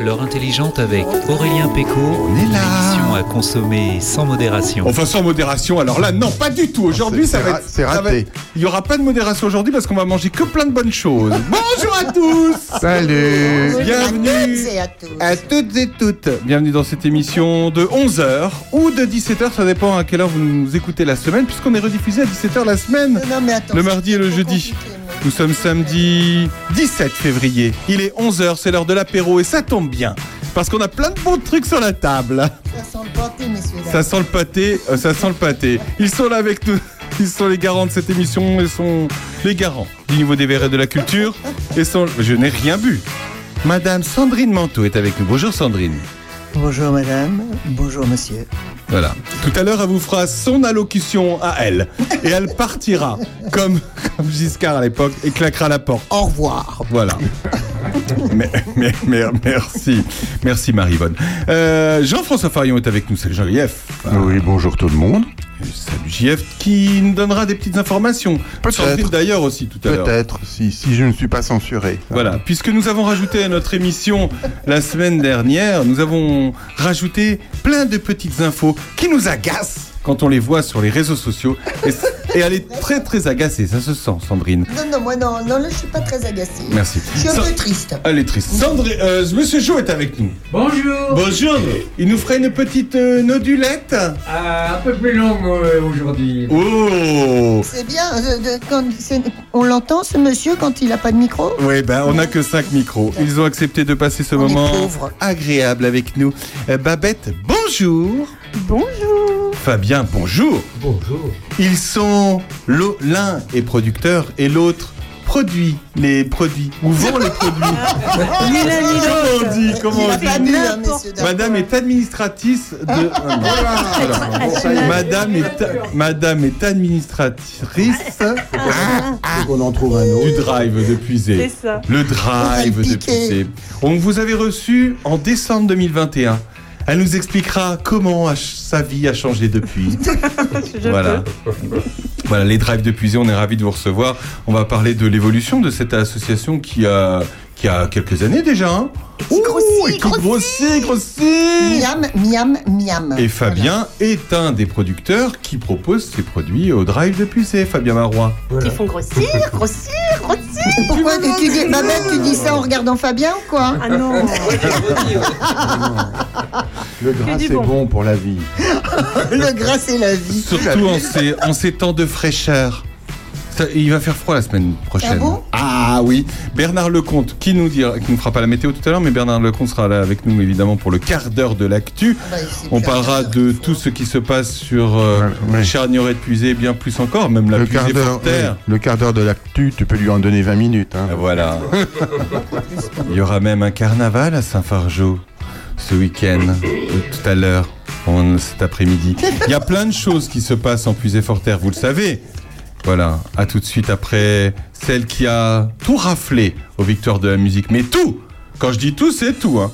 l'heure intelligente avec Aurélien Péco. On est là. Émission à consommer sans modération. Enfin, sans modération. Alors là, non, pas du tout. Aujourd'hui, ça va ra- être. c'est ça va raté. être- Il y aura pas de modération aujourd'hui parce qu'on va manger que plein de bonnes choses. Bonjour à tous. Salut Bienvenue et à tous. à toutes et toutes. Bienvenue dans cette émission de 11h ou de 17h. Ça dépend à quelle heure vous nous écoutez la semaine, puisqu'on est rediffusé à 17h la semaine. Non, mais attends, Le mardi et le jeudi. compliqué. Nous sommes samedi 17 février. Il est 11h, c'est l'heure de l'apéro et ça tombe bien. Parce qu'on a plein de bons trucs sur la table. Ça sent le pâté, messieurs. Ça sent le pâté, euh, ça sent le pâté. Ils sont là avec nous. Ils sont les garants de cette émission. Ils sont les garants du niveau des verres et de la culture. Et sont... Je n'ai rien bu. Madame Sandrine Manteau est avec nous. Bonjour Sandrine. Bonjour madame, bonjour monsieur. Voilà. Tout à l'heure, elle vous fera son allocution à elle. Et elle partira, comme, comme Giscard à l'époque, et claquera la porte. Au revoir. Voilà. mais, mais- mais- merci. Merci Marie-Vonne. Euh, Jean-François Farion est avec nous. Salut Jean-Yves. Oui, bonjour tout le monde. Salut JF qui nous donnera des petites informations. Peut-être. D'ailleurs aussi tout à l'heure. Peut-être, si, si je ne suis pas censuré. Voilà, puisque nous avons rajouté à notre émission la semaine dernière, nous avons rajouté plein de petites infos qui nous agacent quand on les voit sur les réseaux sociaux. Et, et elle est très très agacée, ça se sent, Sandrine. Non, non, moi non, non, là je suis pas très agacée. Merci. Je suis un Sa- peu triste. Elle est triste. Sandrine, euh, Monsieur Jo est avec nous. Bonjour Bonjour. Il nous ferait une petite euh, nodulette. Ah, Un peu plus longue euh, aujourd'hui. Oh C'est bien, euh, de- quand c'est- on l'entend ce monsieur quand il a pas de micro Oui, ben on n'a que 5 micros. Ils ont accepté de passer ce On est moment pauvres. agréable avec nous. Euh, Babette, bonjour. Bonjour. Fabien, bonjour. Bonjour. Ils sont l'un est producteur et l'autre produit les produits ou vend les produits. Comment on dit Comment on dit hein. Madame est administratrice de. Ah. Voilà. Madame est Madame est administratrice Faut qu'on en trouve un du autre. drive de ça. Le drive de. Puisé. On vous avait reçu en décembre 2021. Elle nous expliquera comment a- sa vie a changé depuis. Voilà. Voilà, les drives de Puisé, on est ravis de vous recevoir. On va parler de l'évolution de cette association qui a, qui a quelques années déjà. Hein. qui grossit, Ouh, et qui grossit, grossit. Miam, miam, miam. Et Fabien est un des producteurs qui propose ses produits au drive de Puisé, Fabien Marois. Ils font grossir, grossir, grossir. Voilà. Pourquoi tu dis, Babette, tu dis ça en regardant Fabien ou quoi Ah non. Le gras, c'est bon. bon pour la vie. Le gras c'est la vie. Surtout en ces, en ces temps de fraîcheur. Il va faire froid la semaine prochaine. Ah bon Ah oui. Bernard Lecomte, qui nous dira, qui ne fera pas la météo tout à l'heure, mais Bernard Lecomte sera là avec nous évidemment pour le quart d'heure de l'actu. Ah bah, On parlera de tout ce qui se passe sur euh, Ouais, ouais. Bien plus encore, même la le quart d'heure, le quart d'heure de l'actu, tu peux lui en donner 20 minutes. hein. Voilà. Il y aura même un carnaval à Saint-Fargeau ce week-end, tout à l'heure, cet après-midi. Il y a plein de choses qui se passent en Puisé-Forterre, vous le savez. Voilà, à tout de suite après celle qui a tout raflé aux victoires de la musique. Mais tout Quand je dis tout, c'est tout. Hein.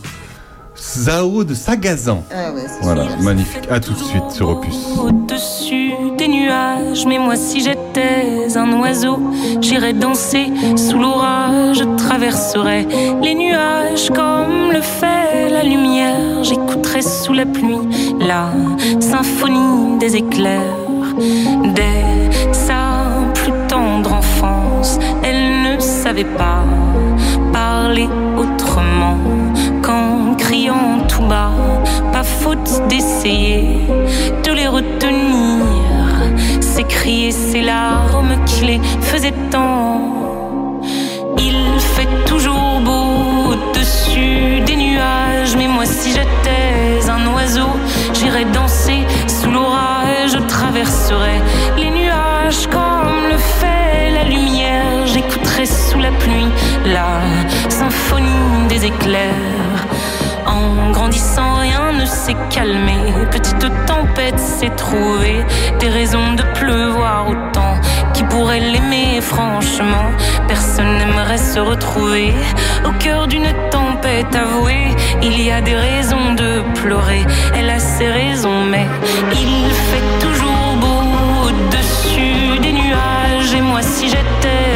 Zao de Sagazan. Ah ouais, Voilà, magnifique. À tout de suite sur Opus. Au-dessus des nuages, mais moi si j'étais un oiseau, j'irais danser sous l'orage, je traverserais les nuages comme le fait la lumière, j'écouterais sous la pluie la symphonie des éclairs. Dès ne savait pas parler autrement qu'en criant tout bas. Pas faute d'essayer de les retenir. Ces et ces larmes qui les faisaient tant. Il fait toujours beau au-dessus des nuages, mais moi si j'étais un oiseau, j'irais danser sous l'orage, je traverserais les nuages comme le fait la lumière, sous la pluie la symphonie des éclairs. En grandissant, rien ne s'est calmé. Petite tempête s'est trouvée. Des raisons de pleuvoir autant. Qui pourrait l'aimer, franchement Personne n'aimerait se retrouver au cœur d'une tempête avouée. Il y a des raisons de pleurer. Elle a ses raisons, mais il fait toujours beau au-dessus des nuages. Et moi, si j'étais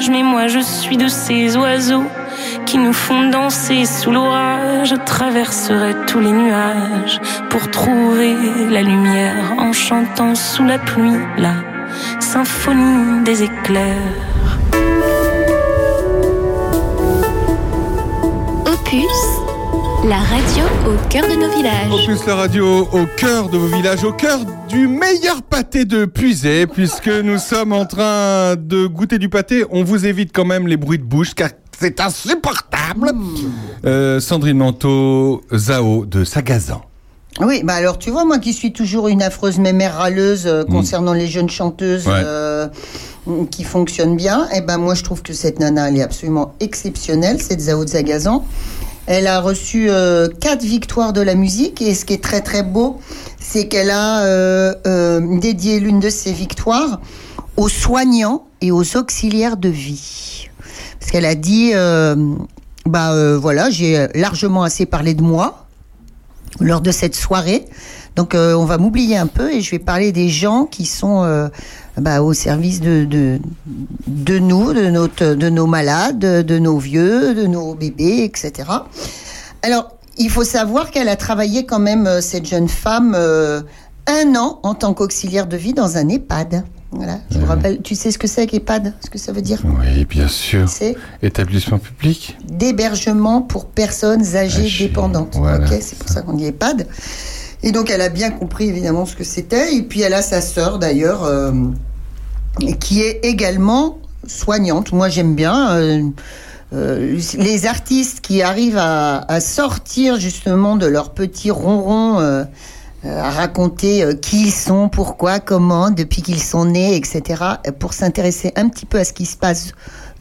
Nuages, mais moi je suis de ces oiseaux qui nous font danser sous l'orage. Je traverserai tous les nuages pour trouver la lumière en chantant sous la pluie la symphonie des éclairs. Opus, la radio au cœur de nos villages. Opus la radio au cœur de vos villages, au cœur du meilleur pâté de Puisay, puisque nous sommes en train de goûter du pâté. On vous évite quand même les bruits de bouche, car c'est insupportable. Euh, Sandrine Manteau, Zao de Sagazan. Oui, bah alors tu vois, moi qui suis toujours une affreuse mémère râleuse euh, concernant les jeunes chanteuses Ouais. euh, qui fonctionnent bien, et ben moi je trouve que cette nana, elle est absolument exceptionnelle, cette Zao de Zagazan. Elle a reçu euh, quatre victoires de la musique et ce qui est très très beau, c'est qu'elle a euh, euh, dédié l'une de ses victoires aux soignants et aux auxiliaires de vie. Parce qu'elle a dit, bah voilà, j'ai largement assez parlé de moi lors de cette soirée. Donc on va m'oublier un peu et je vais parler des gens qui sont bah, au service de, de, de nous, de, notre, de nos malades, de nos vieux, de nos bébés, etc. Alors, il faut savoir qu'elle a travaillé quand même, euh, cette jeune femme, euh, un an en tant qu'auxiliaire de vie dans un EHPAD. Voilà, je vous rappelle, tu sais ce que c'est qu'EHPAD Ce que ça veut dire? Oui, bien sûr. C'est Établissement public? D'hébergement pour personnes âgées Âgées, dépendantes. voilà, ok, c'est pour ça qu'on dit EHPAD. Et donc elle a bien compris évidemment ce que c'était. Et puis elle a sa sœur d'ailleurs, euh, qui est également soignante. Moi j'aime bien. euh, euh, les artistes qui arrivent à, sortir justement de leur petit ronron, euh, à raconter qui ils sont, pourquoi, comment, depuis qu'ils sont nés, etc., pour s'intéresser un petit peu à ce qui se passe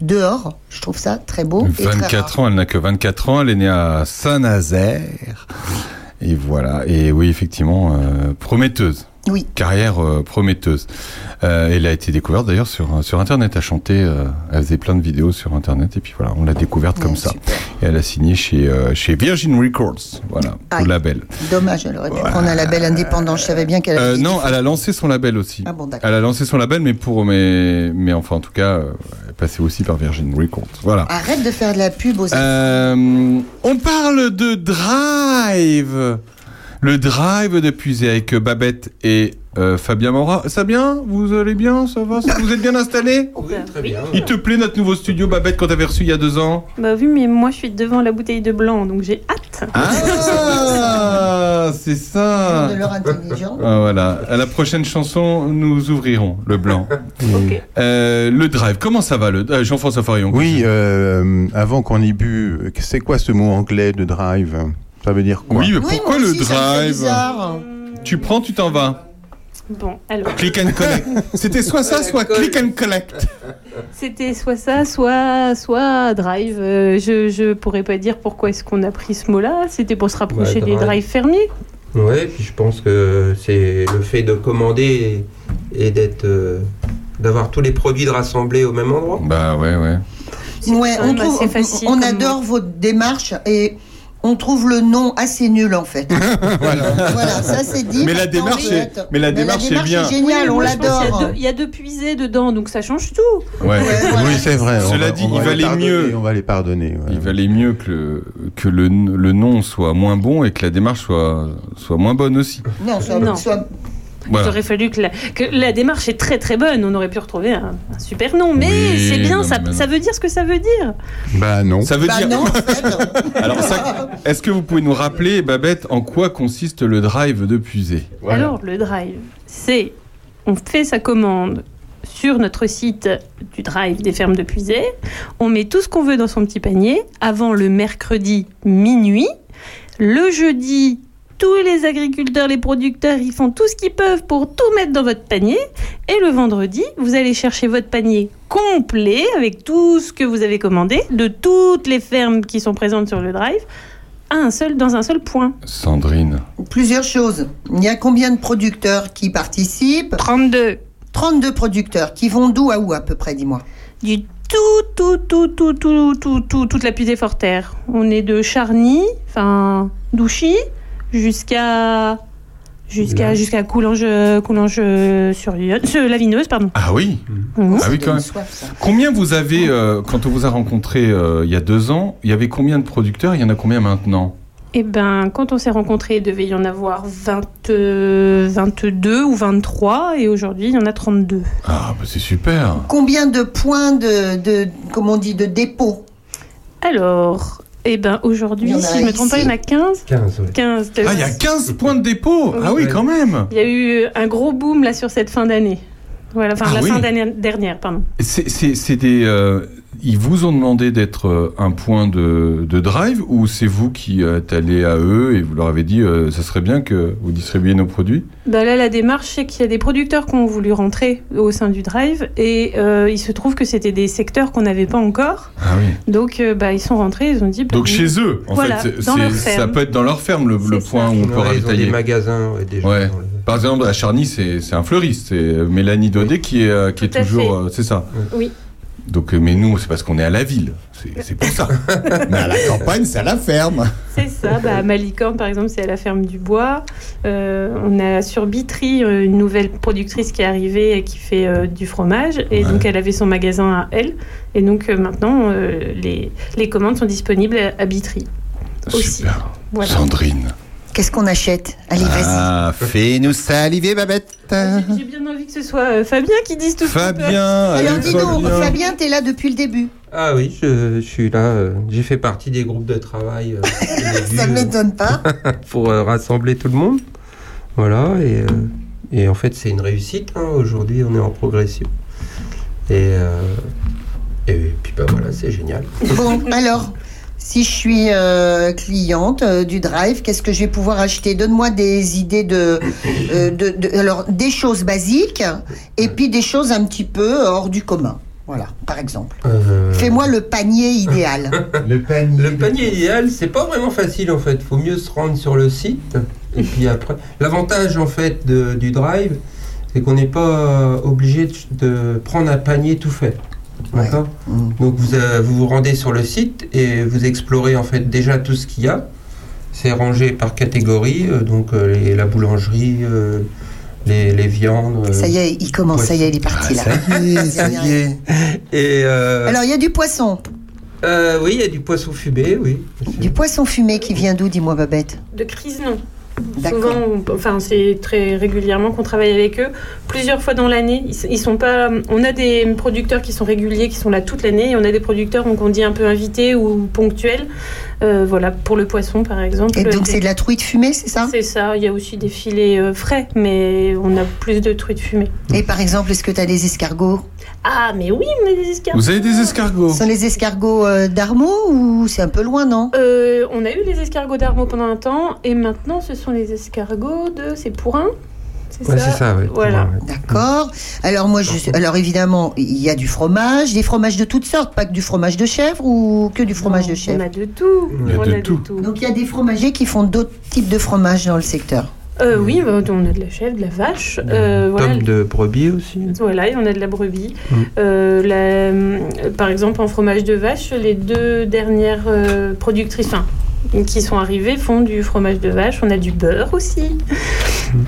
dehors. Je trouve ça très beau. et très 24 ans, elle n'a que 24 ans, elle est née à Saint-Nazaire. Et voilà, et oui, effectivement, prometteuse. Oui. Carrière euh, prometteuse. Euh, elle a été découverte d'ailleurs sur, sur Internet. Elle chantait, euh, elle faisait plein de vidéos sur Internet. Et puis voilà, on l'a découverte comme ça. Et elle a signé chez, euh, chez Virgin Records. Voilà, au label. Dommage, elle aurait pu prendre un label indépendant. Je savais bien qu'elle avait Euh, non, elle a lancé son label aussi. Ah bon, d'accord. Elle a lancé son label, mais pour, mais, mais enfin, en tout cas, euh, elle passée aussi par Virgin Records. Voilà. Arrête de faire de la pub aux Euh, on parle de drive. Le drive de avec Babette et euh, Fabien Morat. Ça bien? Vous allez bien? Ça va? Ça- Vous êtes bien installés? Oui, très bien. Il te plaît notre nouveau studio Babette qu'on t'avait reçu il y a deux ans? Bah oui, mais moi je suis devant la bouteille de blanc, donc j'ai hâte. Ah C'est ça de leur intelligence. Ah, voilà. À la prochaine chanson, nous ouvrirons le blanc. Ok. Euh, le drive, comment ça va le euh, Jean-François Farion Oui, euh, avant qu'on y bu, c'est quoi ce mot anglais de drive? Ça veut dire quoi Oui, mais Oui, pourquoi moi le aussi, fait drive bizarre. Tu prends, tu t'en vas. Bon, alors, Click and collect. C'était soit ça, soit click and collect. c'était soit ça, soit, soit drive. Euh, je, je pourrais pas dire pourquoi est-ce qu'on a pris ce mot-là. C'était pour se rapprocher Ouais, des drive. drives fermiers. Ouais, puis je pense que c'est le fait de commander et, et d'être, euh, d'avoir tous les produits de rassembler au même endroit. Bah ouais, ouais. Ouais, on, trouve, facile on adore votre démarche et on trouve le nom assez nul en fait. voilà. ça c'est dit. Mais la démarche oui, est- mais la démarche est bien. géniale, on moi, je pense qu'il y a l'adore. Il y a deux puisées dedans, donc ça change tout. Ouais. Ouais, voilà. Oui, c'est vrai. on Cela va- dit, on il va valait pardonner, mieux. On va les pardonner. ouais. Il valait mieux que, le, que le, le nom soit moins bon et que la démarche soit, soit moins bonne aussi. Non, soit, Non. soit Voilà. Il aurait fallu que la, que la démarche est très très bonne. On aurait pu retrouver un, un super nom, mais Oui, c'est bien. non, Ça, veut dire ce que ça veut dire. Bah non. Ça veut Bah dire. non. Alors, ça- est-ce que vous pouvez nous rappeler, Babette, en quoi consiste le drive de Puisé? Alors le drive, c'est on fait sa commande sur notre site du drive des fermes de Puisay. On met tout ce qu'on veut dans son petit panier avant le mercredi minuit. Le jeudi, tous les agriculteurs, les producteurs, ils font tout ce qu'ils peuvent pour tout mettre dans votre panier. Et le vendredi, vous allez chercher votre panier complet avec tout ce que vous avez commandé de toutes les fermes qui sont présentes sur le drive à un seul, dans un seul point. Sandrine. Plusieurs choses. Il y a combien de producteurs qui participent? 32. 32 producteurs qui vont d'où à où à peu près, dis-moi? Du tout, tout, tout, tout, tout, tout, tout, toute la puisée fort terre. On est de Charny, enfin d'Ouchy, jusqu'à jusqu'à jusqu'à Coulanges, Coulanges sur Lyon, la Vineuse, pardon. Ah oui Mhm. Ah oui, quand même. Soif. Combien vous avez, euh, quand on vous a rencontré euh, il y a deux ans, il y avait combien de producteurs Il y en a combien maintenant? Eh ben, quand on s'est rencontrés, il devait y en avoir 20, euh, 22 ou 23, et aujourd'hui, il y en a 32. Ah, bah c'est super. Combien de points de, de comment on dit, de dépôt Alors, eh ben, aujourd'hui, si je ne me trompe pas, il y en a 15. 15, ouais. 15 Ah, il y a 15 points de dépôt Ah oui, Oui. quand même Il y a eu un gros boom là sur cette fin d'année. Voilà, enfin Ah la oui. fin d'année dernière, pardon. C'est des. euh, ils vous ont demandé d'être euh, un point de, de drive ou c'est vous qui êtes allé à eux et vous leur avez dit euh, ça serait bien que vous distribuiez nos produits? Bah là, la démarche, c'est qu'il y a des producteurs qui ont voulu rentrer au sein du drive et euh, il se trouve que c'était des secteurs qu'on n'avait pas encore. Ah oui. Donc bah, ils sont rentrés, ils ont dit. bah, Donc chez eux, en Voilà, fait, ça peut être dans leur ferme le, point ça. où on peut Ouais, ils ont des magasins ouais, déjà. Ouais. dans le- Par exemple, à Charny, c'est un fleuriste, c'est euh, Mélanie Daudet qui est, euh, qui est Tout toujours. euh, c'est ça? Oui. Donc, euh, mais nous, c'est parce qu'on est à la ville. C'est pour ça. mais à la campagne, c'est à la ferme. C'est ça. Bah, à Malicorne, par exemple, c'est à la ferme du Bois. Euh, on a sur Bitry euh, une nouvelle productrice qui est arrivée et qui fait euh, du fromage. Et Ouais. donc, elle avait son magasin à elle. Et donc, euh, maintenant, euh, les, les commandes sont disponibles à, à Bitry. Aussi. Super. Voilà. Sandrine. Qu'est-ce qu'on achète Allez, vas-y. Ah, fais-nous saliver, Babette. J'ai bien envie que ce soit euh, Fabien qui dise tout ça. Fabien, Alors allez, dis donc, Fabien. Fabien, t'es là depuis le début. Ah oui, je, je suis là. euh, J'ai fait partie des groupes de travail euh, Ça ne m'étonne pas. pour euh, rassembler tout le monde. Voilà, et, euh, et en fait, c'est une réussite. hein. Aujourd'hui, on est en progression. Et, euh, et puis, bah voilà, c'est génial. Bon, alors, si je suis euh, cliente euh, du Drive, qu'est-ce que je vais pouvoir acheter? Donne-moi des idées de, euh, de, de- alors des choses basiques et puis des choses un petit peu hors du commun. Voilà, par exemple. Euh, Fais-moi le panier idéal. Le panier. Le panier idéal, c'est pas vraiment facile en fait. Faut mieux se rendre sur le site. Et puis après, l'avantage en fait de- du drive, c'est qu'on n'est pas obligé de, de prendre un panier tout fait. D'accord Mm. Donc vous, euh, vous vous rendez sur le site et vous explorez en fait déjà tout ce qu'il y a. C'est rangé par catégorie, euh, donc euh, les- la boulangerie, euh, les, les viandes. euh, Ça y est, il commence, ça y est, il est parti là. Ah, y est, ça y est. Et euh, Alors, il y a du poisson. euh, oui, il y a du poisson fumé, oui. Du poisson fumé qui vient d'où, dis-moi, Babette? De crise, non. D'accord. Souvent, on- enfin, c'est très régulièrement qu'on travaille avec eux, plusieurs fois dans l'année. Ils, ils sont pas. On a des producteurs qui sont réguliers, qui sont là toute l'année, et on a des producteurs donc on dit un peu invités ou ponctuels. Euh, voilà, pour le poisson par exemple. Et donc, Des- c'est de la truite fumée, c'est ça? C'est ça. Il y a aussi des filets euh, frais, mais on a plus de truites fumées. Et par exemple, est-ce que tu as des escargots? Ah, mais oui, on a des escargots. Vous avez des escargots Ce sont les escargots euh, d'Armaux ou c'est un peu loin, non? Euh, on a eu les escargots d'Armaux pendant un temps, et maintenant ce sont les escargots de. C'est Pourrin C'est Ouais, c'est ça, oui. Voilà. D'accord. Alors moi, je alors évidemment, il y a du fromage, des fromages de toutes sortes, pas que du fromage de chèvre ou que du fromage de On chèvre. a de tout. Il y a on de a tout. Donc il y a des fromagers qui font d'autres types de fromages dans le secteur. Euh, oui, bah, on a de la chèvre, de la vache. euh, voilà. De brebis aussi. Voilà, et on a de la brebis. Mm. Euh, la- euh, par exemple, en fromage de vache, les deux dernières euh, productrices, enfin, qui sont arrivés font du fromage de vache. On a du beurre aussi.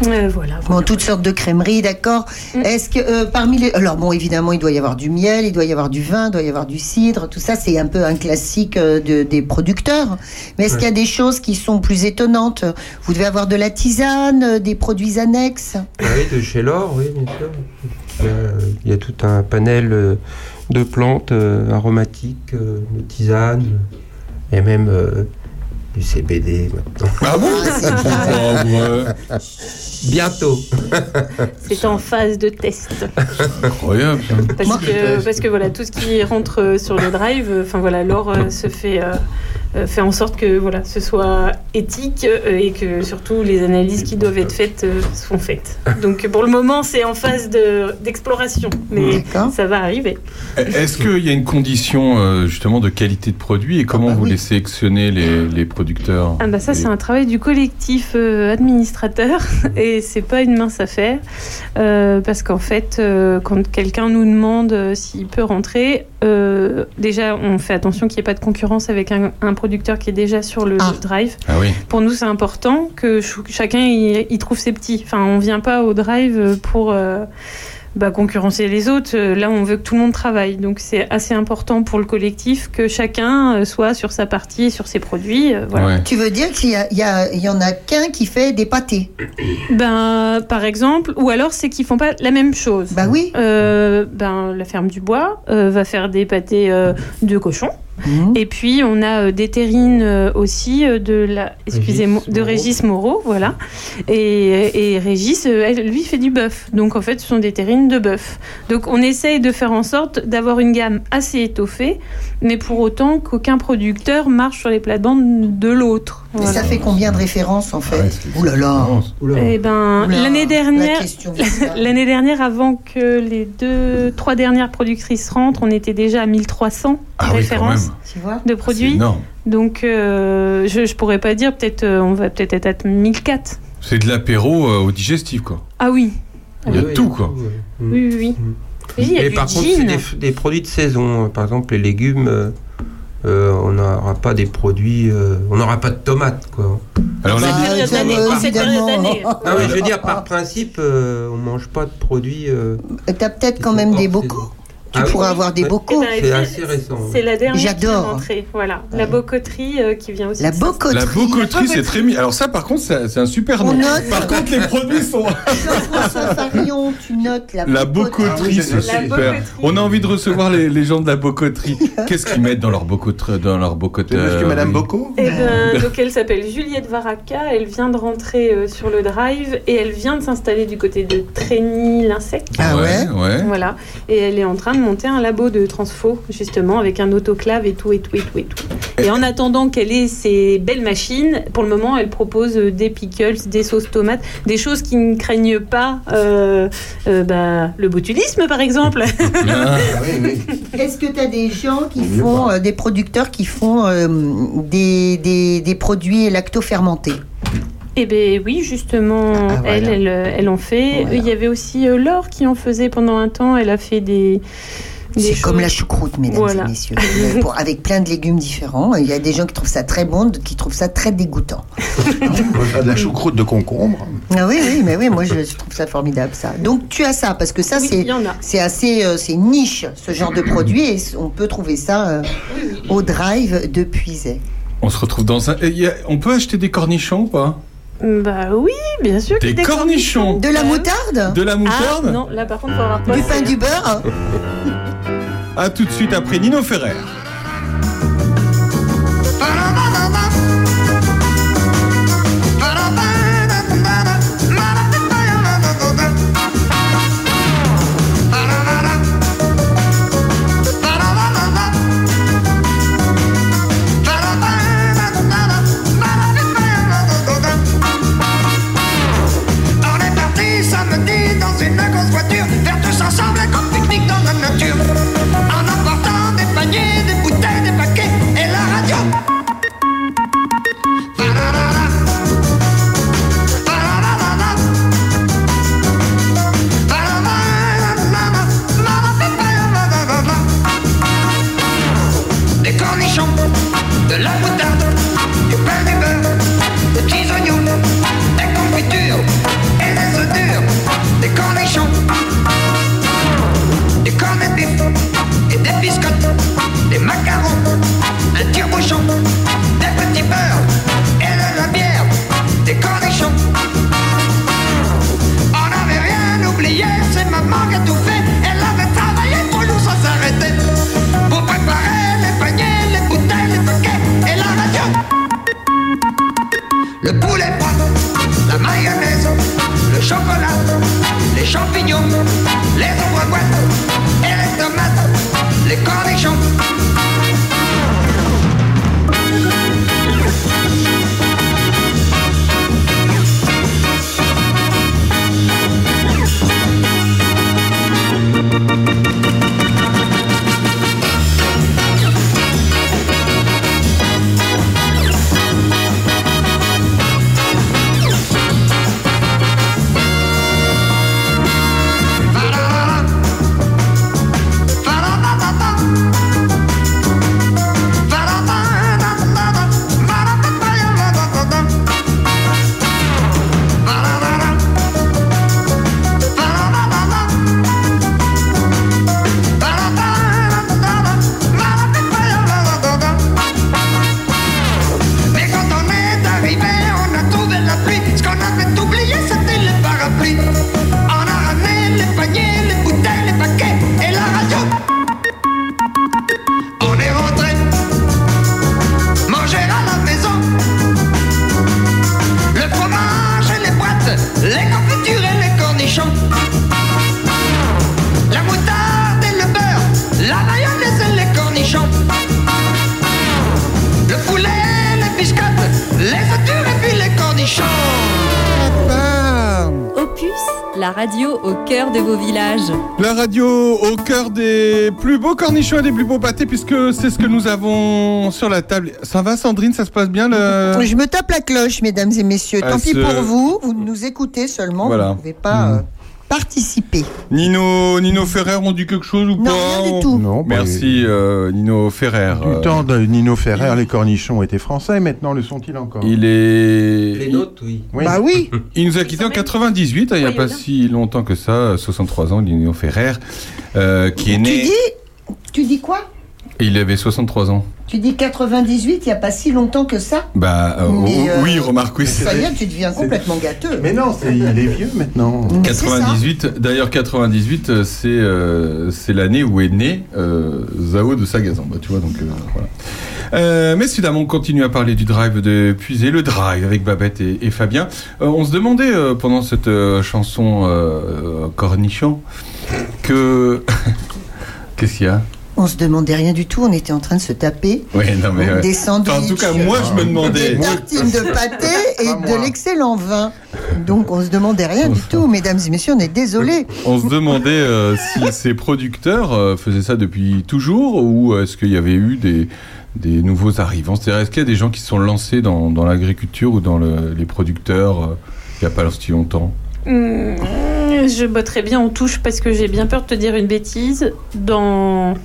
Euh, voilà. Bon, toutes sortes de crèmeries, d'accord. Mm. Est-ce que euh, parmi les, alors bon, évidemment, il doit y avoir du miel, il doit y avoir du vin, il doit y avoir du cidre. Tout ça, c'est un peu un classique euh, de- des producteurs. Mais est-ce Ouais. qu'il y a des choses qui sont plus étonnantes? Vous devez avoir de la tisane, des produits annexes. Ah Oui, de chez l'or, oui, bien sûr. Il y a, il y a tout un panel de plantes euh, aromatiques, euh, de tisanes, et même euh, du CBD maintenant. Ah bon Ah. Bientôt. C'est en phase de test. Incroyable. Parce que, parce que voilà, tout ce qui rentre euh, sur le drive, euh, enfin voilà, l'or euh, se fait, fait en sorte que voilà, ce soit éthique euh, et que surtout les analyses qui doivent être faites euh, sont faites. Donc pour le moment, c'est en phase de- d'exploration, mais ça va arriver. Est-ce qu'il y a une condition euh, justement de qualité de produit et comment bah vous oui. les sélectionnez les, les producteurs Ah bah ça c'est un travail du collectif euh, administrateur et c'est pas une mince affaire euh, parce qu'en fait euh, quand quelqu'un nous demande euh, s'il peut rentrer euh, déjà on fait attention qu'il n'y ait pas de concurrence avec un, un producteur qui est déjà sur le Ah. drive. Ah oui. Pour nous c'est important que ch- chacun y, y trouve ses petits. Enfin on vient pas au drive pour euh, bah, concurrencer les autres. Euh, Là, on veut que tout le monde travaille. Donc, c'est assez important pour le collectif que chacun euh, soit sur sa partie et sur ses produits. Euh, Voilà. Ouais. Tu veux dire qu'il y, a- il y, y en a qu'un qui fait des pâtés? Ben, par exemple, ou alors c'est qu'ils font pas la même chose. Bah oui. Euh, ben, la ferme du bois euh, va faire des pâtés euh, de cochon. Mhm. Et puis on a euh, des terrines euh, aussi euh, de la, excusez-moi, Régis de Moreau. Régis Moreau, voilà. Et, et Régis, elle, lui, fait du bœuf. Donc en fait, ce sont des terrines de bœuf. Donc on essaye de faire en sorte d'avoir une gamme assez étoffée, mais pour autant qu'aucun producteur marche sur les plates-bandes de l'autre. Voilà. ça fait combien de références en fait Ah ouais, Ouh là là. Eh ben, l'année la dernière. L'année dernière, avant que les deux, trois dernières productrices rentrent, on était déjà à 1300 Ah références de produits. Donc, euh, je, je pourrais pas dire, peut-être, euh, on va peut-être être à 1004. C'est de l'apéro euh, au digestif, quoi. Ah oui, Il y a Oui, tout, quoi. oui, oui. oui. Oui, il y a Et du par contre, c'est des produits de saison. Par exemple, les légumes, euh, on n'aura pas des produits. euh, on n'aura pas de tomates, quoi. Alors, Bah, les- période ça, d'année, euh, cette période d'année. Non, mais je veux dire, par principe, euh, on mange pas de produits. euh, T'as peut-être quand même des bocaux. Tu Ah oui. avoir des Ouais. Eh bocaux. ben, C'est assez récent, C'est la dernière qui vient J'adore. Voilà, la bocoterie euh, qui vient aussi. La bocoterie. c'est très mis. Alors ça, par contre, c'est c'est un super On nom. note. Par contre, les produits sont. Jean-François Farion, tu notes la, La bocoterie. Ah c'est super. bocoterie. On a envie de recevoir les, les gens de la bocoterie. Qu'est-ce qu'ils mettent dans leur bocoterie dans leur bocoterie monsieur Madame Bocco Eh ben, donc elle s'appelle Juliette Varaca, elle vient de rentrer euh, sur le drive et elle vient de s'installer du côté de Trény-Linsec. Ah ouais, ouais ouais. Voilà, et elle est en train de monter un labo de transfo, justement, avec un autoclave et tout, et tout, et tout, et tout. Et en attendant qu'elle ait ses belles machines, pour le moment, elle propose euh, des pickles, des sauces tomates, des choses qui ne craignent pas euh, euh, bah, le botulisme, par exemple. Ah, oui, oui. Est-ce que tu as des gens qui font, euh, des producteurs qui font euh, des, des, des produits lacto-fermentés? Eh bien oui, justement, Ah, elle, elle, euh, elle en fait. Voilà. Il y avait aussi euh, Laure qui en faisait pendant un temps. Elle a fait des... C'est comme la choucroute, mesdames Voilà. et messieurs. Pour- avec plein de légumes différents. Il y a des gens qui trouvent ça très bon, qui trouvent ça très dégoûtant. De la choucroute de concombre. Ah oui, oui, mais oui, moi je, je trouve ça formidable ça. Donc tu as ça, parce que ça Oui, c'est assez euh, c'est niche ce genre de produit et on peut trouver ça euh, au drive de Puiset. On se retrouve dans un. a- On peut acheter des cornichons ou pas? Bah oui, bien sûr. que Des cornichons. De la moutarde? De la Ah moutarde non, là par contre, faut avoir Du pain du beurre? À tout de suite après Nino Ferrer. Cornichons et des plus beaux pâtés, puisque c'est ce que nous avons sur la table. Ça va, Sandrine Ça se passe bien le... Je me tape la cloche, mesdames et messieurs. Ah, Tant pis ce- pour vous, vous nous écoutez seulement, Voilà. vous ne pouvez pas Mm. euh, participer. Nino, Nino Ferrer, on dit quelque chose ou Non, pas rien du tout. Non, bah, Merci euh, Nino Ferrer. Du Euh, temps de Nino Ferrer, les cornichons étaient français, maintenant le sont-ils encore Il est. Les nôtres, oui. Oui. Bah oui, Il nous a quittés en 98, hein, il n'y a pas si longtemps que ça, 63 ans, Nino Ferrer, euh, qui est tu né. dis, tu dis quoi Il avait 63 ans. Tu dis 98, il n'y a pas si longtemps que ça Bah euh, Mais, oh, euh, oui, remarque, oui. Ça c'est- y est, tu deviens complètement gâteux. Mais non, c'est- il est vieux maintenant. Mais c'est ça. 98, d'ailleurs 98, euh, c'est euh, c'est l'année où est né euh, Zao de Sagazan. Bah, tu vois, donc euh, voilà. Euh, dames, on continue à parler du drive de Puisé, le drive avec Babette et, et Fabien. Euh, on se demandait euh, pendant cette euh, chanson euh, Cornichon que. Qu'est-ce qu'il y a? On se demandait rien du tout, on était en train de se taper Oui, non mais. euh, des sandwichs. enfin, en tout cas, moi, je me demandais. Des tartines de pâté et de l'excellent vin. Donc on se demandait rien du tout, mesdames et messieurs, on est désolés. On se demandait euh, si ces producteurs euh, faisaient ça depuis toujours ou est-ce qu'il y avait eu des, des nouveaux arrivants? C'est-à-dire, est-ce qu'il y a des gens qui se sont lancés dans, dans l'agriculture ou dans le- les producteurs euh, il n'y a pas si longtemps? Hum, je botterai bien en touche parce que j'ai bien peur de te dire une bêtise. Dans...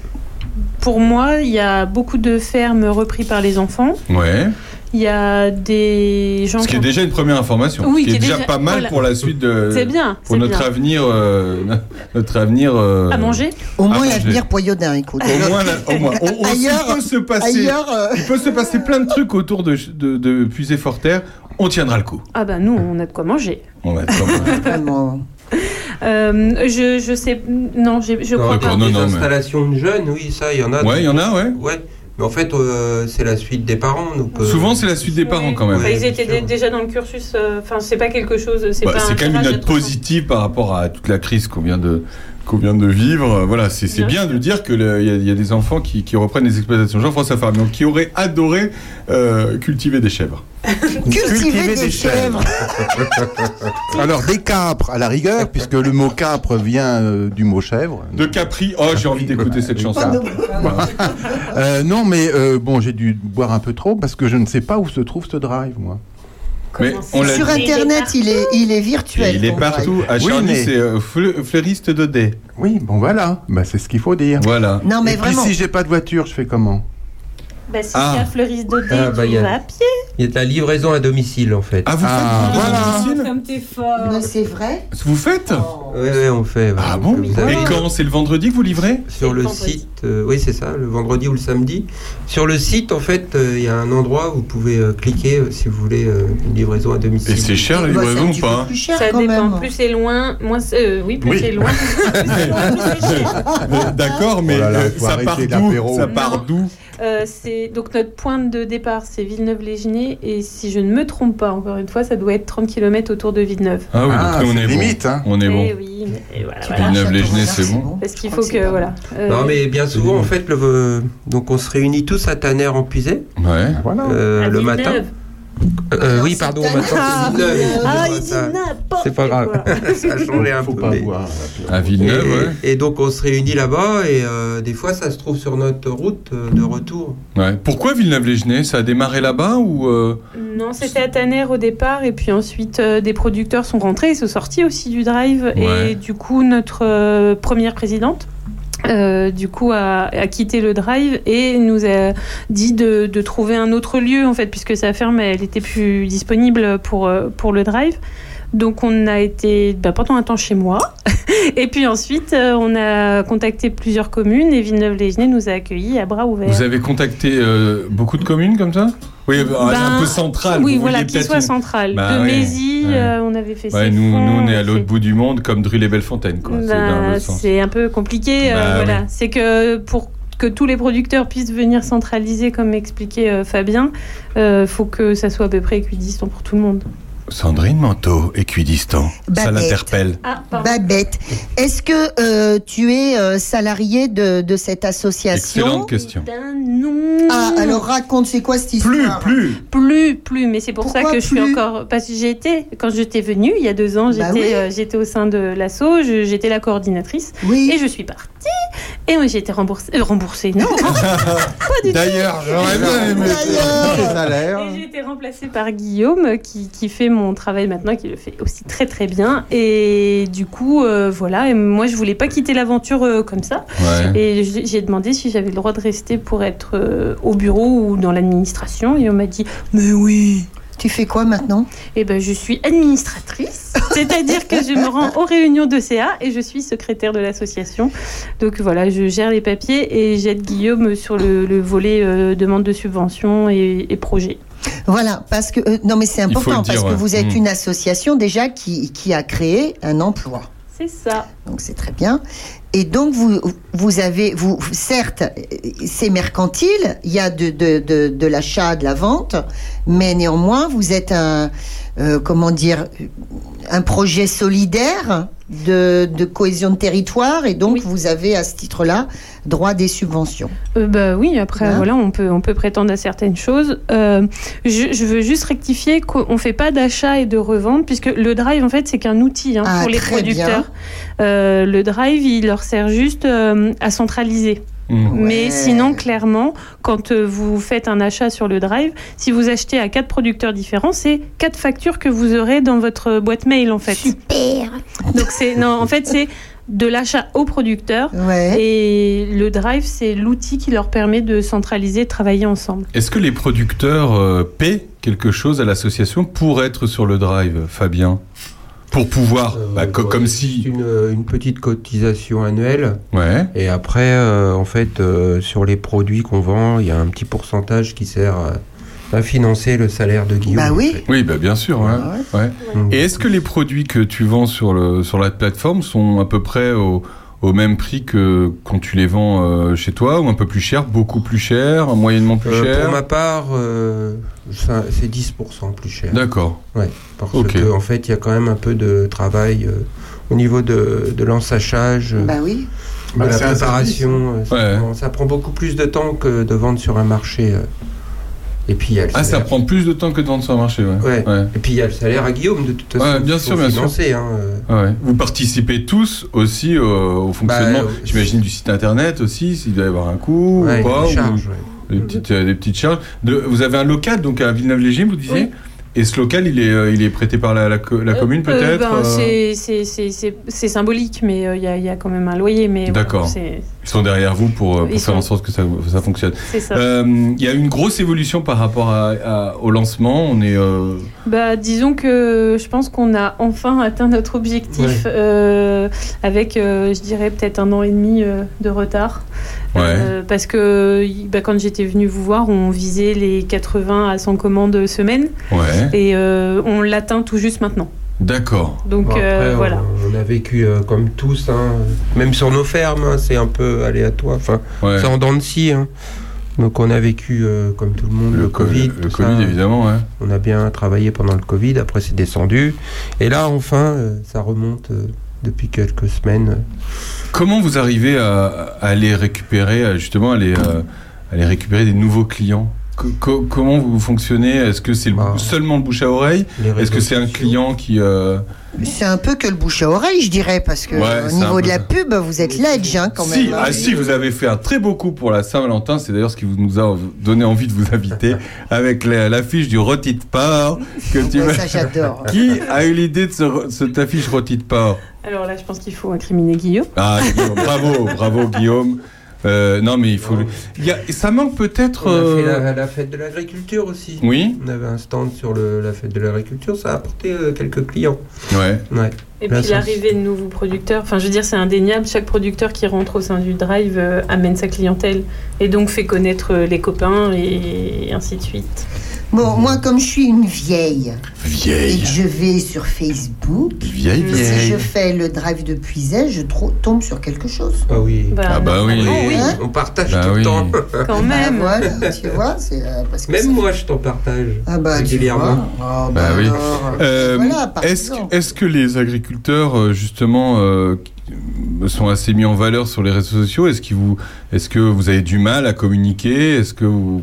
Pour moi, il y a beaucoup de fermes reprises par les enfants. Ouais. Il y a des gens Ce qui est déjà une première information. Oui, ce qui est, qui est déjà, déjà- pas mal voilà. pour la suite de. C'est bien, Pour c'est notre bien. avenir. euh, notre avenir. euh, à manger. Au moins l'avenir Poyodin, écoute. Au moins, la- au moins. On- on- Ailleurs- il peut se passer. Ailleurs, euh, Il peut se passer plein de trucs autour de, de, de Puisé-Forterre. On tiendra le coup. Ah bah nous, on a de quoi manger. On va être vraiment. Euh, je, je sais... Non, je Non, crois pas. non, des non, mais- installations de jeunes, oui, ça, il y en a. Ouais, il y en a, ouais. Ouais. Mais en fait, euh, c'est la suite des parents. Donc, euh, Souvent, c'est la suite des parents quand même. Enfin, ils étaient déjà dans le cursus. euh, Enfin, c'est pas quelque chose. C'est Bah, pas c'est un quand même une note à 300. positive par rapport à toute la crise qu'on vient de qu'on vient de vivre. Voilà, c'est Bien bien de dire qu'il y, y a des enfants qui, qui reprennent les exploitations. Jean-François Farmion, qui aurait adoré euh, cultiver des chèvres. Cultiver des chèvres. Alors des capres à la rigueur, puisque le mot capre vient euh, du mot chèvre. De Capri, oh j'ai envie d'écouter cette chanson. Euh, non, mais euh, bon, j'ai dû boire un peu trop parce que je ne sais pas où se trouve ce drive, moi. Mais on l'a Sur dit. Internet, il est, il est virtuel. Il est partout. À Oui, mais- c'est euh, fleu- fleuriste de dés. Oui, bon voilà, bah, c'est ce qu'il faut dire. Voilà. Non, mais Et puis vraiment. si j'ai pas de voiture, je fais comment? Bah, si Ah. il y a Fleuris de Ah, bah, tu il y a- vas à pied. Il y a de la livraison à domicile, en fait. Ah, vous Ah, faites voilà. à domicile Comme t'es fort. C'est vrai Vous faites Oui, oui, on fait. Ah bon vous avez- Et quand C'est le vendredi que vous livrez Sur le site, euh, oui c'est ça, le vendredi ou le samedi. Sur le site, en fait, euh, il y a un endroit où vous pouvez euh, cliquer euh, si vous voulez euh, une livraison à domicile. Et c'est cher la Bah, c'est livraison ou pas plus cher Ça quand dépend. même. Plus c'est loin, moins c'est. euh, oui, plus Oui. c'est loin. D'accord, mais Oh euh, ça part d'où Ça part d'où Euh, c'est c'est donc notre point de départ, c'est Villeneuve-les-Genêts et si je ne me trompe pas, encore une fois, ça doit être 30 km autour de Villeneuve. Ah oui, Ah, donc nous, on est limite, bon. hein. On est Eh bon. oui, voilà, voilà. Villeneuve-les-Genêts, c'est bon. Parce qu'il faut que voilà. Euh, Non, mais bien souvent, en fait, le, donc on se réunit tous à Tanner en Puisée Ouais. Voilà. euh, le Villeneuve. matin. Euh, Alors, oui, pardon, Tanner. maintenant c'est Villeneuve. Ah, il dit n'importe C'est pas grave, ça a changé un Faut peu. pas mais-. À Villeneuve, ouais. et, et donc on se réunit là-bas et euh, des fois ça se trouve sur notre route euh, de retour. Ouais. Pourquoi Villeneuve-les-Genêts? Ça a démarré là-bas ou euh, Non, c'était à Tanner au départ, et puis ensuite euh, des producteurs sont rentrés et sont sortis aussi du drive. Ouais. Et du coup, notre euh, première présidente, euh, du coup, a, a quitté le drive et nous a dit de, de trouver un autre lieu, en fait, puisque sa ferme, elle était plus disponible pour, euh, pour le drive. Donc on a été bah, pendant un temps chez moi. et puis ensuite, euh, on a contacté plusieurs communes et Villeneuve-les-Genêts nous a accueillis à bras ouverts. vous avez contacté euh, beaucoup de communes comme ça? Oui, bah, un Ben, peu central. Oui, voilà, qui soit une- central. Bah de ouais, Mézy, ouais. euh, on avait fait Ouais, nous, nous, on est à l'autre bout du monde, comme Drul et Bellefontaine, c'est Ben, un peu compliqué. euh, Bah, voilà. oui. C'est que pour que tous les producteurs puissent venir centraliser, comme expliquait euh, Fabien, il faut que ça soit à peu près équidistant pour tout le monde. Sandrine Manteau, équidistant. Ça Babette. l'interpelle. Ah. Babette, est-ce que euh, tu es euh, salarié de, de cette association? Excellente question. Ben non. Ah, alors raconte, c'est quoi cette histoire? Plus, plus. Plus, plus, mais c'est pour ça que je suis encore. Parce que j'étais, quand j'étais venue, il y a deux ans, j'étais Bah oui. euh, j'étais au sein de l'ASSO, j'étais la coordinatrice, Oui. et je suis partie, et moi j'ai été remboursée. euh, remboursée, non D'ailleurs, j'aurais bien aimé. D'ailleurs. Les salaires. Et j'ai été remplacée par Guillaume qui, qui fait mon travail maintenant, qui le fait aussi très très bien. Et du coup, euh, voilà, et moi je voulais pas quitter l'aventure euh, comme ça. Ouais. Et j'ai demandé si j'avais le droit de rester pour être euh, au bureau ou dans l'administration. Et on m'a dit, mais oui. Tu fais quoi maintenant? Et ben je suis administratrice, c'est-à-dire que je me rends aux réunions de CA et je suis secrétaire de l'association. Donc voilà, je gère les papiers et j'aide Guillaume sur le, le volet euh, demande de subvention et, et projet. Voilà, parce que euh, non mais c'est important dire, parce que vous êtes Mm. une association déjà qui, qui a créé un emploi. C'est ça. Donc c'est très bien. Et donc vous vous avez vous certes c'est mercantile, il y a de de, de, de l'achat, de la vente, mais néanmoins vous êtes un euh, comment dire un projet solidaire de, de cohésion de territoire et donc Oui. vous avez à ce titre-là droit des subventions. Euh, bah oui, après Hein voilà, on peut on peut prétendre à certaines choses. Euh, je, je veux juste rectifier qu'on fait pas d'achat et de revente puisque le drive en fait c'est qu'un outil hein, Ah, pour les producteurs. Euh, le drive il leur sert juste à centraliser. Mmh. Mais Ouais. sinon, clairement, quand euh, vous faites un achat sur le Drive, si vous achetez à quatre producteurs différents, c'est quatre factures que vous aurez dans votre boîte mail, en fait. Super. Donc, c'est, non, en fait, c'est de l'achat au producteur. Ouais. Et le Drive, c'est l'outil qui leur permet de centraliser, de travailler ensemble. Est-ce que les producteurs euh, paient quelque chose à l'association pour être sur le drive, Fabien? Pour pouvoir, Euh, bah, co- ouais, comme si. une, une petite cotisation annuelle. Ouais. Et après, euh, en fait, euh, sur les produits qu'on vend, il y a un petit pourcentage qui sert à, à financer le salaire de Guillaume. Bah oui. en fait. Oui, bah bien sûr. ouais. Ah Ouais. Et est-ce que les produits que tu vends sur, le, sur la plateforme sont à peu près au, au même prix que quand tu les vends euh, chez toi ou un peu plus cher, beaucoup plus cher, moyennement plus euh, cher pour ma part, euh, c'est 10% plus cher. D'accord. Ouais, parce Ok. que en fait, il y a quand même un peu de travail euh, au niveau de, de l'ensachage, euh, Bah oui. de Bah, la un préparation. euh, ça, Ouais. prend, ça prend beaucoup plus de temps que de vendre sur un marché. Et puis il y a le Ah, ça salaire. prend plus de temps que de vendre sur un marché, ouais. Ouais. Ouais. Et puis il y a le salaire à Guillaume de toute façon. Ouais, bien sûr, bien sûr. hein, euh. Ouais. Vous participez tous aussi euh, au fonctionnement, Bah, euh, j'imagine, du site internet aussi, s'il doit y avoir un coût Ouais, ou pas, des ou charges, ouais. des, petites, euh, des petites charges. De, vous avez un local donc à Villeneuve-les-Gilles, vous disiez Oui. Et ce local, il est, euh, il est prêté par la, la, co- la commune Euh, peut-être ben, euh, c'est- c'est- c'est c'est- c'est symbolique, mais euh, il y, a- il y a quand même un loyer. voilà, D'accord. Ils sont derrière vous pour, euh, pour faire en sorte que ça, ça fonctionne. Euh, Il y a une grosse évolution par rapport à, à- au lancement. On est. euh, Bah, disons que je pense qu'on a enfin atteint notre objectif Ouais. euh, avec, je dirais, peut-être un an et demi de retard. Parce que bah, quand j'étais venue vous voir, on visait les 80 à 100 commandes semaine Ouais. et on l'atteint tout juste maintenant. D'accord. Donc Bon, après, euh, on- voilà. On, a vécu euh, comme tous, hein, même sur nos fermes, hein, c'est un peu aléatoire. Enfin, Ouais. c'est en dents de scie. hein. Donc on a vécu, euh, comme tout le monde, le, co- Covid. le Covid, évidemment, ouais. On a bien travaillé pendant le Covid, après c'est descendu. Et là, enfin, euh, ça remonte euh, depuis quelques semaines. Comment vous arrivez à, à aller récupérer, justement, à euh, récupérer des nouveaux clients? Co- co- Comment vous fonctionnez? Est-ce que c'est Bah, seulement le bouche à oreille? Est-ce que c'est un client qui... euh, C'est un peu que le bouche à oreille, je dirais, parce que Ouais, au niveau de la pub, vous êtes ledge hein, quand si, même. ah si, vous avez fait un très beau coup pour la Saint-Valentin. C'est d'ailleurs ce qui vous- nous a donné envie de vous inviter avec la- l'affiche du rôti de porc que tu Ouais, ça, j'adore. Qui a eu l'idée de ce- cette affiche rôti de porc Alors là, je pense qu'il faut incriminer Guillaume. Ah, Guillaume, bravo, bravo Guillaume. Euh, non, mais il faut. le- Il y a- ça manque peut-être. On a fait euh, la, la fête de l'agriculture aussi. Oui. On avait un stand sur le- la fête de l'agriculture, ça a apporté euh, quelques clients. Ouais. Ouais. Et puis l'arrivée de nouveaux producteurs, enfin je veux dire c'est indéniable, chaque producteur qui rentre au sein du drive euh, amène sa clientèle et donc fait connaître les copains et ainsi de suite. Bon, moi, comme je suis une vieille et que je vais sur Facebook, Vieille, si je fais le drive de Puiset, je tombe sur quelque chose. Ah oui. Bah, Ah bah oui. Hein On partage Bah tout oui. le temps. Quand Bah, même. voilà, tu vois, c'est euh, parce que Même moi, je t'en partage. Ah bah, régulièrement. Ah, Bah oui. alors, Euh, voilà, est-ce, que, les agriculteurs, euh, justement, euh, euh, sont assez mis en valeur sur les réseaux sociaux Est-ce, vous, est-ce que vous avez du mal à communiquer? Est-ce que vous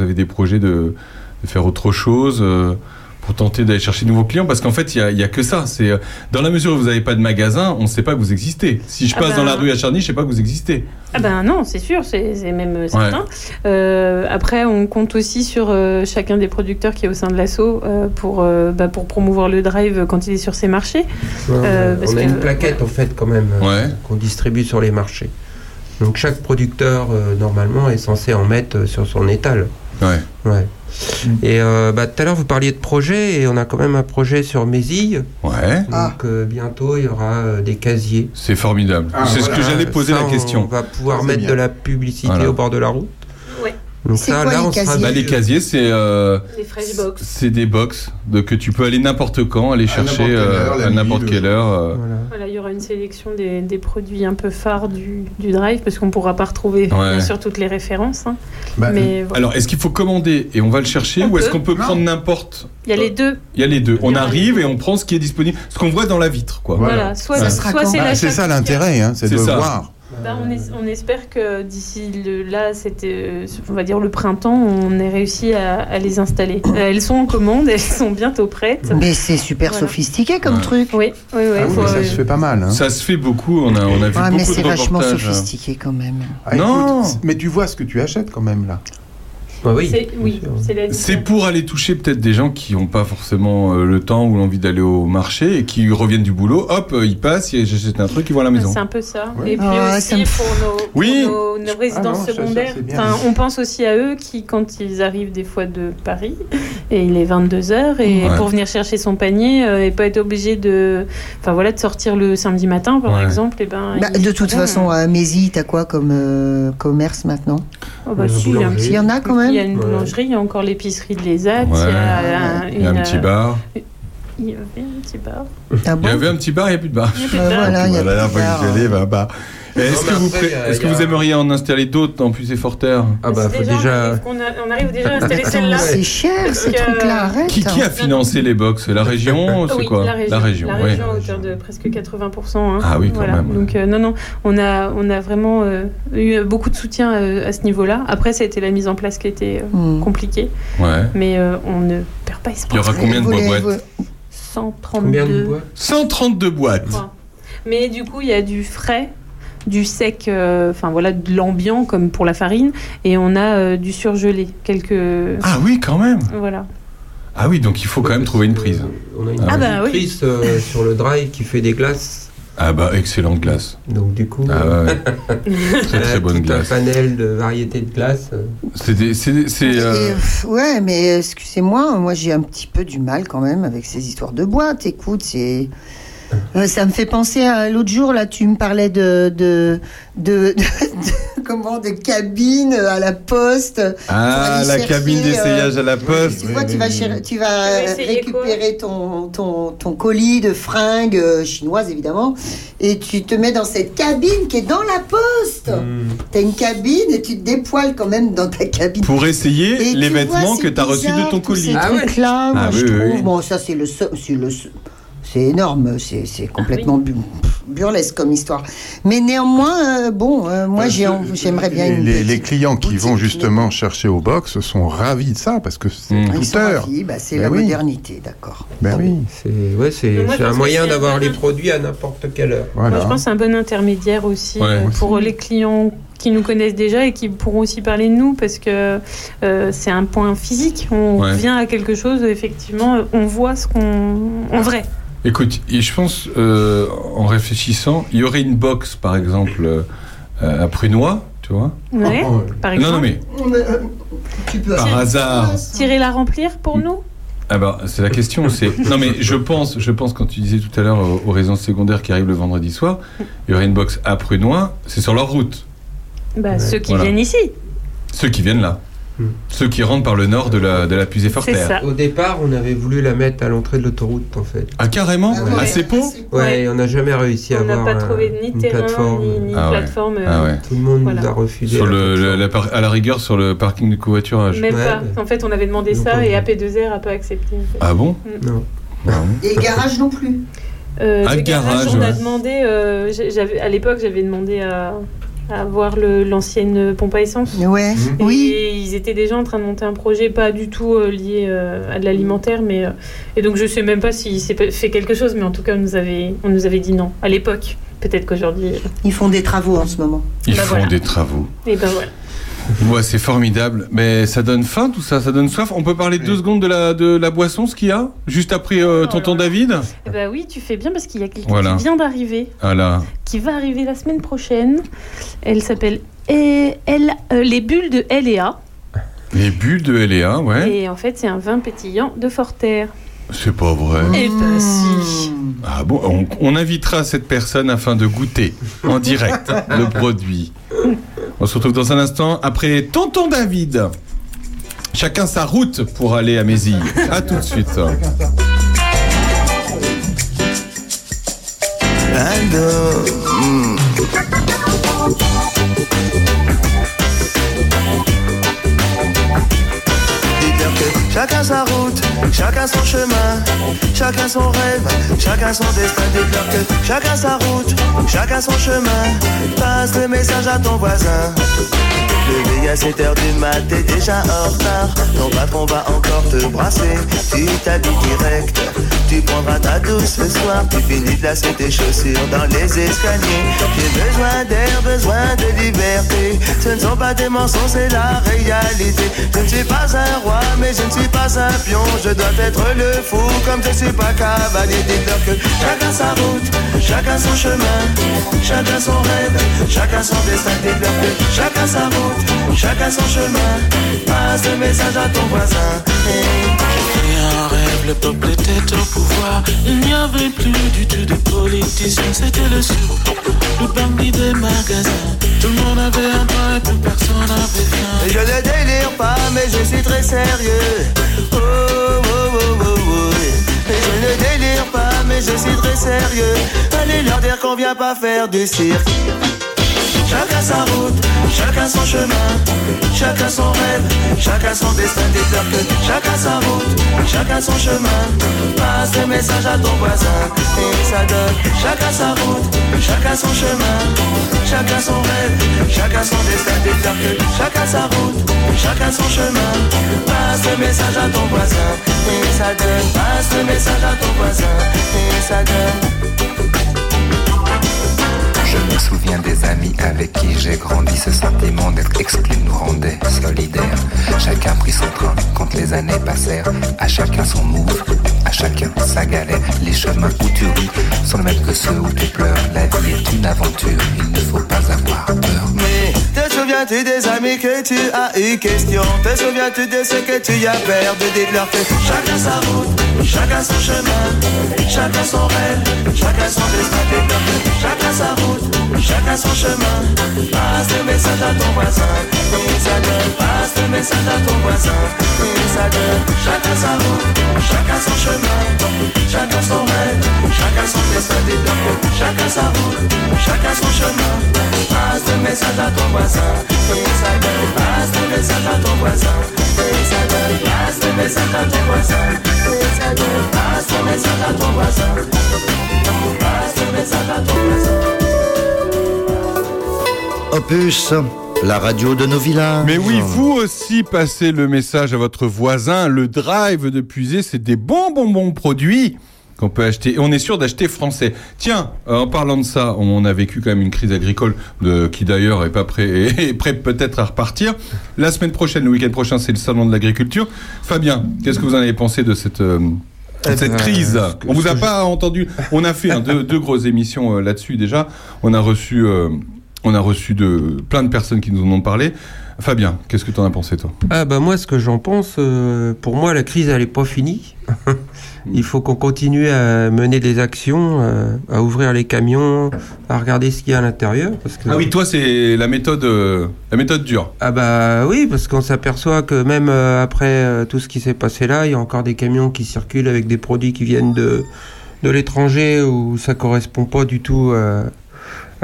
avez des projets de, de faire autre chose euh, pour tenter d'aller chercher de nouveaux clients Parce qu'en fait, il n'y a, il y a que ça. C'est, euh, dans la mesure où vous n'avez pas de magasin, on ne sait pas que vous existez. Si je Ah passe dans la rue à Charny, je ne sais pas que vous existez. Ah ben non, c'est sûr, c'est même euh, certain. Euh, après, on compte aussi sur euh, chacun des producteurs qui est au sein de l'assaut euh, pour, euh, bah, pour promouvoir le drive quand il est sur ses marchés. Ouais, Euh, on a que- une plaquette en fait quand même euh, Ouais. qu'on distribue sur les marchés. Donc chaque producteur euh, normalement est censé en mettre euh, sur son étal. Ouais. Ouais. Et euh, bah, tout à l'heure vous parliez de projet et on a quand même un projet sur Mésille. Ouais. Donc Ah. euh, bientôt il y aura euh, des casiers. C'est formidable. Ah, c'est ce que j'allais poser Ça, la question. On va pouvoir mettre bien. de la publicité Voilà. au bord de la route. Ouais. Donc C'est ça quoi, là les on sera casiers Bah, les casiers, c'est euh, Les fresh box. c'est des box de, que tu peux aller n'importe quand, aller chercher euh, à n'importe le quelle jour. heure. euh. Voilà. Voilà, il y aura une sélection des, des produits un peu phares du, du drive parce qu'on ne pourra pas retrouver Ouais. bien sûr toutes les références. hein. Bah, mais voilà. Alors, est-ce qu'il faut commander et on va le chercher On ou est-ce peut. qu'on peut prendre n'importe il y a les deux. Il y a les deux. On arrive et on prend ce qui est disponible, ce qu'on voit dans la vitre, quoi. Voilà. Voilà, soit, soit c'est bah, ça l'intérêt, hein, c'est de voir. Bah, on, es- on espère que d'ici là, c'était, euh, on va dire le printemps, on ait réussi à, à les installer. Euh, elles sont en commande, elles sont bientôt prêtes. Mais c'est super Voilà. sophistiqué comme Ouais. truc. Oui, oui, oui. Ah oui, faut, mais ça euh, se fait pas mal. Hein. Ça se fait beaucoup, on a, on a vu Ah, mais c'est vachement reportages. sophistiqué quand même. Ah, Non. écoute, mais tu vois ce que tu achètes quand même là. Ah oui. c'est, oui, pour aller toucher peut-être des gens qui n'ont pas forcément euh, le temps ou l'envie d'aller au marché et qui reviennent du boulot. Hop, euh, ils passent, ils j'achète un truc, ils vont à la maison. C'est un peu ça. Ouais. Et puis Ah, aussi me- pour nos, pour Oui. nos- nos résidences Ah non, ça, ça, secondaires. on pense aussi à eux qui, quand ils arrivent des fois de Paris, et il est 22h, et Ouais. pour venir chercher son panier euh, et pas être obligé de, enfin, voilà, de sortir le samedi matin, par Ouais. exemple. Et ben, Bah, de toute façon, à Mézy, t'as quoi comme euh, commerce maintenant? Oh, bah, si, il y a un boulangerie. petit- Il y en a quand il y a même une Ouais. boulangerie, il y a encore l'épicerie de l'ESAT, Ouais. il y a un, Il y a un une, petit euh, bar. Il y avait un petit bar. Ah Il y avait un petit bar, il n'y a plus de bar. Il y a plus de bar. voilà, il y a plus de que bar. Est-ce que, vous, a- que a- aimeriez en installer d'autres dans Puy et Forterre Ah bah C'est faut déjà, déjà. On arrive, qu'on a- on arrive déjà à installer celle-là. C'est cher ces trucs-là, arrête. qui, qui a financé les box? La région C'est Oui, quoi? la région, La région, La région à hauteur de presque 80%. hein. Ah oui, quand même, ouais. Donc euh, non, non, on a, on a vraiment euh, eu beaucoup de soutien euh, à ce niveau-là. Après, ça a été la mise en place qui était euh, Hmm. compliquée, Ouais. mais euh, on ne perd pas Il y espoir. aura combien de boîtes? vous- 132. Combien de bois 132 boîtes. Mais du coup, il y a du frais, du sec, euh, enfin voilà, de l'ambiant comme pour la farine, et on a euh, du surgelé. Quelques. Ah oui, quand même. Voilà. Ah oui, donc il faut quand même trouver une prise. On a une Ah bah oui. prise euh, sur le drive qui fait des glaces. Ah bah, excellente glace. Donc du coup, Ah ouais. très très bonne tout glace. Un panel de variétés de glaces. C'est euh, ouais, mais excusez-moi, moi j'ai un petit peu du mal quand même avec ces histoires de boîtes. Écoute, c'est. Euh, ça me fait penser à l'autre jour, là, tu me parlais de, de, de, de, comment de cabine à la poste. Ah, la chercher, cabine d'essayage euh, à la poste. Tu vois, tu vas, tu vas Tu vas essayer récupérer ton, ton, ton colis de fringues euh, chinoises, évidemment, et tu te mets dans cette cabine qui est dans la poste. Hmm. Tu as une cabine et tu te dépoiles quand même dans ta cabine. Pour essayer Et les vois, vêtements que tu as reçus de ton colis. Trucs-là, moi, Ah je oui, trouve. oui. Bon, ça, c'est le. le. C'est énorme, c'est complètement bu- burlesque comme histoire. Mais néanmoins, euh, bon, euh, moi j'aimerais bien Les, une. les- petite- les clients qui vont justement chercher au box sont ravis de ça parce que c'est Mmh. Ils sont coûteur. ravis, bah, c'est Ben la oui. modernité, d'accord. Ben oui. C'est ouais, un moyen d'avoir un les produits à n'importe quelle heure. Moi, je pense que c'est un bon intermédiaire aussi Ouais. euh, pour les clients qui nous connaissent déjà et qui pourront aussi parler de nous parce que euh, c'est un point physique. On Ouais. vient à quelque chose, effectivement, on voit ce qu'on. en vrai. Écoute, je pense, euh, en réfléchissant, il y aurait une box, par exemple, euh, à Prunois, tu vois Ouais, par exemple. Non, non, mais peux. par hasard. Tirer la remplir pour nous? Ah bah, c'est la question. C'est non mais je pense, je pense quand tu disais tout à l'heure aux, aux résidences secondaires qui arrivent le vendredi soir, il y aurait une box à Prunois. C'est sur leur route. bah, Ceux qui Voilà. viennent ici. Ceux qui viennent là, ceux qui rentrent par le nord de la de la Pusée Forterre. Au départ, on avait voulu la mettre à l'entrée de l'autoroute en fait. Ah carrément Ouais. À Cepo Ouais, on n'a jamais réussi à On n'a avoir pas un- trouvé ni une terrain, plateforme. ni, ni Ah ouais. plateforme. euh, Ah ouais. Tout le monde Voilà. nous a refusé. Sur la le, plateforme. le- la par- à la rigueur sur le parking de covoiturage. Même Ouais, pas. En fait, on avait demandé ça et AP2R a pas accepté. en fait. Ah bon Mm. Non. Ah Et garage non plus. Euh, Ah, le garage, garage, on a demandé. euh, à l'époque, j'avais demandé à, à voir l'ancienne pompe à essence. Ouais. Mmh. Et Oui. ils étaient déjà en train de monter un projet, pas du tout euh, lié euh, à de l'alimentaire, mais euh, et donc je sais même pas s'il s'est fait quelque chose, mais en tout cas on nous avait, on nous avait dit non à l'époque. Peut-être qu'aujourd'hui. Ils font des travaux en ce moment. Ils Bah font voilà. des travaux. Et ben voilà. Ouais, c'est formidable. Mais ça donne faim tout ça, ça donne soif. On peut parler deux secondes de la, de la boisson, ce qu'il y a Juste après euh, tonton David ben oui, tu fais bien parce qu'il y a quelqu'un Voilà. qui vient d'arriver, Voilà. qui va arriver la semaine prochaine. Elle s'appelle elle, euh, les bulles de L et A. Les bulles de Léa, ouais. Et en fait, c'est un vin pétillant de Forterre. C'est pas vrai. Eh ben si. Ah bon, on, on invitera cette personne afin de goûter en direct le produit. On se retrouve dans un instant après Tonton David. Chacun sa route pour aller à Mézille. À tout de suite. Chacun sa route, chacun son chemin, chacun son rêve, chacun son destin. Dites-leur que chacun sa route, chacun son chemin. Passe le message à ton voisin. Levé à 7 heures du mat, t'es déjà en retard. Ton patron va encore te brasser. Tu t'habilles direct, tu prendras ta douce ce soir. Tu finis de lasser tes chaussures dans les escaliers. J'ai besoin d'air, besoin de liberté. Ce ne sont pas des mensonges, c'est la réalité. Je ne suis pas un roi, mais je ne suis pas un pion. Je dois être le fou, comme je suis pas cavalier. Dites-leur que chacun sa route, chacun son chemin, chacun son rêve, chacun son destin. Dites-leur que chacun sa route, chacun son chemin. Passe le message à ton voisin. Et un rêve, le peuple était au pouvoir. Il n'y avait plus du tout de politiciens, c'était le sur. Tout le monde avait un pain et plus personne n'avait faim. Je ne délire pas, mais je suis très sérieux. Oh, oh, oh, oh, oh. Et je ne délire pas, mais je suis très sérieux. Allez leur dire qu'on vient pas faire du cirque. Chacun sa route, chacun son chemin, chacun son rêve, chacun son destin. Que chacun sa route, chacun son chemin. Passe le message à ton voisin et ça donne. Chacun sa route, chacun son chemin, chacun son rêve, chacun son destin. Que chacun sa route, chacun son chemin. Passe le message à ton voisin et ça donne. Passe le message à ton voisin et ça donne. Je me souviens des amis avec qui j'ai grandi. Ce sentiment d'être exclu nous rendait solidaires. Chacun prit son train quand les années passèrent. À chacun son move, à chacun sa galère. Les chemins où tu ris sont les mêmes que ceux où tu pleures. La vie est une aventure, il ne faut pas avoir peur. Souviens-tu des amis que tu as eu question? Te souviens-tu de ce que tu y as perdu? Dites-leur que chacun sa route, chacun son chemin, chacun son rêve, chacun son destin. Dites-leur chacun sa route, chacun son chemin. Passe le message à ton voisin. Ça gueule, passe le message à ton voisin. Ça gueule, chacun sa route, chacun son chemin, chacun son rêve, chacun son destin des deux. Chacun sa route, chacun son chemin. Passe le message à ton voisin. Opus, la radio de nos villages. Mais oui, vous aussi passez le message à votre voisin. Le drive de puiser, c'est des bons bonbons produits qu'on peut acheter. Et on est sûr d'acheter français. Tiens, euh, en parlant de ça, on a vécu quand même une crise agricole de, qui d'ailleurs est pas prêt, est prêt peut-être à repartir. La semaine prochaine, le week-end prochain, c'est le salon de l'agriculture. Fabien, qu'est-ce que vous en avez pensé de cette euh, Eh cette ben, crise que- On vous a pas entendu. On a fait hein, deux, deux grosses émissions euh, là-dessus déjà. On a reçu, euh, on a reçu de plein de personnes qui nous en ont parlé. Fabien, qu'est-ce que tu en as pensé toi? Ah bah moi ce que j'en pense, euh, pour moi la crise elle est pas finie. Il faut qu'on continue à mener des actions, euh, à ouvrir les camions, à regarder ce qu'il y a à l'intérieur. Parce que... Ah oui, toi c'est la méthode, euh, la méthode dure. Ah bah oui, parce qu'on s'aperçoit que même euh, après tout ce qui s'est passé là, il y a encore des camions qui circulent avec des produits qui viennent de, de l'étranger où ça correspond pas du tout euh,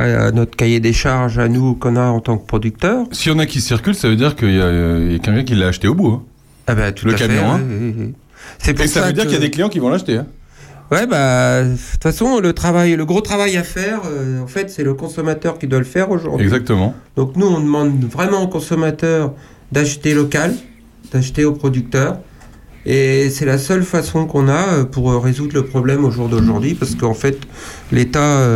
à, notre cahier des charges, à nous qu'on a en tant que producteurs. S'il y en a qui circulent, ça veut dire qu'il y a, euh, y a quelqu'un qui l'a acheté au bout. hein. Ah bah tout le à fait, camion. hein. oui, oui, oui. C'est pour Et ça, ça veut dire qu'il y a des clients qui vont l'acheter. hein. Ouais, bah, de toute façon, le travail, le gros travail à faire, euh, en fait, c'est le consommateur qui doit le faire aujourd'hui. Exactement. Donc nous, on demande vraiment au consommateur d'acheter local, d'acheter au producteur. Et c'est la seule façon qu'on a euh, pour euh, résoudre le problème au jour d'aujourd'hui, parce qu'en fait, l'État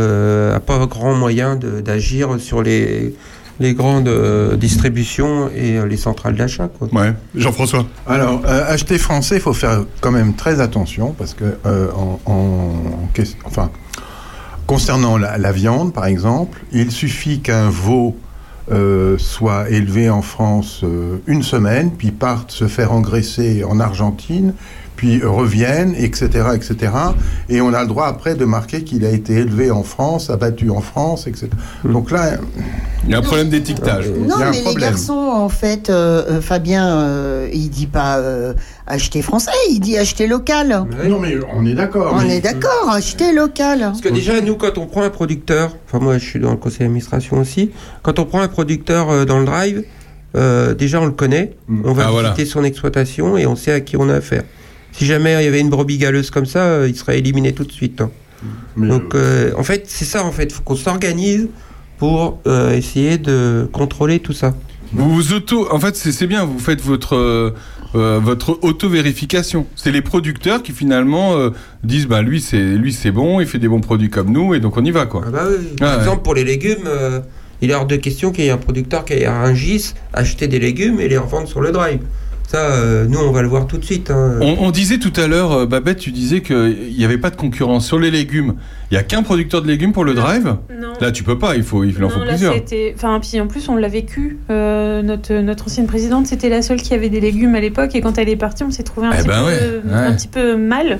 n'a pas grand moyen d'agir sur les, les grandes euh, distributions et euh, les centrales d'achat. Ouais, Jean-François. Alors, euh, acheter français, il faut faire quand même très attention parce que, euh, en, enfin, concernant la, la viande, par exemple, il suffit qu'un veau euh, soit élevé en France euh, une semaine, puis parte se faire engraisser en Argentine, puis revienne, etc., etc. Et on a le droit après de marquer qu'il a été élevé en France, abattu en France, etc. Donc là, il y a un problème d'étiquetage. Non, mais les garçons, en fait, euh, euh, Fabien, euh, il dit pas euh, acheter français, il dit acheter local. Non, mais on est d'accord. On mais- est d'accord, acheter local. Parce que déjà, nous, quand on prend un producteur, enfin moi je suis dans le conseil d'administration aussi, quand on prend un producteur euh, dans le drive, euh, déjà on le connaît, on va Ah, voilà. visiter son exploitation et on sait à qui on a affaire. Si jamais il y avait une brebis galeuse comme ça, euh, il serait éliminé tout de suite. hein. Donc euh, en fait, c'est ça en fait, faut qu'on s'organise pour euh, essayer de contrôler tout ça. Vous vous auto, en fait, c'est bien. Vous faites votre euh, euh, votre auto-vérification. C'est les producteurs qui finalement euh, disent bah lui c'est lui c'est bon, il fait des bons produits comme nous et donc on y va quoi. Ah bah oui. Par Ah ouais. exemple, pour les légumes, euh, il est hors de question qu'il y ait un producteur qui ait un GIS, acheter des légumes et les revendre sur le drive. Ça, euh, nous, on va le voir tout de suite. hein. On, on disait tout à l'heure, euh, Babette, tu disais qu'il n'y avait pas de concurrence sur les légumes. Il y a qu'un producteur de légumes pour le drive. Non. Là, tu peux pas. Il faut, il en faut Non, là, plusieurs. Enfin, puis en plus, on l'a vécu. Euh, notre, notre ancienne présidente, c'était la seule qui avait des légumes à l'époque. Et quand elle est partie, on s'est trouvé un, Eh petit, ben peu, ouais, ouais. un petit peu mal.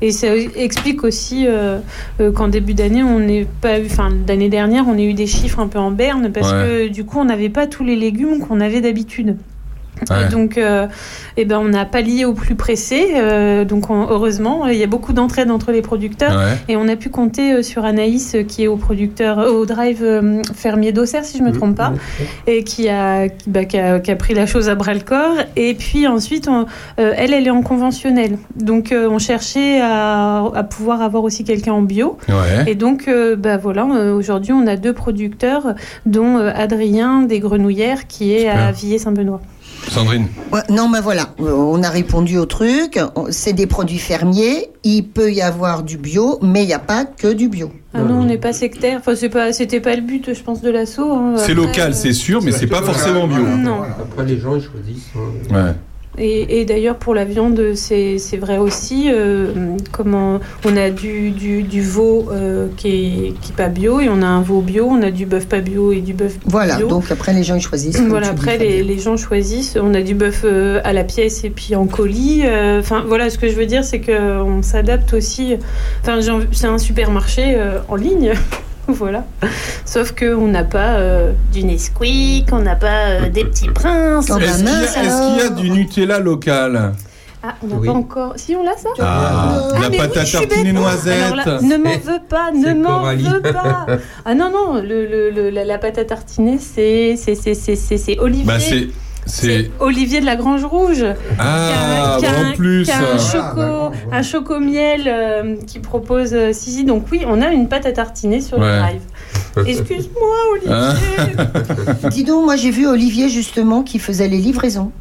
Et ça explique aussi euh, euh, qu'en début d'année, on n'est pas eu. Enfin, d'année dernière, on a eu des chiffres un peu en berne parce Ouais. que du coup, on n'avait pas tous les légumes qu'on avait d'habitude. Ouais. Et donc, euh, eh ben, on a pallié au plus pressé. euh, donc, on- heureusement, il y a beaucoup d'entraide entre les producteurs. Ouais. Et on a pu compter euh, sur Anaïs, euh, qui est au producteur, euh, au drive euh, fermier d'Auxerre, si je me trompe pas, et qui a, qui, bah, qui a, qui a pris la chose à bras le corps. Et puis ensuite, on- euh, elle, elle est en conventionnel. Donc, euh, on cherchait à, à pouvoir avoir aussi quelqu'un en bio. Ouais. Et donc, euh, bah voilà, aujourd'hui, on a deux producteurs, dont euh, Adrien des Grenouillères, qui est à Villers-Saint-Benoît. Sandrine. Ouais, non, mais voilà, euh, on a répondu au truc. C'est des produits fermiers. Il peut y avoir du bio, mais il n'y a pas que du bio. Ah non, on n'est pas sectaire. Enfin, c'est pas, c'était pas le but, je pense, de l'assaut. hein. C'est local, euh, c'est sûr, mais c'est pas forcément bio. Non. Après, les gens, ils choisissent. hein. Ouais. Et, et d'ailleurs, pour la viande, c'est vrai aussi. euh, comment on a du, du, du veau euh, qui, est, qui est pas bio et on a un veau bio, on a du bœuf pas bio et du bœuf Voilà, bio. donc après les gens ils choisissent. Voilà, après les, les gens choisissent. On a du bœuf euh, à la pièce et puis en colis. Enfin voilà, ce que je veux dire, c'est qu'on s'adapte aussi. Enfin, c'est un supermarché en ligne. voilà. Sauf qu'on n'a pas euh, du Nesquik, on n'a pas euh, des petits princes. Est-ce qu'il y, a- est-ce qu'il y a du Nutella local? Ah, on n'a Oui. pas encore. Si, on l'a ça? Ah, de la mais pâte à je suis tartiner noisette. Là, ne m'en veux pas, ne m'en Coralie. veux pas. Ah non, non, le, le- le- la, la pâte à tartiner, c'est c'est- c'est- c'est- c'est- c'est Olivier. Bah c'est Olivier de la Grange Rouge. Ah, qui a, un- en plus. qui a un Ah, choco, un choco miel euh, qui propose. euh, si, si, donc oui, on a une pâte à tartiner sur Ouais. le drive. Excuse-moi, Olivier. Hein Dis donc, moi j'ai vu Olivier justement qui faisait les livraisons.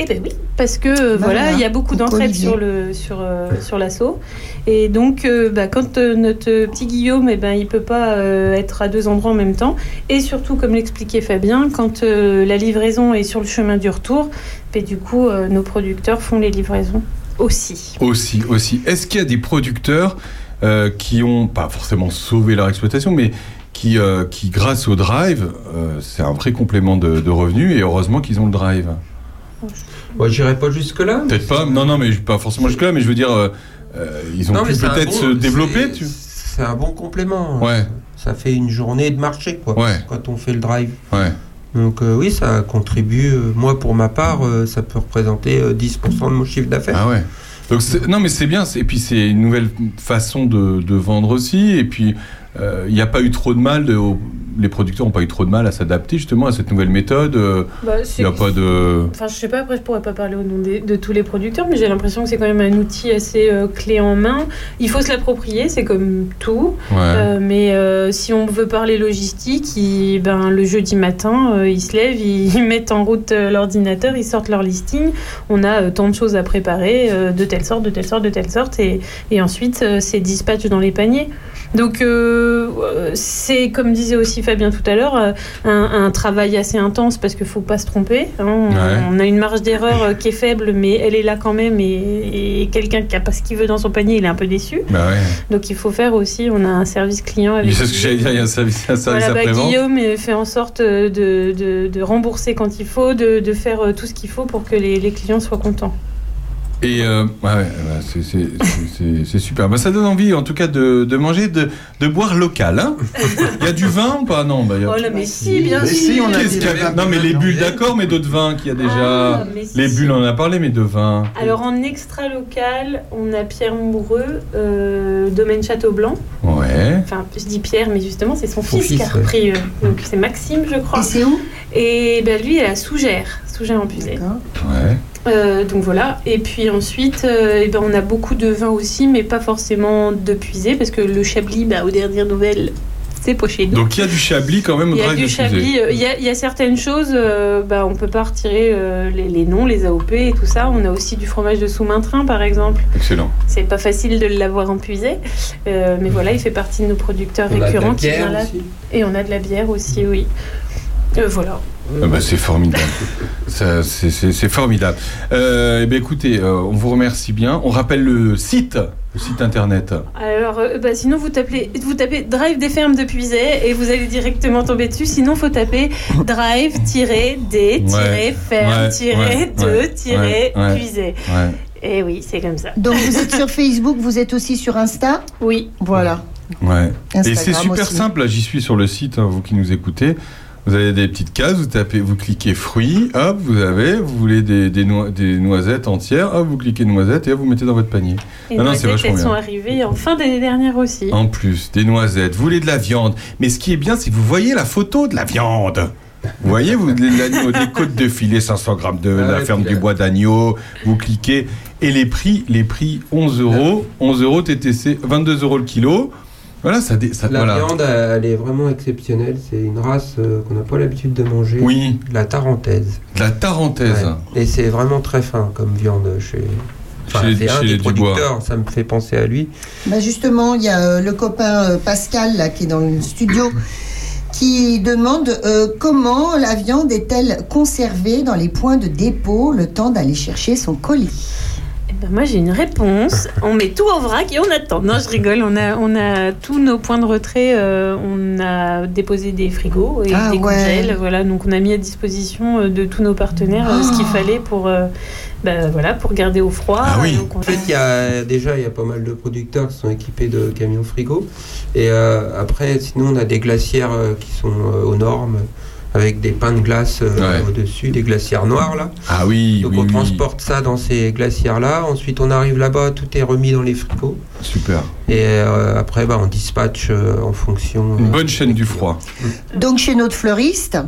Eh ben oui, parce que euh, Bah voilà, voilà, il y a beaucoup d'entraide sur le sur euh, sur l'assaut, et donc euh, bah, quand euh, notre petit Guillaume, eh ben il peut pas euh, être à deux endroits en même temps, et surtout comme l'expliquait Fabien, quand euh, la livraison est sur le chemin du retour, ben, du coup euh, nos producteurs font les livraisons aussi. Aussi, aussi. Est-ce qu'il y a des producteurs euh, qui ont pas forcément sauvé leur exploitation, mais qui, euh, qui grâce au drive, euh, c'est un vrai complément de, de revenus et heureusement qu'ils ont le drive? Moi, j'irai pas jusque-là. Peut-être pas, non, non, mais pas forcément jusque-là, mais je veux dire, euh, euh, ils ont Non, pu mais c'est un peut-être bon- se développer. c'est- Tu... C'est un bon complément. Ouais. Ça fait une journée de marché, quoi, Ouais. quand on fait le drive. Ouais. Donc euh, oui, ça contribue. euh, moi, pour ma part, euh, ça peut représenter euh, 10% de mon chiffre d'affaires. Ah ouais. Donc c'est- non mais c'est bien, c'est- et puis c'est une nouvelle façon de, de vendre aussi, et puis il n'y a pas eu trop de mal, de, au- les producteurs n'ont pas eu trop de mal à s'adapter justement à cette nouvelle méthode. euh, Bah, Il n'y a pas de... Enfin, je sais pas, après, je pourrais pas parler au nom des- de tous les producteurs, mais j'ai l'impression que c'est quand même un outil assez euh, clé en main. Il faut se l'approprier, c'est comme tout. Ouais. Euh, mais euh, si on veut parler logistique, ben, le jeudi matin, euh, ils se lèvent, ils, ils mettent en route euh, l'ordinateur, ils sortent leur listing. On a euh, tant de choses à préparer, euh, de telle sorte, de telle sorte, de telle sorte, et, et ensuite, euh, c'est dispatch dans les paniers. Donc, euh, c'est comme disait aussi Fabien tout à l'heure, euh, un, un travail assez intense parce qu'il faut pas se tromper. hein. On, Ouais. on a une marge d'erreur euh, qui est faible, mais elle est là quand même. Et, et quelqu'un qui a pas ce qu'il veut dans son panier, il est un peu déçu. Bah ouais. Donc, il faut faire aussi. On a un service client avec. C'est ce que j'allais dire, il y a un service, un service Voilà, bah. Guillaume fait en sorte de, de- de rembourser quand il faut, de, de faire tout ce qu'il faut pour que les, les clients soient contents. Et euh, ouais, ouais, bah, c'est- super. Bah, ça donne envie en tout cas de, de manger, de, de boire local. hein. Il y a du vin ou pas? Non, bah, il y a Oh là, mais si, bien Mais sûr. si, on a Qu'est-ce dit qu'il y a- Non, mais les blanc. bulles, d'accord, mais d'autres vins qu'il y a déjà. Ah, les bulles, on en a parlé, mais de vin. Alors en extra local, on a Pierre Moureux, euh, domaine Château-Blanc. Ouais. Enfin, je dis Pierre, mais justement, c'est son, Son fils, fils, qui a ouais. repris. euh, donc c'est Maxime, je crois. Et c'est où? Et ben, lui, il est à Sougères, Sougères en Pusée. Ouais. Euh, donc voilà. Et puis ensuite, euh, eh ben, on a beaucoup de vins aussi, mais pas forcément de puiser, parce que le Chablis, bah, aux dernières nouvelles, c'est pas chez nous. Donc il y a du chablis quand même au Il y a du. Chablis, euh, il y, a- il y a certaines choses, euh, bah, on peut pas retirer euh, les, les noms, les AOP et tout ça. On a aussi du fromage de sous-main-train, par exemple. Excellent. C'est pas facile de l'avoir en euh, mais voilà, il fait partie de nos producteurs On a de la récurrents qui bière vient là. aussi. Et on a de la bière aussi, oui. Euh, voilà. Ah bah, c'est formidable. Ça, c'est- C'est c'est formidable. Euh, eh ben, écoutez, euh, on vous remercie bien. On rappelle le site, le site internet. Alors, euh, bah, sinon, vous tapez, vous tapez Drive des fermes de Puisay et vous allez directement tomber dessus. Sinon, faut taper Drive-des-ferme-de-puisay. Ouais. Et oui, c'est comme ça. Donc vous êtes sur Facebook, vous êtes aussi sur Insta Oui. Voilà. Ouais. Et c'est super aussi. simple, j'y suis sur le site, hein, vous qui nous écoutez. Vous avez des petites cases, vous tapez, vous cliquez fruits, hop, vous avez, vous voulez des, des, noi- des noisettes entières, hop, vous cliquez noisettes et hop, vous mettez dans votre panier. Les Ah non, noisettes, elles sont arrivées en fin d'année dernière aussi. En plus, des noisettes, vous voulez de la viande. Mais ce qui est bien, c'est que vous voyez la photo de la viande. Vous voyez, vous, de l'agneau, des côtes de filet, 500 grammes de Ah la ouais, ferme du bois d'agneau, vous cliquez. Et les prix, les prix 11 euros, 11 euros TTC, 22 euros le kilo. Voilà, ça, dé- ça La voilà. viande, elle est vraiment exceptionnelle. C'est une race euh, qu'on n'a pas l'habitude de manger. Oui. La tarentaise. La tarentaise. Ouais. Et c'est vraiment très fin comme viande chez. Enfin, c'est un des producteurs, ça me fait penser à lui. Bah justement, il y a euh, le copain euh, Pascal là, qui est dans le studio qui demande euh, comment la viande est-elle conservée dans les points de dépôt le temps d'aller chercher son colis. Eh Ben, moi j'ai une réponse. On met tout en vrac et on attend. Non, je rigole. On a, on a tous nos points de retrait. euh, on a déposé des frigos et Ah des ouais. congèles. Voilà, donc on a mis à disposition euh, de tous nos partenaires euh, ce qu'il fallait pour, euh, ben, voilà, pour garder au froid. Ah oui. Donc, on En fait, il y a déjà il y a pas mal de producteurs qui sont équipés de camions frigo. Et euh, après, sinon, on a des glacières euh, qui sont euh, aux normes avec des pains de glace euh, au-dessus, des glacières noires là. Ah oui, Donc oui, on oui. transporte ça dans ces glacières là. Ensuite, on arrive là-bas, tout est remis dans les frigos. Super. Et euh, après, bah, on dispatche euh, en fonction. Une bonne chaîne du froid. Donc chez notre fleuriste,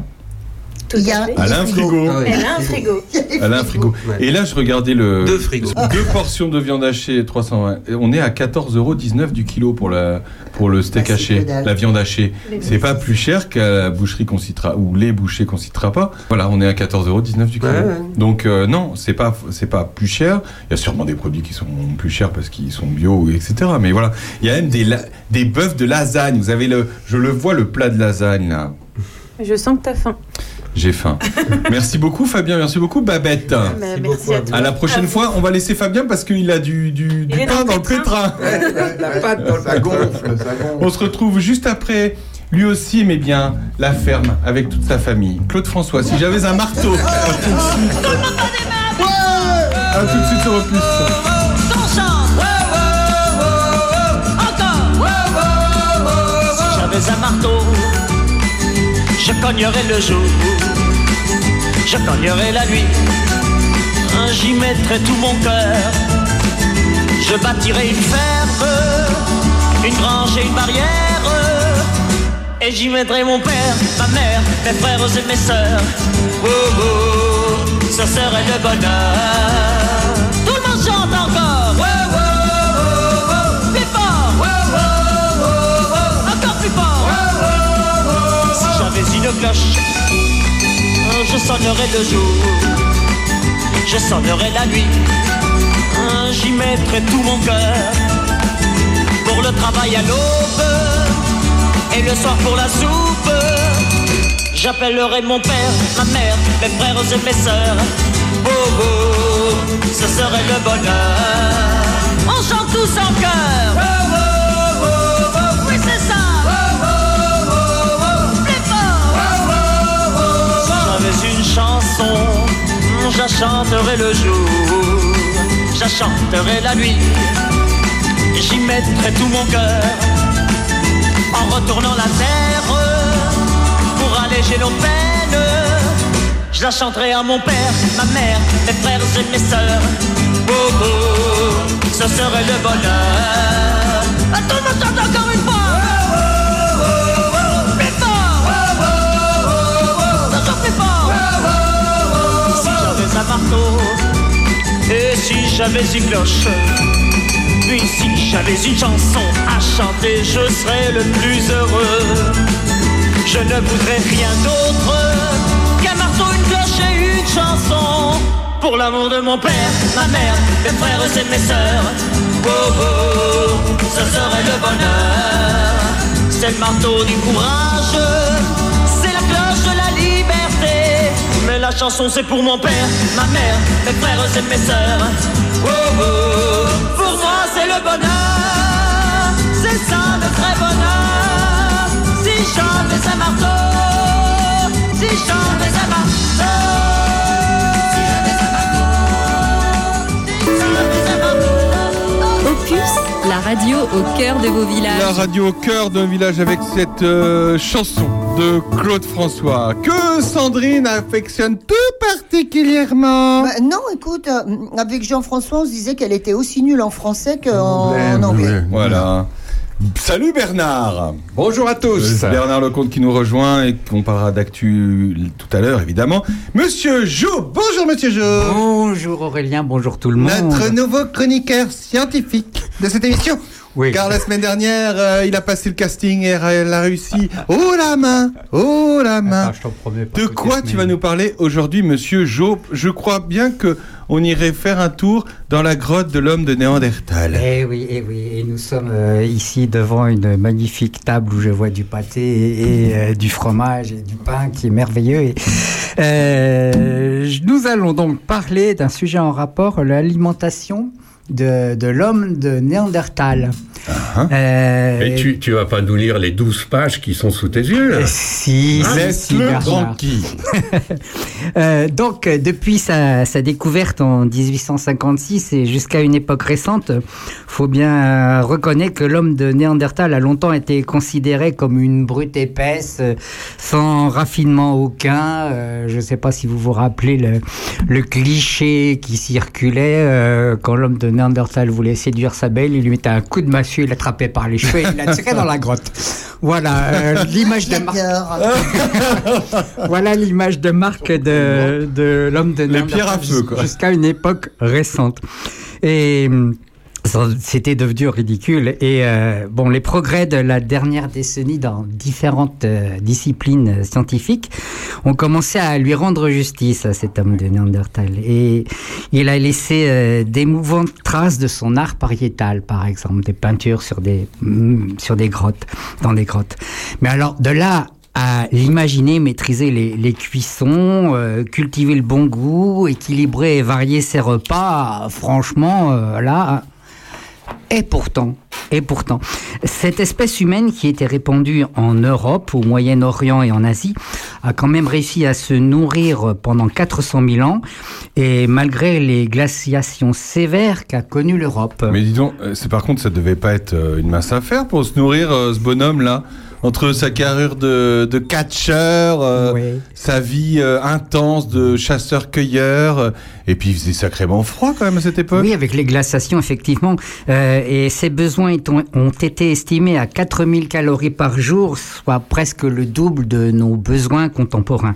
il y a Elle a un frigo. Ah ouais. Elle a un frigo. Elle a un frigo. Et là, je regardais le. Deux frigos. Deux portions de viande hachée, 320. Et On est à 14,19 euros du kilo pour, la, pour le steak Bah, c'est haché, la viande hachée. C'est pas plus cher qu'à la boucherie qu'on citera, ou les bouchers qu'on citera pas. Voilà, on est à 14,19 euros du kilo. Ouais, ouais. Donc, euh, non, c'est pas, c'est pas plus cher. Il y a sûrement des produits qui sont plus chers parce qu'ils sont bio, etc. Mais voilà, il y a même des, des bœufs de lasagne. Vous avez le, je le vois, le plat de lasagne, là. Je sens que t'as faim. J'ai faim. merci beaucoup Fabien, merci beaucoup Babette. Merci à toi. À la prochaine fois, on va laisser Fabien parce qu'il a du, du, pain dans le le pétrin. La pâte dans le Ça gonfle, ça gonfle. On se retrouve juste après. Lui aussi aimait bien la ferme avec toute sa famille. Claude François, si j'avais un marteau. À tout de suite. À tout de suite sur Opus. Si j'avais un marteau, je cognerais le jour, je cognerais la nuit, j'y mettrais tout mon cœur. Je bâtirais une ferme, une grange et une barrière, et j'y mettrais mon père, ma mère, mes frères et mes sœurs. Oh oh, ce serait le bonheur. Tout le monde chante encore. Cloche, je sonnerais le jour, je sonnerais la nuit, j'y mettrais tout mon cœur. Pour le travail à l'aube et le soir pour la soupe, j'appellerai mon père, ma mère, mes frères et mes sœurs. Oh oh, ce serait le bonheur. On chante tous en chœur. Chanson, je la chanterai le jour, je la nuit, j'y mettrai tout mon cœur, en retournant la terre, pour alléger nos peines, je la chanterai à mon père, ma mère, mes frères et mes sœurs, oh oh, ce serait le bonheur. Monde chante encore une fois. Et si j'avais une cloche, puis si j'avais une chanson à chanter, je serais le plus heureux. Je ne voudrais rien d'autre qu'un marteau, une cloche et une chanson. Pour l'amour de mon père, ma mère, mes frères et mes sœurs. Oh oh, ce serait le bonheur. C'est le marteau du courage, la chanson c'est pour mon père, ma mère, mes frères et mes sœurs. Oh oh, pour moi c'est le bonheur, c'est ça le vrai bonheur. Si j'avais un marteau, si j'avais un marteau. La radio au cœur de vos villages. La radio au cœur d'un village avec cette euh, chanson de Claude François que Sandrine affectionne tout particulièrement. Bah, non, écoute, euh, avec Jean-François, on se disait qu'elle était aussi nulle en français qu'en en anglais. Voilà. Salut Bernard. Bonjour à tous. Bernard Lecomte qui nous rejoint et qu'on parlera d'actu tout à l'heure évidemment. Monsieur Jo Bonjour Monsieur Jo. Bonjour Aurélien, bonjour tout le monde. Notre nouveau chroniqueur scientifique de cette émission. Car la semaine dernière, euh, il a passé le casting et elle a réussi. Oh la main. Oh la main. De quoi tu vas nous parler aujourd'hui, monsieur Jo? Je crois bien que on irait faire un tour dans la grotte de l'homme de Néandertal. Eh oui, eh oui. Et nous sommes euh, ici devant une magnifique table où je vois du pâté et, euh, du fromage et du pain qui est merveilleux. Et, euh, nous allons donc parler d'un sujet en rapport l'alimentation de, de l'homme de Néandertal. Euh, Et tu, tu vas pas nous lire les 12 pages qui sont sous tes yeux là Si, Ah, si, laisse-le Bernard. tranquille. Euh, donc, euh, depuis sa, sa découverte en 1856 et jusqu'à une époque récente, faut bien euh, reconnaître que l'homme de Néandertal a longtemps été considéré comme une brute épaisse, euh, sans raffinement aucun. Euh, je ne sais pas si vous vous rappelez le, le cliché qui circulait euh, quand l'homme de Néandertal voulait séduire sa belle, il lui mettait un coup de massue, il l'attrapait par les cheveux et il la tirait dans la grotte. Voilà euh, l'image de marque. voilà l'image de marque de, de l'homme de Les pierres à feu, quoi. jusqu'à une époque récente. Et hum, c'était devenu ridicule. Et euh, bon, les progrès de la dernière décennie dans différentes euh, disciplines scientifiques ont commencé à lui rendre justice à cet homme de Néandertal. Et il a laissé euh, d'émouvantes traces de son art pariétal, par exemple, des peintures sur des mm, sur des grottes, dans des grottes. Mais alors de là à l'imaginer maîtriser les, cuissons, cultiver le bon goût, équilibrer et varier ses repas, franchement, là. Et pourtant, et pourtant, cette espèce humaine qui était répandue en Europe, au Moyen-Orient et en Asie, a quand même réussi à se nourrir pendant 400 000 ans, et malgré les glaciations sévères qu'a connues l'Europe. Mais dis donc, euh, par contre, ça devait pas être euh, une mince affaire pour se nourrir, euh, ce bonhomme-là entre sa carrure de, de catcheur, euh, sa vie euh, intense de chasseur-cueilleur, euh, et puis il faisait sacrément froid quand même à cette époque. Oui, avec les glaciations, effectivement. Et ses besoins étant- ont été estimés à 4000 calories par jour, soit presque le double de nos besoins contemporains.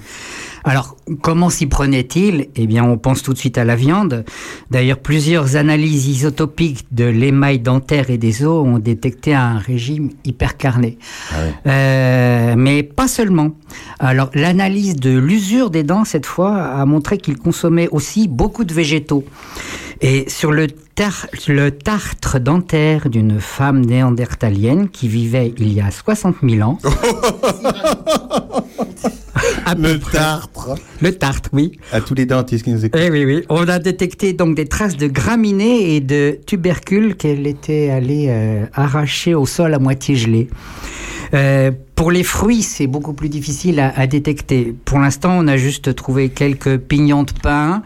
Alors, comment s'y prenait-il? Eh bien, on pense tout de suite à la viande. D'ailleurs, plusieurs analyses isotopiques de l'émail dentaire et des os ont détecté un régime hypercarné. Euh, mais pas seulement. Alors, l'analyse de l'usure des dents, cette fois, a montré qu'il consommait aussi beaucoup de végétaux. Et sur le, tar- le tartre dentaire d'une femme néandertalienne qui vivait il y a 60 000 ans. le tartre. Le tartre, oui. À tous les dentistes qui nous écoutent. Eh oui, oui. On a détecté donc des traces de graminées et de tubercules qu'elle était allée euh, arracher au sol à moitié gelé. Euh, pour les fruits, c'est beaucoup plus difficile à, à détecter. Pour l'instant, on a juste trouvé quelques pignons de pain,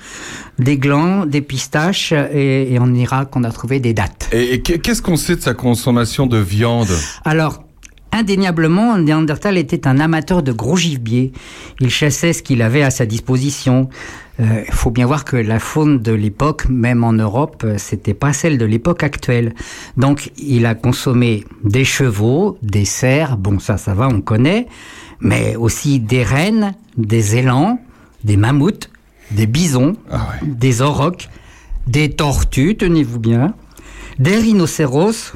des glands, des pistaches, et, et en Irak, on a trouvé des dattes. Et, et qu'est- qu'est-ce qu'on sait de sa consommation de viande? Alors, indéniablement, Néandertal était un amateur de gros gibier. Il chassait ce qu'il avait à sa disposition. Il faut bien voir que la faune de l'époque, même en Europe, euh, c'était pas celle de l'époque actuelle. Donc, il a consommé des chevaux, des cerfs, bon ça, ça va, on connaît, mais aussi des rennes, des élans, des mammouths, des bisons, des aurochs, des tortues, tenez-vous bien, des rhinocéros,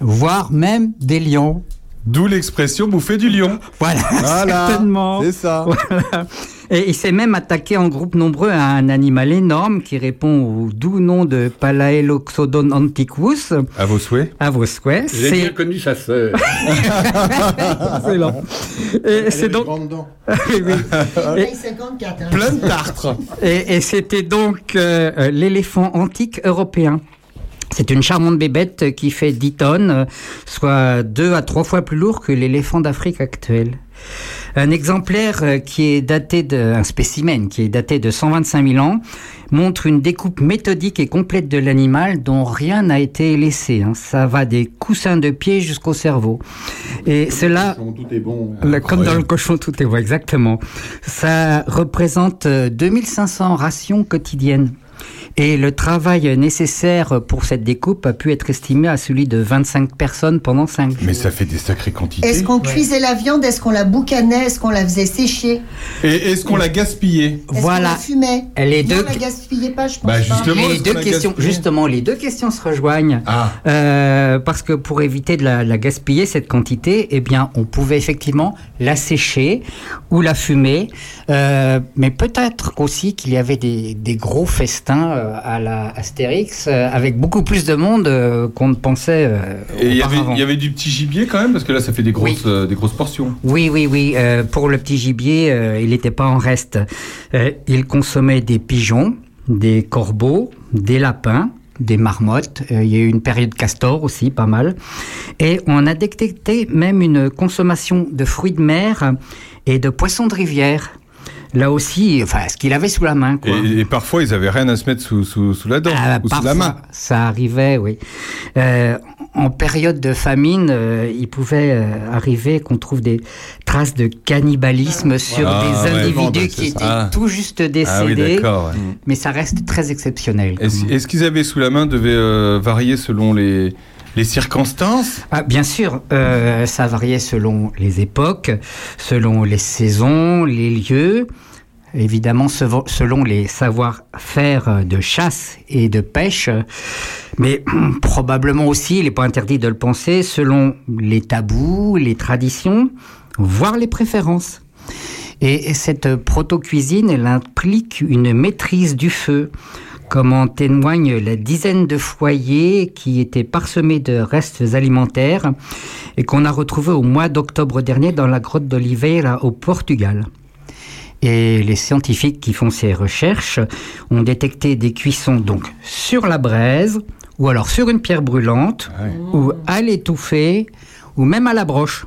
voire même des lions. D'où l'expression bouffer du lion. Voilà, Voilà, certainement. c'est ça. Voilà. Et il s'est même attaqué en groupe nombreux à un animal énorme qui répond au doux nom de Palaeloxodon antiquus. À vos souhaits. À vos souhaits. J'ai bien connu sa sœur. Excellent. Et c'est donc. Oui, oui. Et- Taille 54. hein. Plein de tartres. Et, et c'était donc euh, euh, l'éléphant antique européen. C'est une charmante bébête qui fait 10 tonnes, euh, soit deux à trois fois plus lourd que l'éléphant d'Afrique actuel. Un exemplaire euh, qui est daté de, un spécimen qui est daté de 125 000 ans montre une découpe méthodique et complète de l'animal dont rien n'a été laissé. hein. Ça va des coussins de pied jusqu'au cerveau. Et cela, Tout est bon. le- comme dans le cochon, tout est bon, exactement. Ça représente euh, 2500 rations quotidiennes. Et le travail nécessaire pour cette découpe a pu être estimé à celui de 25 personnes pendant 5 jours. Mais ça fait des sacrées quantités. Est-ce qu'on cuisait la viande? Est-ce qu'on la boucanait? Est-ce qu'on la faisait sécher? Et est-ce qu'on l'a gaspillé Est-ce qu'on Voilà. la fumait Les Non, deux- on la gaspillait pas, je pense Bah, pas. justement, les deux questions, justement, les deux questions se rejoignent. Ah. Euh, parce que pour éviter de la, la gaspiller, cette quantité, eh bien, on pouvait effectivement la sécher ou la fumer. Euh, mais peut-être aussi qu'il y avait des, des gros festins euh, à la Astérix euh, avec beaucoup plus de monde euh, qu'on ne pensait euh, Et il y, avait, du petit gibier quand même, parce que là, ça fait des grosses, des grosses portions. Oui, oui, oui. pour le petit gibier, il n'était pas en reste. Il consommait des pigeons, des corbeaux, des lapins, des marmottes. Il y a eu une période castor aussi, pas mal. Et on a détecté même une consommation de fruits de mer et de poissons de rivière. Là aussi, enfin, ce qu'il avait sous la main, quoi. Et, et parfois, ils avaient rien à se mettre sous, sous, sous la dent ou sous la Parfois, main. Ça arrivait, oui. Euh, en période de famine, euh, il pouvait euh, arriver qu'on trouve des traces de cannibalisme sur Ah, des ouais. individus Bon, bah, qui étaient ça. tout juste Ah oui, décédés. ouais. mais ça reste très exceptionnel. Est-ce qu'ils avaient sous la main devait varier selon les, les circonstances? Ah, bien sûr, euh, ça variait selon les époques, selon les saisons, les lieux, évidemment selon les savoir-faire de chasse et de pêche, mais probablement aussi, il n'est pas interdit de le penser, selon les tabous, les traditions, voire les préférences. Et cette proto-cuisine, elle implique une maîtrise du feu, comme en témoigne la dizaine de foyers qui étaient parsemés de restes alimentaires et qu'on a retrouvés au mois d'octobre dernier dans la grotte d'Oliveira au Portugal. Et les scientifiques qui font ces recherches ont détecté des cuissons donc sur la braise, ou alors sur une pierre brûlante, ou à l'étouffée, ou même à la broche.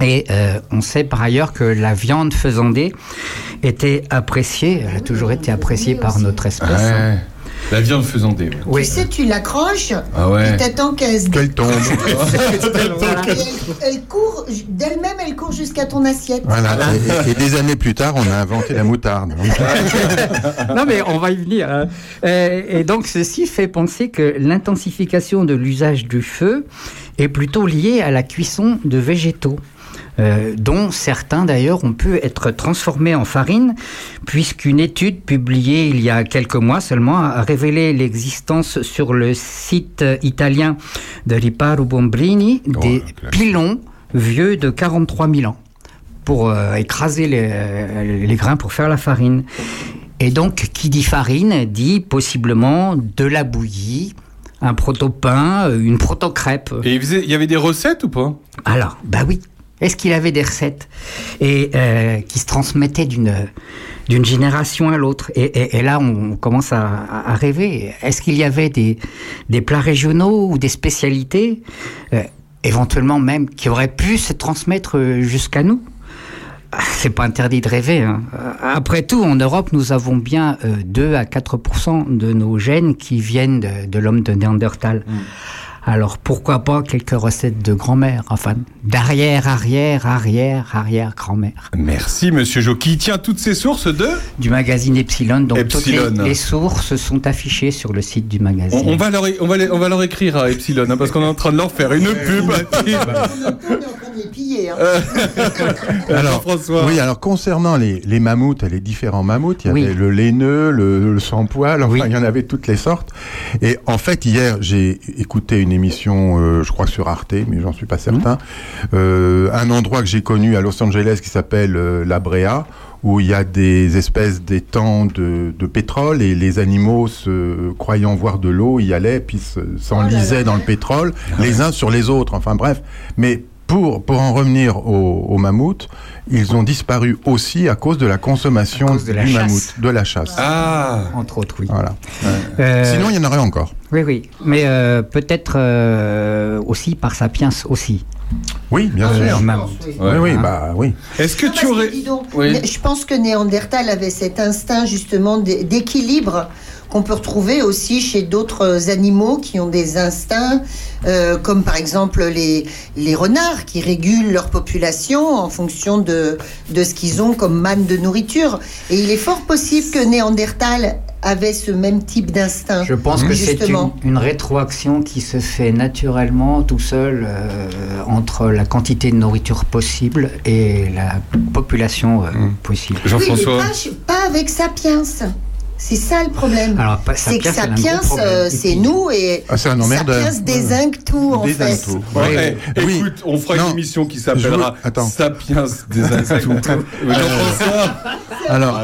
Et euh, on sait par ailleurs que la viande faisandée était appréciée, elle a toujours été appréciée par notre espèce. Ouais. La viande faisandée. Oui. Tu sais, tu l'accroches, Ah ouais. et t'attends qu'elle se Qu'elle tombe. Elle, elle court, d'elle-même, elle court jusqu'à ton assiette. Voilà. Et, et- et des années plus tard, on a inventé la moutarde. non mais on va y venir. hein. Euh, et donc ceci fait penser que l'intensification de l'usage du feu est plutôt liée à la cuisson de végétaux. Euh, dont certains d'ailleurs ont pu être transformés en farine, puisqu'une étude publiée il y a quelques mois seulement a révélé l'existence sur le site italien de Riparo Bombrini des pilons vieux de 43 000 ans pour euh, écraser les, les grains pour faire la farine. Et donc, qui dit farine dit possiblement de la bouillie, un proto-pain, euh, une proto-crêpe. Et il, faisait- il y avait des recettes ou pas? Alors, bah oui. Est-ce qu'il avait des recettes et euh, qui se transmettaient d'une génération à l'autre et, là, on commence à, rêver. Est-ce qu'il y avait des, des plats régionaux ou des spécialités, euh, éventuellement même, qui auraient pu se transmettre euh, jusqu'à nous? C'est pas interdit de rêver. hein. Après tout, en Europe, nous avons bien euh, 2 à 4% de nos gènes qui viennent de, de l'homme de Néandertal. Alors pourquoi pas quelques recettes de grand-mère, enfin d'arrière, arrière, arrière, arrière grand-mère. Merci, monsieur Jo. Qui tient toutes ces sources de Du magazine Epsilon, donc Epsilon. toutes les, les sources sont affichées sur le site du magazine. on, on va leur, on, va les- on va leur écrire à Epsilon, hein, parce qu'on est en train de leur faire une pub. piller. hein. Alors, François. oui, alors concernant les, les mammouths et les différents mammouths, il y Oui. avait le laineux, le, le sans poil, enfin, il y en avait toutes les sortes. Et en fait, hier, j'ai écouté une émission, euh, je crois sur Arte, mais j'en suis pas certain, euh, un endroit que j'ai connu à Los Angeles qui s'appelle euh, La Brea, où il y a des espèces d'étangs de, de pétrole et les animaux, se, croyant voir de l'eau, y allaient, puis se- s'enlisaient dans le pétrole, les uns sur les autres, enfin bref. Mais pour, pour en revenir aux, aux mammouths, ils ont disparu aussi à cause de la consommation de la du chasse. mammouth, de la chasse. Ah Entre autres, oui. Voilà. Euh, Sinon, il y en aurait encore. Oui, oui. Mais euh, peut-être euh, aussi par sapiens aussi. Oui, bien Euh, sûr. mammouth. Oui, oui, Hein. bah oui. Est-ce que Non, tu aurais. donc, Oui. Je pense que Néandertal avait cet instinct justement d'é- d'équilibre qu'on peut retrouver aussi chez d'autres animaux qui ont des instincts, euh, comme par exemple les, les renards qui régulent leur population en fonction de, de ce qu'ils ont comme manne de nourriture. Et il est fort possible que Néandertal avait ce même type d'instinct. Je pense que c'est une, rétroaction qui se fait naturellement tout seul euh, entre la quantité de nourriture possible et la population euh, possible. Oui, mais pas, pas avec Sapiens. C'est ça le problème. Alors, c'est que Sapiens, euh, c'est nous et Ah, un. Sapiens désingue tout en Désingue fait. tout. Ouais, Ouais. Oui. Écoute, on fera une émission qui s'appellera. Sapiens des Instituts. Alors,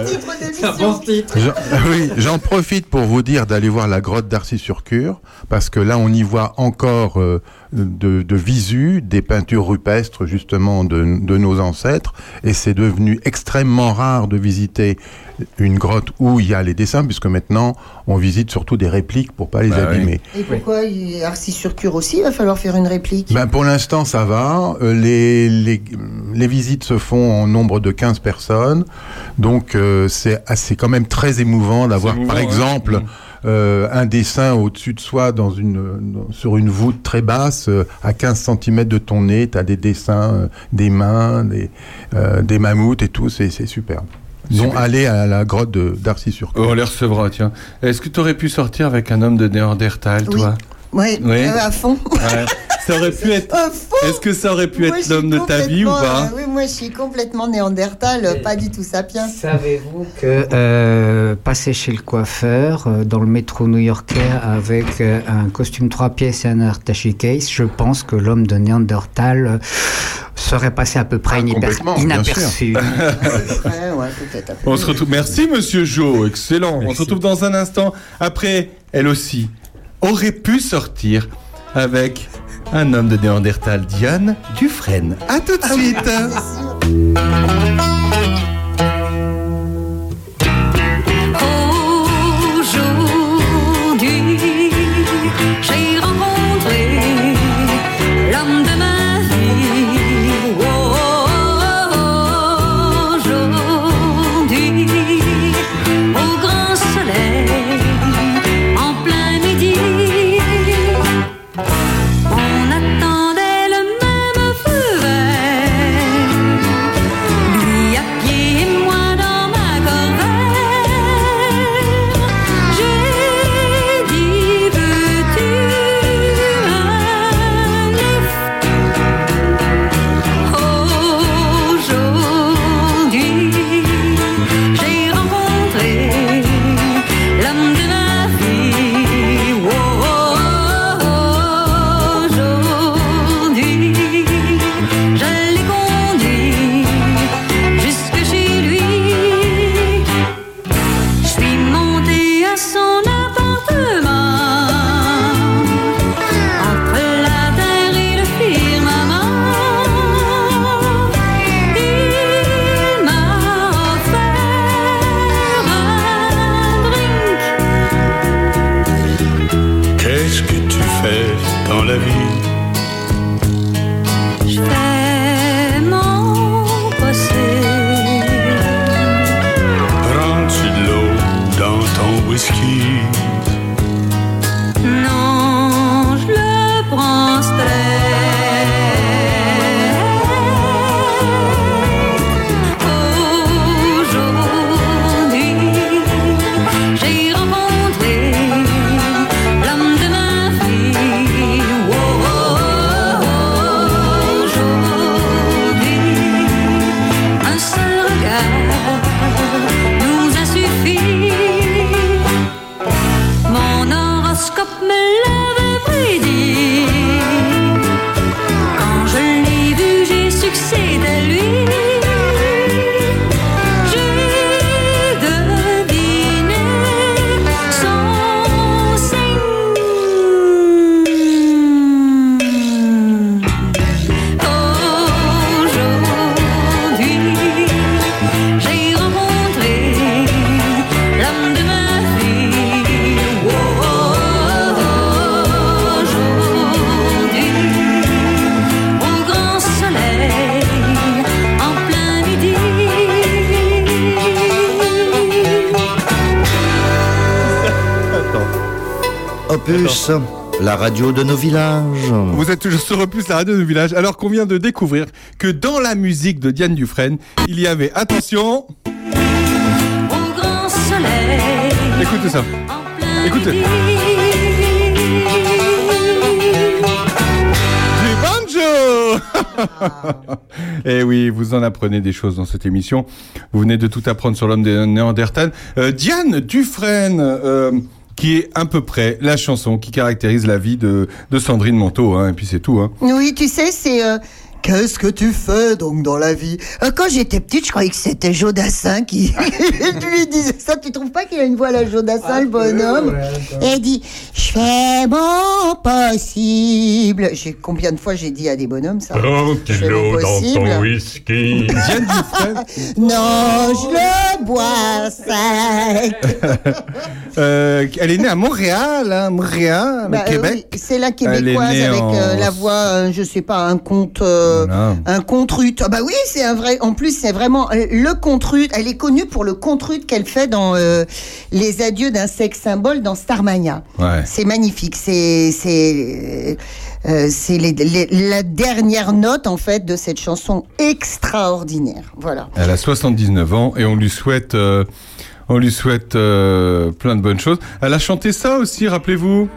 titre. J'en- oui, j'en profite pour vous dire d'aller voir la grotte d'Arcy-sur-Cure, parce que là, on y voit encore euh, de, de visu des peintures rupestres, justement, de, de nos ancêtres, et c'est devenu extrêmement rare de visiter une grotte où il y a les dessins, puisque maintenant, on visite surtout des répliques pour pas les Bah oui. abîmer. Et pourquoi il- Arcy-sur-Cure aussi, il va falloir faire une réplique? Ben, pour l'instant, ça va. Euh, les, les, les visites se font en nombre de 15 personnes. Donc, euh, c'est assez quand même très émouvant d'avoir, par ouais. exemple. Euh, un dessin au-dessus de soi dans une, dans- sur une voûte très basse, euh, à 15 cm de ton nez. Tu as des dessins, euh, des mains, des, euh, des mammouths et tout. C'est c'est superbe. Donc, allez à la grotte. Oh, on les recevra, tiens. Est-ce que tu aurais pu sortir avec un homme de Néandertal, Oui. toi? Oui, Oui. euh, à fond. Ouais. Ça aurait pu être. Est-ce que ça aurait pu Moi, être l'homme de ta vie ou pas euh, Oui, moi je suis complètement Néandertal, pas du tout Sapiens. Savez-vous que euh, passer chez le coiffeur euh, dans le métro new-yorkais avec euh, un costume trois pièces et un attaché case, je pense que l'homme de Néandertal serait passé à peu près bien inaperçu. Ouais, ouais. On se retrouve. Merci, monsieur Jo. Excellent. On se retrouve dans un instant. Après, elle aussi aurait pu sortir avec un homme de Néandertal, Diane Dufresne. À tout de suite. Opus, la radio de nos villages. Vous êtes toujours sur Opus, la radio de nos villages, alors qu'on vient de découvrir que dans la musique de Diane Dufresne, il y avait, attention, Au grand soleil. écoutez ça, écoutez, du banjo Eh oui, vous en apprenez des choses dans cette émission. Vous venez de tout apprendre sur l'homme des Néandertal. Euh, Diane Dufresne, euh, qui est à peu près la chanson qui caractérise la vie de, de Sandrine Manteau, hein, et puis c'est tout. Hein. Oui, tu sais, c'est. euh, Qu'est-ce que tu fais donc dans la vie? Euh, Quand j'étais petite, je croyais que c'était Jodassin qui lui disait ça. Tu trouves pas qu'il a une voix à la Jodassin, le bonhomme? Et il dit Je fais mon possible. J'ai Combien de fois j'ai dit à des bonhommes ça? Je fais mon possible. whisky. Diane Dufresne, Non, je le bois sec. euh, elle est née à Montréal, hein, Montréal, Bah, euh, Québec. oui, c'est la québécoise avec en- euh, la voix, euh, je sais pas, un conte, euh, un contrute. Ah bah oui, c'est un vrai. En plus, c'est vraiment euh, le contrute. Elle est connue pour le contrute qu'elle fait dans euh, les adieux d'un sexe symbole dans Starmania. Ouais. C'est magnifique. C'est c'est euh, c'est les- les- la dernière note en fait de cette chanson extraordinaire. Voilà. Elle a 79 ans et on lui souhaite, euh, on lui souhaite euh, plein de bonnes choses. Elle a chanté ça aussi, rappelez-vous.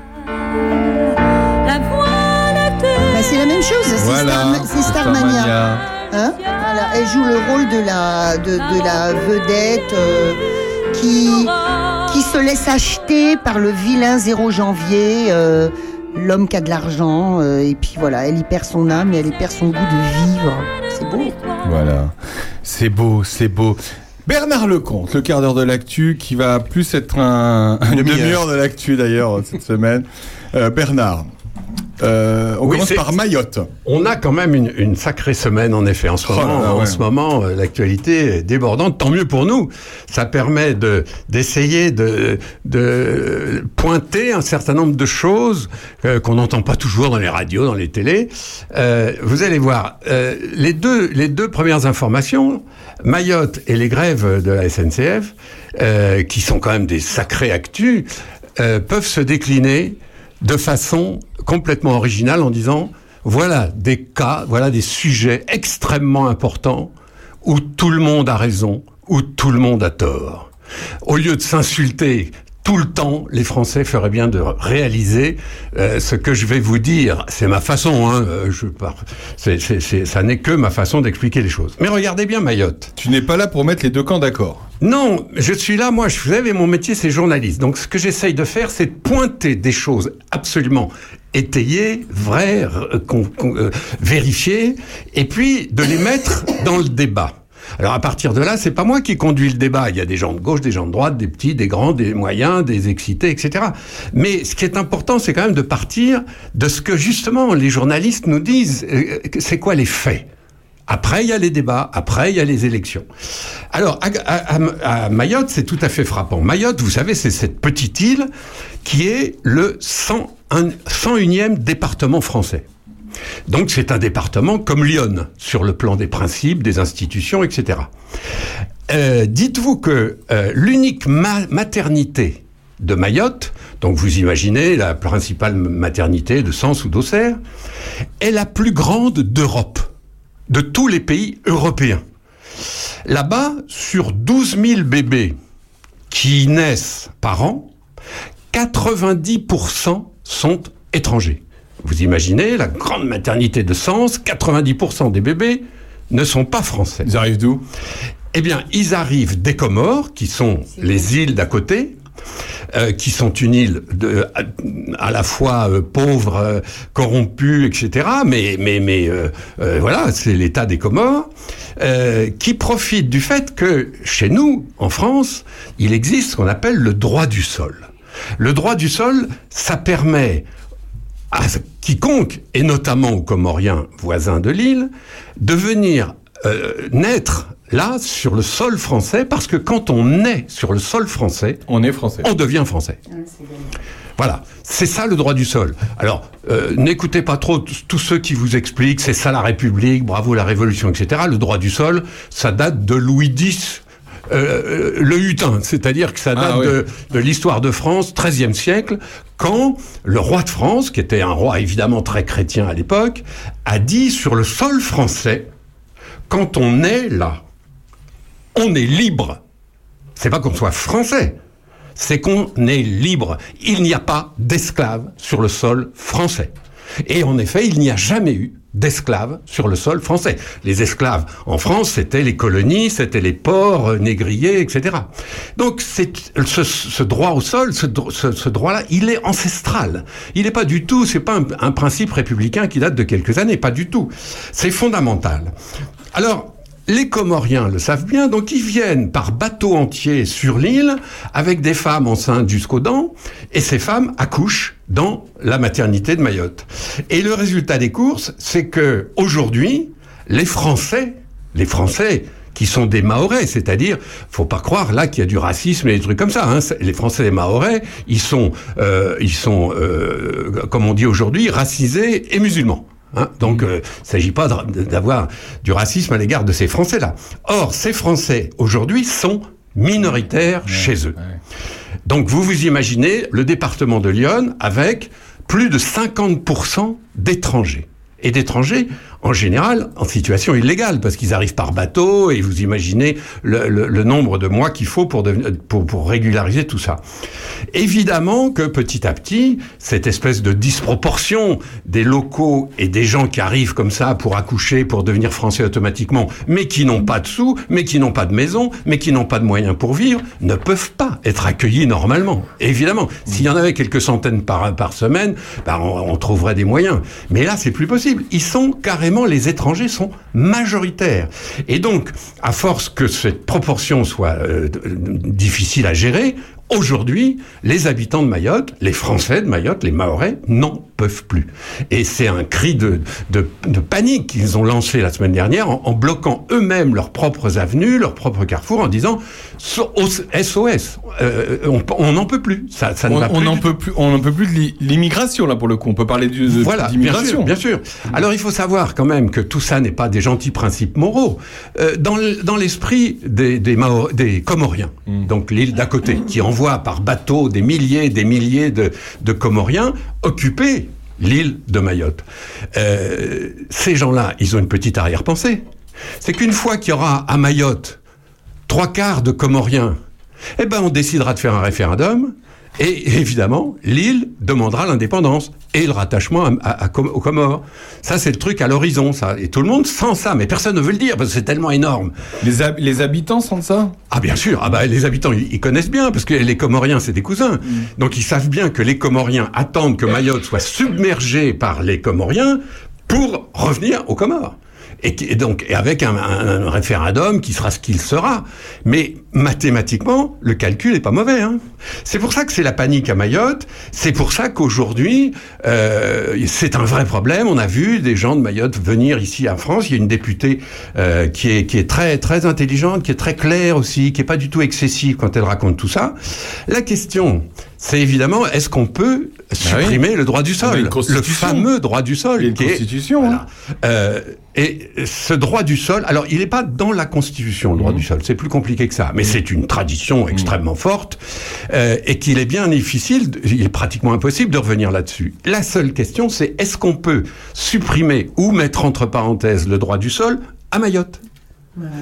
Bah, c'est la même chose. C'est Voilà, Starma- c'est Starmania. Hein voilà, elle joue le rôle de la, de, de la vedette euh, qui, qui se laisse acheter par le vilain 0 janvier, euh, l'homme qui a de l'argent, euh, et puis voilà, elle y perd son âme et elle y perd son goût de vivre. C'est beau. Voilà. C'est beau, c'est beau. Bernard Lecomte, le quart d'heure de l'actu, qui va plus être un, une demi-heure. demi-heure de l'actu d'ailleurs cette semaine. Euh, Bernard, euh, on Oui, commence par Mayotte. On a quand même une, une sacrée semaine en effet en ce Oh moment. là, en ouais. ce moment, euh, l'actualité est débordante. Tant mieux pour nous. Ça permet de d'essayer de de pointer un certain nombre de choses euh, qu'on n'entend pas toujours dans les radios, dans les télés. Euh, vous allez voir les deux les deux premières informations. Mayotte et les grèves de la SNCF, qui sont quand même des sacrés actus, peuvent se décliner de façon complètement originale en disant voilà des cas, voilà des sujets extrêmement importants où tout le monde a raison, où tout le monde a tort. Au lieu de s'insulter tout le temps, les Français feraient bien de réaliser euh, ce que je vais vous dire. C'est ma façon, hein, euh, je par- c'est- c'est- c'est- ça n'est que ma façon d'expliquer les choses. Mais regardez bien Mayotte. Tu n'es pas là pour mettre les deux camps d'accord. Non, je suis là, moi, je- vous savez, mon métier, c'est journaliste. Donc, ce que j'essaye de faire, c'est de pointer des choses absolument étayées, vraies, con- euh, vérifiées, et puis de les mettre dans le débat. Alors à partir de là, c'est pas moi qui conduis le débat. Il y a des gens de gauche, des gens de droite, des petits, des grands, des moyens, des excités, etc. Mais ce qui est important, c'est quand même de partir de ce que justement les journalistes nous disent. Euh, C'est quoi les faits? Après, il y a les débats. Après, il y a les élections. Alors, à, Mayotte, c'est tout à fait frappant. Mayotte, vous savez, c'est cette petite île qui est le 101, 101e département français. Donc, c'est un département comme Lyon, sur le plan des principes, des institutions, etc. Euh, Dites-vous que euh, l'unique ma- maternité de Mayotte, donc vous imaginez la principale maternité de Sens ou d'Auxerre, est la plus grande d'Europe, de tous les pays européens. Là-bas, sur 12 000 bébés qui naissent par an, 90% sont étrangers. Vous imaginez, la grande maternité de Sens, 90% des bébés ne sont pas français. Ils arrivent d'où? Eh bien, ils arrivent des Comores, qui sont les îles d'à côté, euh, qui sont une île de, à, à la fois euh, pauvre, euh, corrompue, etc. Mais, mais, mais euh, euh, voilà, c'est l'État des Comores, euh, qui profite du fait que chez nous, en France, il existe ce qu'on appelle le droit du sol. Le droit du sol, ça permet à quiconque, et notamment aux Comoriens voisins de l'île, de venir euh, naître là sur le sol français, parce que quand on naît sur le sol français, on est français. On devient français. Voilà, c'est ça le droit du sol. Alors, euh, n'écoutez pas trop tous ceux qui vous expliquent c'est ça la République, bravo la Révolution, etc. Le droit du sol, ça date de Louis X. euh, le hutin, c'est-à-dire que ça date Ah, oui. de, de l'histoire de France, XIIIe siècle, quand le roi de France, qui était un roi évidemment très chrétien à l'époque, a dit sur le sol français, quand on est là, on est libre. C'est pas qu'on soit français, c'est qu'on est libre. Il n'y a pas d'esclaves sur le sol français. Et en effet, il n'y a jamais eu d'esclaves sur le sol français. Les esclaves en France, c'était les colonies, c'était les ports euh, négriers, etc. Donc ce, ce droit au sol, ce, ce- ce droit-là, il est ancestral. Il n'est pas du tout, c'est pas un, un principe républicain qui date de quelques années, pas du tout. C'est fondamental. Alors, les Comoriens le savent bien, donc ils viennent par bateau entier sur l'île avec des femmes enceintes jusqu'aux dents, et ces femmes accouchent dans la maternité de Mayotte. Et le résultat des courses, c'est que aujourd'hui, les Français, les Français qui sont des Mahorais, c'est-à-dire, faut pas croire là qu'il y a du racisme et des trucs comme ça. Hein. Les Français, les Mahorais, ils sont, euh, ils sont, euh, comme on dit aujourd'hui, racisés et musulmans. Hein, donc, euh, il ne s'agit pas d'avoir du racisme à l'égard de ces Français-là. Or, ces Français, aujourd'hui, sont minoritaires chez eux. Donc, vous vous imaginez le département de Lyon avec plus de 50% d'étrangers. Et d'étrangers, en général, en situation illégale, parce qu'ils arrivent par bateau, et vous imaginez le, nombre de mois qu'il faut pour, régulariser tout ça. Évidemment que petit à petit, cette espèce de disproportion des locaux et des gens qui arrivent comme ça pour accoucher, pour devenir français automatiquement, mais qui n'ont pas de sous, mais qui n'ont pas de maison, mais qui n'ont pas de moyens pour vivre, ne peuvent pas être accueillis normalement. Évidemment, s'il y en avait quelques centaines par, semaine, ben, on, on trouverait des moyens. Mais là, c'est plus possible. Ils sont carrément, les étrangers sont majoritaires. Et donc, à force que cette proportion soit euh, difficile à gérer, Aujourd'hui, les habitants de Mayotte, les Français de Mayotte, les Mahorais, n'en peuvent plus. Et c'est un cri de, de, de panique qu'ils ont lancé la semaine dernière en, en bloquant eux-mêmes leurs propres avenues, leurs propres carrefours, en disant So- SOS, euh, on n'en peut plus. Ça, ça ne On va on plus n'en du peut plus, on n'en peut plus de l'i- l'immigration là pour le coup. On peut parler de voilà, bien d'immigration. sûr, bien sûr. Alors il faut savoir quand même que tout ça n'est pas des gentils principes moraux. Euh, dans l'esprit des des, des Comoriens, donc l'île d'à côté, qui envoie par bateau des milliers, des milliers de, de Comoriens occuper l'île de Mayotte. Euh, ces gens-là, ils ont une petite arrière-pensée. C'est qu'une fois qu'il y aura à Mayotte trois quarts de Comoriens, eh ben on décidera de faire un référendum. Et évidemment, l'île demandera l'indépendance et le rattachement à, à- à Com- aux Comores. Ça, c'est le truc à l'horizon, ça. Et tout le monde sent ça, mais personne ne veut le dire parce que c'est tellement énorme. Les, hab- les habitants sentent ça? Ah bien sûr, ah bah, les habitants ils, ils connaissent bien parce que les Comoriens c'est des cousins, donc ils savent bien que les Comoriens attendent que Mayotte soit submergée par les Comoriens pour revenir aux Comores. Et, qui- et donc et avec un, un- référendum qui sera ce qu'il sera. Mais mathématiquement, le calcul est pas mauvais. Hein. C'est pour ça que c'est la panique à Mayotte. C'est pour ça qu'aujourd'hui, euh, c'est un vrai problème. On a vu des gens de Mayotte venir ici en France. Il y a une députée euh, qui est qui est très très intelligente, qui est très claire aussi, qui est pas du tout excessive quand elle raconte tout ça. La question, c'est évidemment, est-ce qu'on peut supprimer le droit du sol, le fameux droit du sol, Il y a une qui est- constitution. hein. euh, et ce droit du sol, alors il n'est pas dans la Constitution, le Mmh. droit du sol, c'est plus compliqué que ça, mais c'est une tradition extrêmement forte, euh, et qu'il est bien difficile, il est pratiquement impossible de revenir là-dessus. La seule question, c'est est-ce qu'on peut supprimer ou mettre entre parenthèses le droit du sol à Mayotte?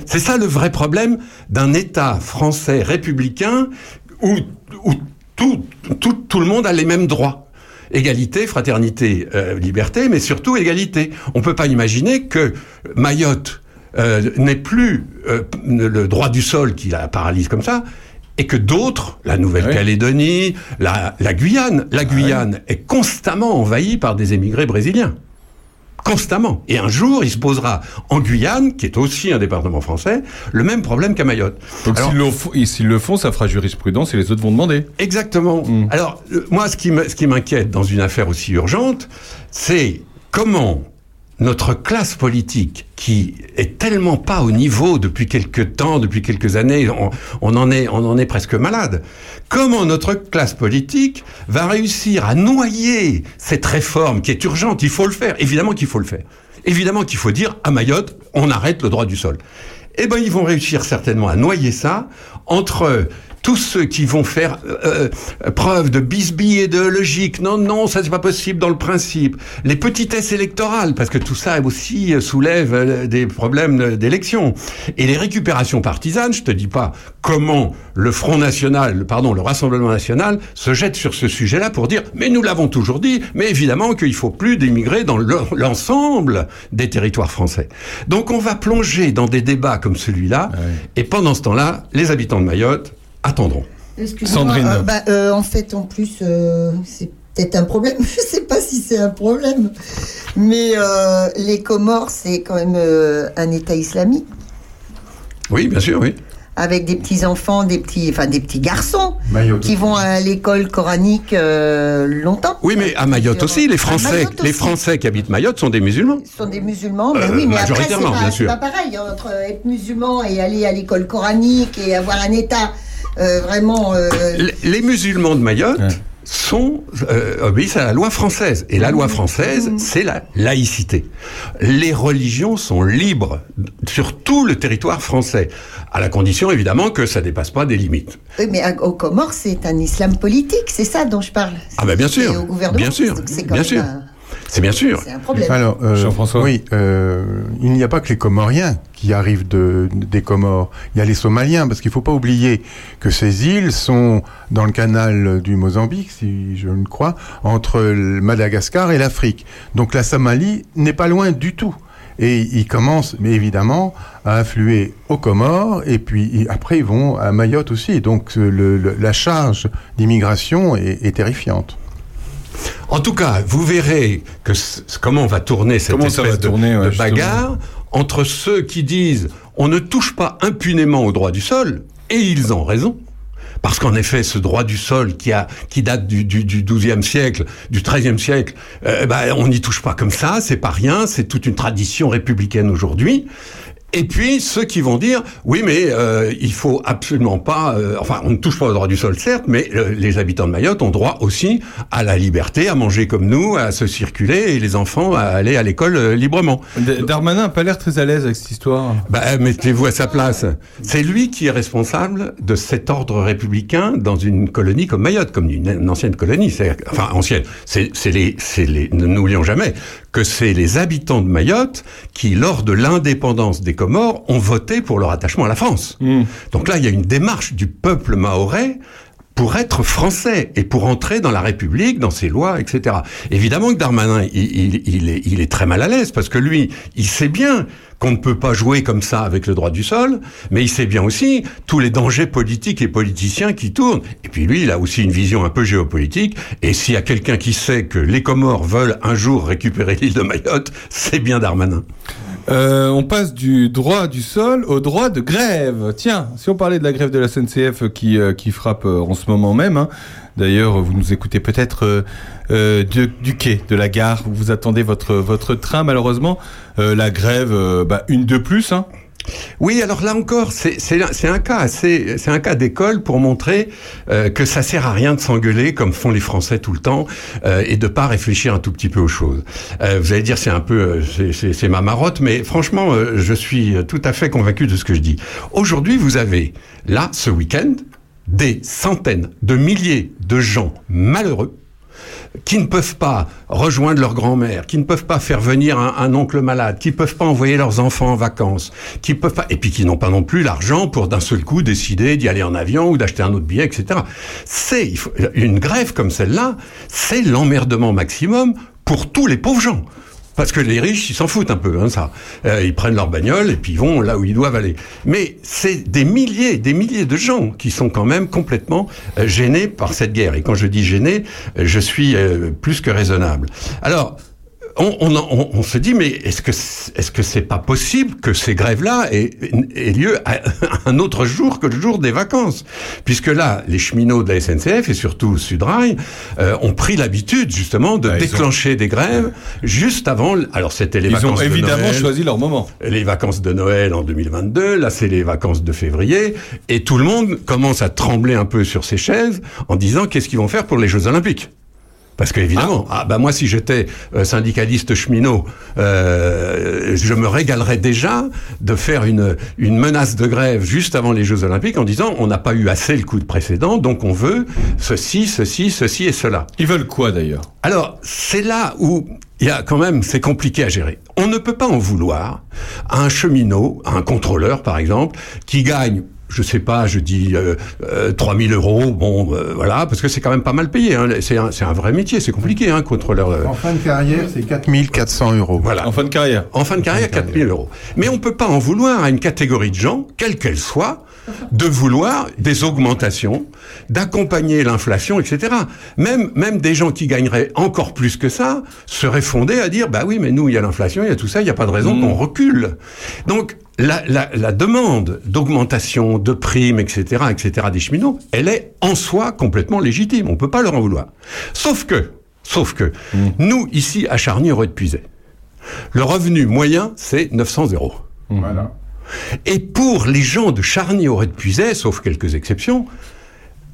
C'est ça le vrai problème d'un État français républicain où, où tout, tout, tout le monde a les mêmes droits. Égalité, fraternité, euh, liberté, mais surtout égalité. On peut pas imaginer que Mayotte euh, n'ait plus euh, le droit du sol qui la paralyse comme ça, et que d'autres, la Nouvelle-Calédonie, la, la Guyane, la Guyane est constamment envahie par des émigrés brésiliens constamment. Et un jour, il se posera en Guyane, qui est aussi un département français, le même problème qu'à Mayotte. Donc Alors- s'ils le, font- le ça fera jurisprudence et les autres vont demander. Exactement. Alors, euh, moi, ce qui m'inquiète dans une affaire aussi urgente, c'est comment notre classe politique, qui est tellement pas au niveau depuis quelques temps, depuis quelques années, on, en est, on en est presque malade. Comment notre classe politique va réussir à noyer cette réforme qui est urgente? Il faut le faire. Évidemment qu'il faut le faire. Évidemment qu'il faut dire à Mayotte, on arrête le droit du sol. eh ben ils vont réussir certainement à noyer ça entre tous ceux qui vont faire euh, euh, preuve de bisbille idéologique, non, non, ça c'est pas possible dans le principe. Les petitesses électorales, parce que tout ça aussi euh, soulève euh, des problèmes d'élection. Et les récupérations partisanes, je te dis pas comment le Front National, pardon, le Rassemblement National se jette sur ce sujet-là pour dire, mais nous l'avons toujours dit, mais évidemment qu'il faut plus d'immigrés dans le- l'ensemble des territoires français. Donc on va plonger dans des débats comme celui-là, et pendant ce temps-là, les habitants de Mayotte attendront. Excusez-moi, Sandrine. euh, bah, euh, en fait, en plus, euh, c'est peut-être un problème. Je sais pas si c'est un problème. Mais euh, les Comores, c'est quand même euh, un État islamique. Oui, bien sûr, oui. Avec des petits enfants, des petits, enfin des petits garçons Mayotte qui vont à l'école coranique euh, longtemps. Oui, mais à Mayotte aussi, les Français, les aussi. Français qui habitent Mayotte sont des musulmans. Ce sont des musulmans, mais Euh, oui, mais après c'est majoritairement, pas, pareil entre être musulman et aller à l'école coranique et avoir un État euh, vraiment. euh, L- Les musulmans de Mayotte sont euh, obéissent à la loi française et la loi française, c'est la laïcité. Les religions sont libres sur tout le territoire français, à la condition évidemment que ça dépasse pas des limites. Oui, mais aux Comores, c'est un islam politique, c'est ça dont je parle. Ah ben bien C'est sûr, au gouvernement, bien sûr, donc c'est quand bien même sûr. un- C'est bien sûr. C'est un problème. Alors, euh, Jean-François. Oui, euh, il n'y a pas que les Comoriens qui arrivent de, des Comores. Il y a les Somaliens, parce qu'il ne faut pas oublier que ces îles sont dans le canal du Mozambique, si je ne crois, entre le Madagascar et l'Afrique. Donc la Somalie n'est pas loin du tout. Et ils commencent, mais évidemment, à affluer aux Comores, et puis après ils vont à Mayotte aussi. Donc le- le- la charge d'immigration est, est terrifiante. En tout cas, vous verrez que comment va tourner cette Comment espèce va de, tourner, ouais, de bagarre entre ceux qui disent on ne touche pas impunément au droit du sol, et ils ont raison. Parce qu'en effet, ce droit du sol qui a qui date du, du, du 12e siècle, du 13e siècle, euh, bah, on n'y touche pas comme ça, c'est pas rien, c'est toute une tradition républicaine aujourd'hui. Et puis ceux qui vont dire oui mais euh, il faut absolument pas euh, enfin on ne touche pas au droit du sol certes mais euh, les habitants de Mayotte ont droit aussi à la liberté à manger comme nous à se circuler et les enfants à aller à l'école euh, librement. Darmanin n'a pas l'air très à l'aise avec cette histoire. Bah, mettez-vous à sa place. C'est lui qui est responsable de cet ordre républicain dans une colonie comme Mayotte, comme une, une ancienne colonie. Enfin, ancienne. C'est, c'est les, c'est les, n'oublions jamais que c'est les habitants de Mayotte qui, lors de l'indépendance des Comores, ont voté pour leur attachement à la France. Donc là, il y a une démarche du peuple mahorais pour être français et pour entrer dans la République, dans ses lois, etc. Évidemment que Darmanin, il, il- est, est très mal à l'aise parce que lui, il sait bien qu'on ne peut pas jouer comme ça avec le droit du sol, mais il sait bien aussi tous les dangers politiques et politiciens qui tournent. Et puis lui, il a aussi une vision un peu géopolitique. Et s'il y a quelqu'un qui sait que les Comores veulent un jour récupérer l'île de Mayotte, c'est bien Darmanin. Euh, on passe du droit du sol au droit de grève. Tiens, si on parlait de la grève de la SNCF qui, euh, qui frappe euh, en ce moment même, hein. d'ailleurs vous nous écoutez peut-être euh, du, quai, de la gare, vous attendez votre, votre train malheureusement, la grève, bah, une de plus. Hein. Oui, alors là encore, c'est un- cas c'est un cas d'école pour montrer euh, que ça sert à rien de s'engueuler comme font les Français tout le temps euh, et de pas réfléchir un tout petit peu aux choses. Euh, vous allez dire c'est un peu, euh, c'est- ma marotte, mais franchement, euh, je suis tout à fait convaincu de ce que je dis. Aujourd'hui, vous avez là ce week-end des centaines de milliers de gens malheureux qui ne peuvent pas rejoindre leur grand-mère, qui ne peuvent pas faire venir un, oncle malade, qui ne peuvent pas envoyer leurs enfants en vacances, qui peuvent pas, et puis qui n'ont pas non plus l'argent pour d'un seul coup décider d'y aller en avion ou d'acheter un autre billet, etc. C'est une grève comme celle-là, c'est l'emmerdement maximum pour tous les pauvres gens. Parce que les riches, ils s'en foutent un peu, hein, ça. Euh, ils prennent leur bagnole et puis ils vont là où ils doivent aller. Mais c'est des milliers, des milliers de gens qui sont quand même complètement euh, gênés par cette guerre. Et quand je dis gêné, euh, je suis euh, plus que raisonnable. Alors, on, on, on- on se dit, mais est-ce que est-ce que c'est pas possible que ces grèves-là aient, aient lieu à un autre jour que le jour des vacances? Puisque là, les cheminots de la SNCF et surtout Sudrail euh, ont pris l'habitude justement de Ah, ils ont- déclencher des grèves juste avant. Alors c'était les Ils vacances ont de évidemment Noël, choisi leur moment. les vacances de Noël en 2022. Là, c'est les vacances de février, et tout le monde commence à trembler un peu sur ses chaises en disant qu'est-ce qu'ils vont faire pour les Jeux Olympiques. Parce qu'évidemment, ah. bah moi si j'étais euh, syndicaliste cheminot, euh, je me régalerais déjà de faire une, une menace de grève juste avant les Jeux Olympiques en disant on n'a pas eu assez le coup de précédent, donc on veut ceci, ceci, ceci et cela. Ils veulent quoi d'ailleurs? Alors c'est là où il y a quand même, c'est compliqué à gérer. On ne peut pas en vouloir à un cheminot, à un contrôleur par exemple, qui gagne je sais pas, je dis euh, euh, 3000 euros, bon, euh, voilà, parce que c'est quand même pas mal payé. Hein. C'est un, un, vrai métier, c'est compliqué, hein, contrôleur. En fin de carrière, c'est 4400 euros. Voilà. En fin de carrière. En fin de carrière, 4000 euros. Mais on peut pas en vouloir à une catégorie de gens, quelle qu'elle soit, de vouloir des augmentations, d'accompagner l'inflation, etc. Même, même des gens qui gagneraient encore plus que ça seraient fondés à dire, bah oui, mais nous, il y a l'inflation, il y a tout ça, il n'y a pas de raison mmh. qu'on recule. Donc, la, la, la demande d'augmentation, de primes, etc., etc., des cheminots, elle est en soi complètement légitime. On peut pas leur en vouloir. Sauf que, sauf que, mmh. nous, ici, à charny de puisay le revenu moyen, c'est 900 euros. Mmh. Voilà. Et pour les gens de charny de puisay sauf quelques exceptions,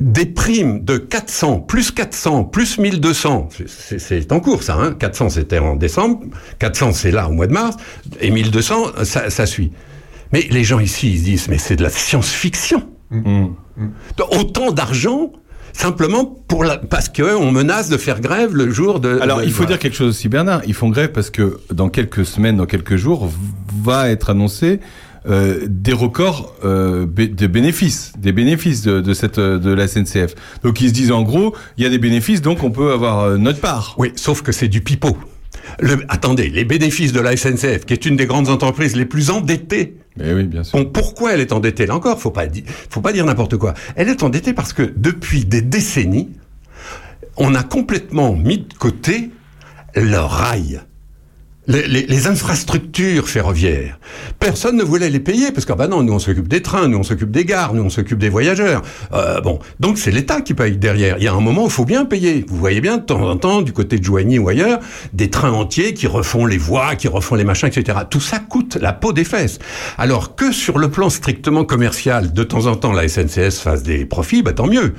des primes de 400, plus 400, plus 1200, c'est en cours ça, hein 400 c'était en décembre, 400 c'est là au mois de mars, et 1200 ça, ça suit. Mais les gens ici, ils se disent, mais c'est de la science-fiction. Mmh. Mmh. Autant d'argent simplement pour la, parce que on menace de faire grève le jour de. Alors de, il faut voilà. dire quelque chose aussi, Bernard. Ils font grève parce que dans quelques semaines, dans quelques jours, va être annoncé euh, des records euh, de bénéfices, des bénéfices de, de cette de la SNCF. Donc ils se disent en gros, il y a des bénéfices, donc on peut avoir euh, notre part. Oui, sauf que c'est du pipeau. Le, attendez, les bénéfices de la SNCF, qui est une des grandes entreprises les plus endettées. Mais oui, bien sûr. Bon, pourquoi elle est endettée? Là encore Faut pas dire, faut pas dire n'importe quoi. Elle est endettée parce que depuis des décennies, on a complètement mis de côté le rail. Les, les, les, infrastructures ferroviaires. Personne ne voulait les payer parce que bah non, nous on s'occupe des trains, nous on s'occupe des gares, nous on s'occupe des voyageurs. Euh, bon, donc c'est l'État qui paye derrière. Il y a un moment où il faut bien payer. Vous voyez bien de temps en temps, du côté de Joigny ou ailleurs, des trains entiers qui refont les voies, qui refont les machins, etc. Tout ça coûte la peau des fesses. Alors que sur le plan strictement commercial, de temps en temps la SNCF fasse des profits, bah tant mieux.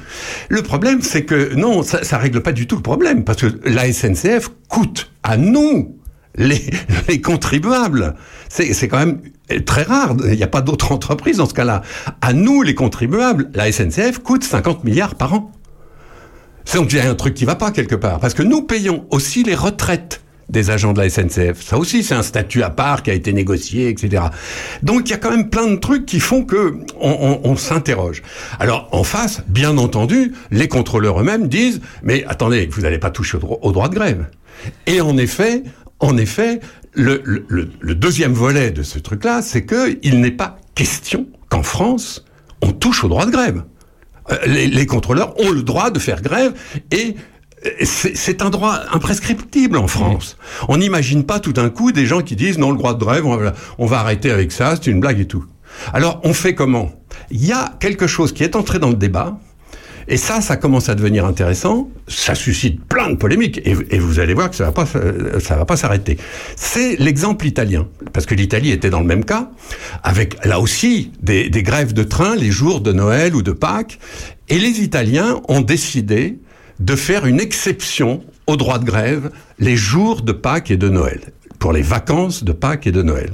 Le problème, c'est que non, ça, ça règle pas du tout le problème parce que la SNCF coûte à nous les, les contribuables. C'est quand même très rare. Il n'y a pas d'autre entreprise dans ce cas-là. À nous, les contribuables, la SNCF coûte 50 milliards par an. Donc il y a un truc qui va pas quelque part. Parce que nous payons aussi les retraites des agents de la SNCF. Ça aussi, c'est un statut à part qui a été négocié, etc. Donc il y a quand même plein de trucs qui font que on, s'interroge. Alors en face, bien entendu, les contrôleurs eux-mêmes disent mais attendez, vous n'allez pas toucher au droit de grève. Et en effet, en effet, le, le, le, deuxième volet de ce truc-là, c'est qu'il n'est pas question qu'en France, on touche au droit de grève. Euh, les, les, contrôleurs ont le droit de faire grève et c'est un droit imprescriptible en France. On n'imagine pas tout d'un coup des gens qui disent non, le droit de grève, on va, on va arrêter avec ça, c'est une blague et tout. Alors, on fait comment? Il y a quelque chose qui est entré dans le débat, et ça, ça commence à devenir intéressant. Ça suscite plein de polémiques. Et, vous allez voir que ça va pas, ça va pas s'arrêter. C'est l'exemple italien. Parce que l'Italie était dans le même cas. Avec, là aussi, des, grèves de train les jours de Noël ou de Pâques. Et les Italiens ont décidé de faire une exception au droit de grève les jours de Pâques et de Noël pour les vacances de Pâques et de Noël.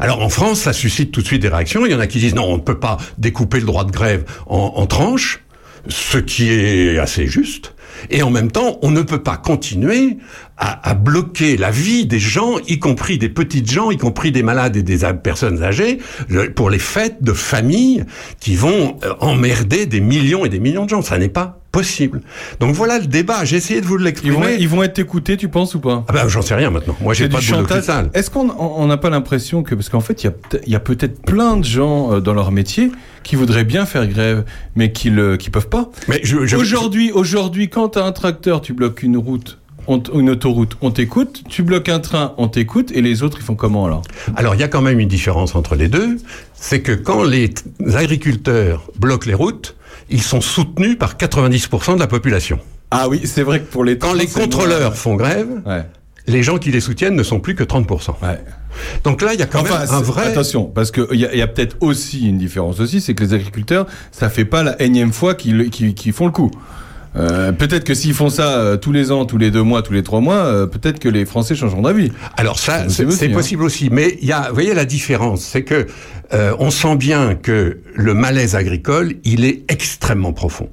Alors en France, ça suscite tout de suite des réactions. Il y en a qui disent non, on ne peut pas découper le droit de grève en tranches ce qui est assez juste. Et en même temps, on ne peut pas continuer à, bloquer la vie des gens, y compris des petites gens, y compris des malades et des personnes âgées, pour les fêtes de famille qui vont euh, emmerder des millions et des millions de gens. Ça n'est pas possible. Donc voilà le débat. J'ai essayé de vous l'exprimer. Ils vont, ils vont être écoutés, tu penses ou pas? Ah ben, J'en sais rien maintenant. Moi, j'ai pas de de Est-ce qu'on n'a pas l'impression que parce qu'en fait, il y a, a peut-être plein de gens euh, dans leur métier qui voudraient bien faire grève, mais qui le, qui peuvent pas. Mais aujourd'hui, aujourd'hui, quand tu as un tracteur, tu bloques une route on une autoroute, on t'écoute, tu bloques un train, on t'écoute, et les autres, ils font comment alors? Alors, il y a quand même une différence entre les deux, c'est que quand les agriculteurs bloquent les routes, ils sont soutenus par 90% de la population. Ah oui, c'est vrai que pour les quand les contrôleurs font grève, ouais. les gens qui les soutiennent ne sont plus que 30%. Ouais. Donc là, il y a quand enfin, même un vrai. Attention, parce qu'il y a, peut-être aussi une différence aussi, c'est que les agriculteurs, ça fait pas la énième fois qu'ils qu qu font le coup. Euh, peut-être que s'ils font ça euh, tous les ans, tous les deux mois, tous les trois mois, euh, peut-être que les Français changeront d'avis. Alors ça, C'est possible hein. possible aussi. Mais il y a, vous voyez la différence, c'est que euh, on sent bien que le malaise agricole, il est extrêmement profond.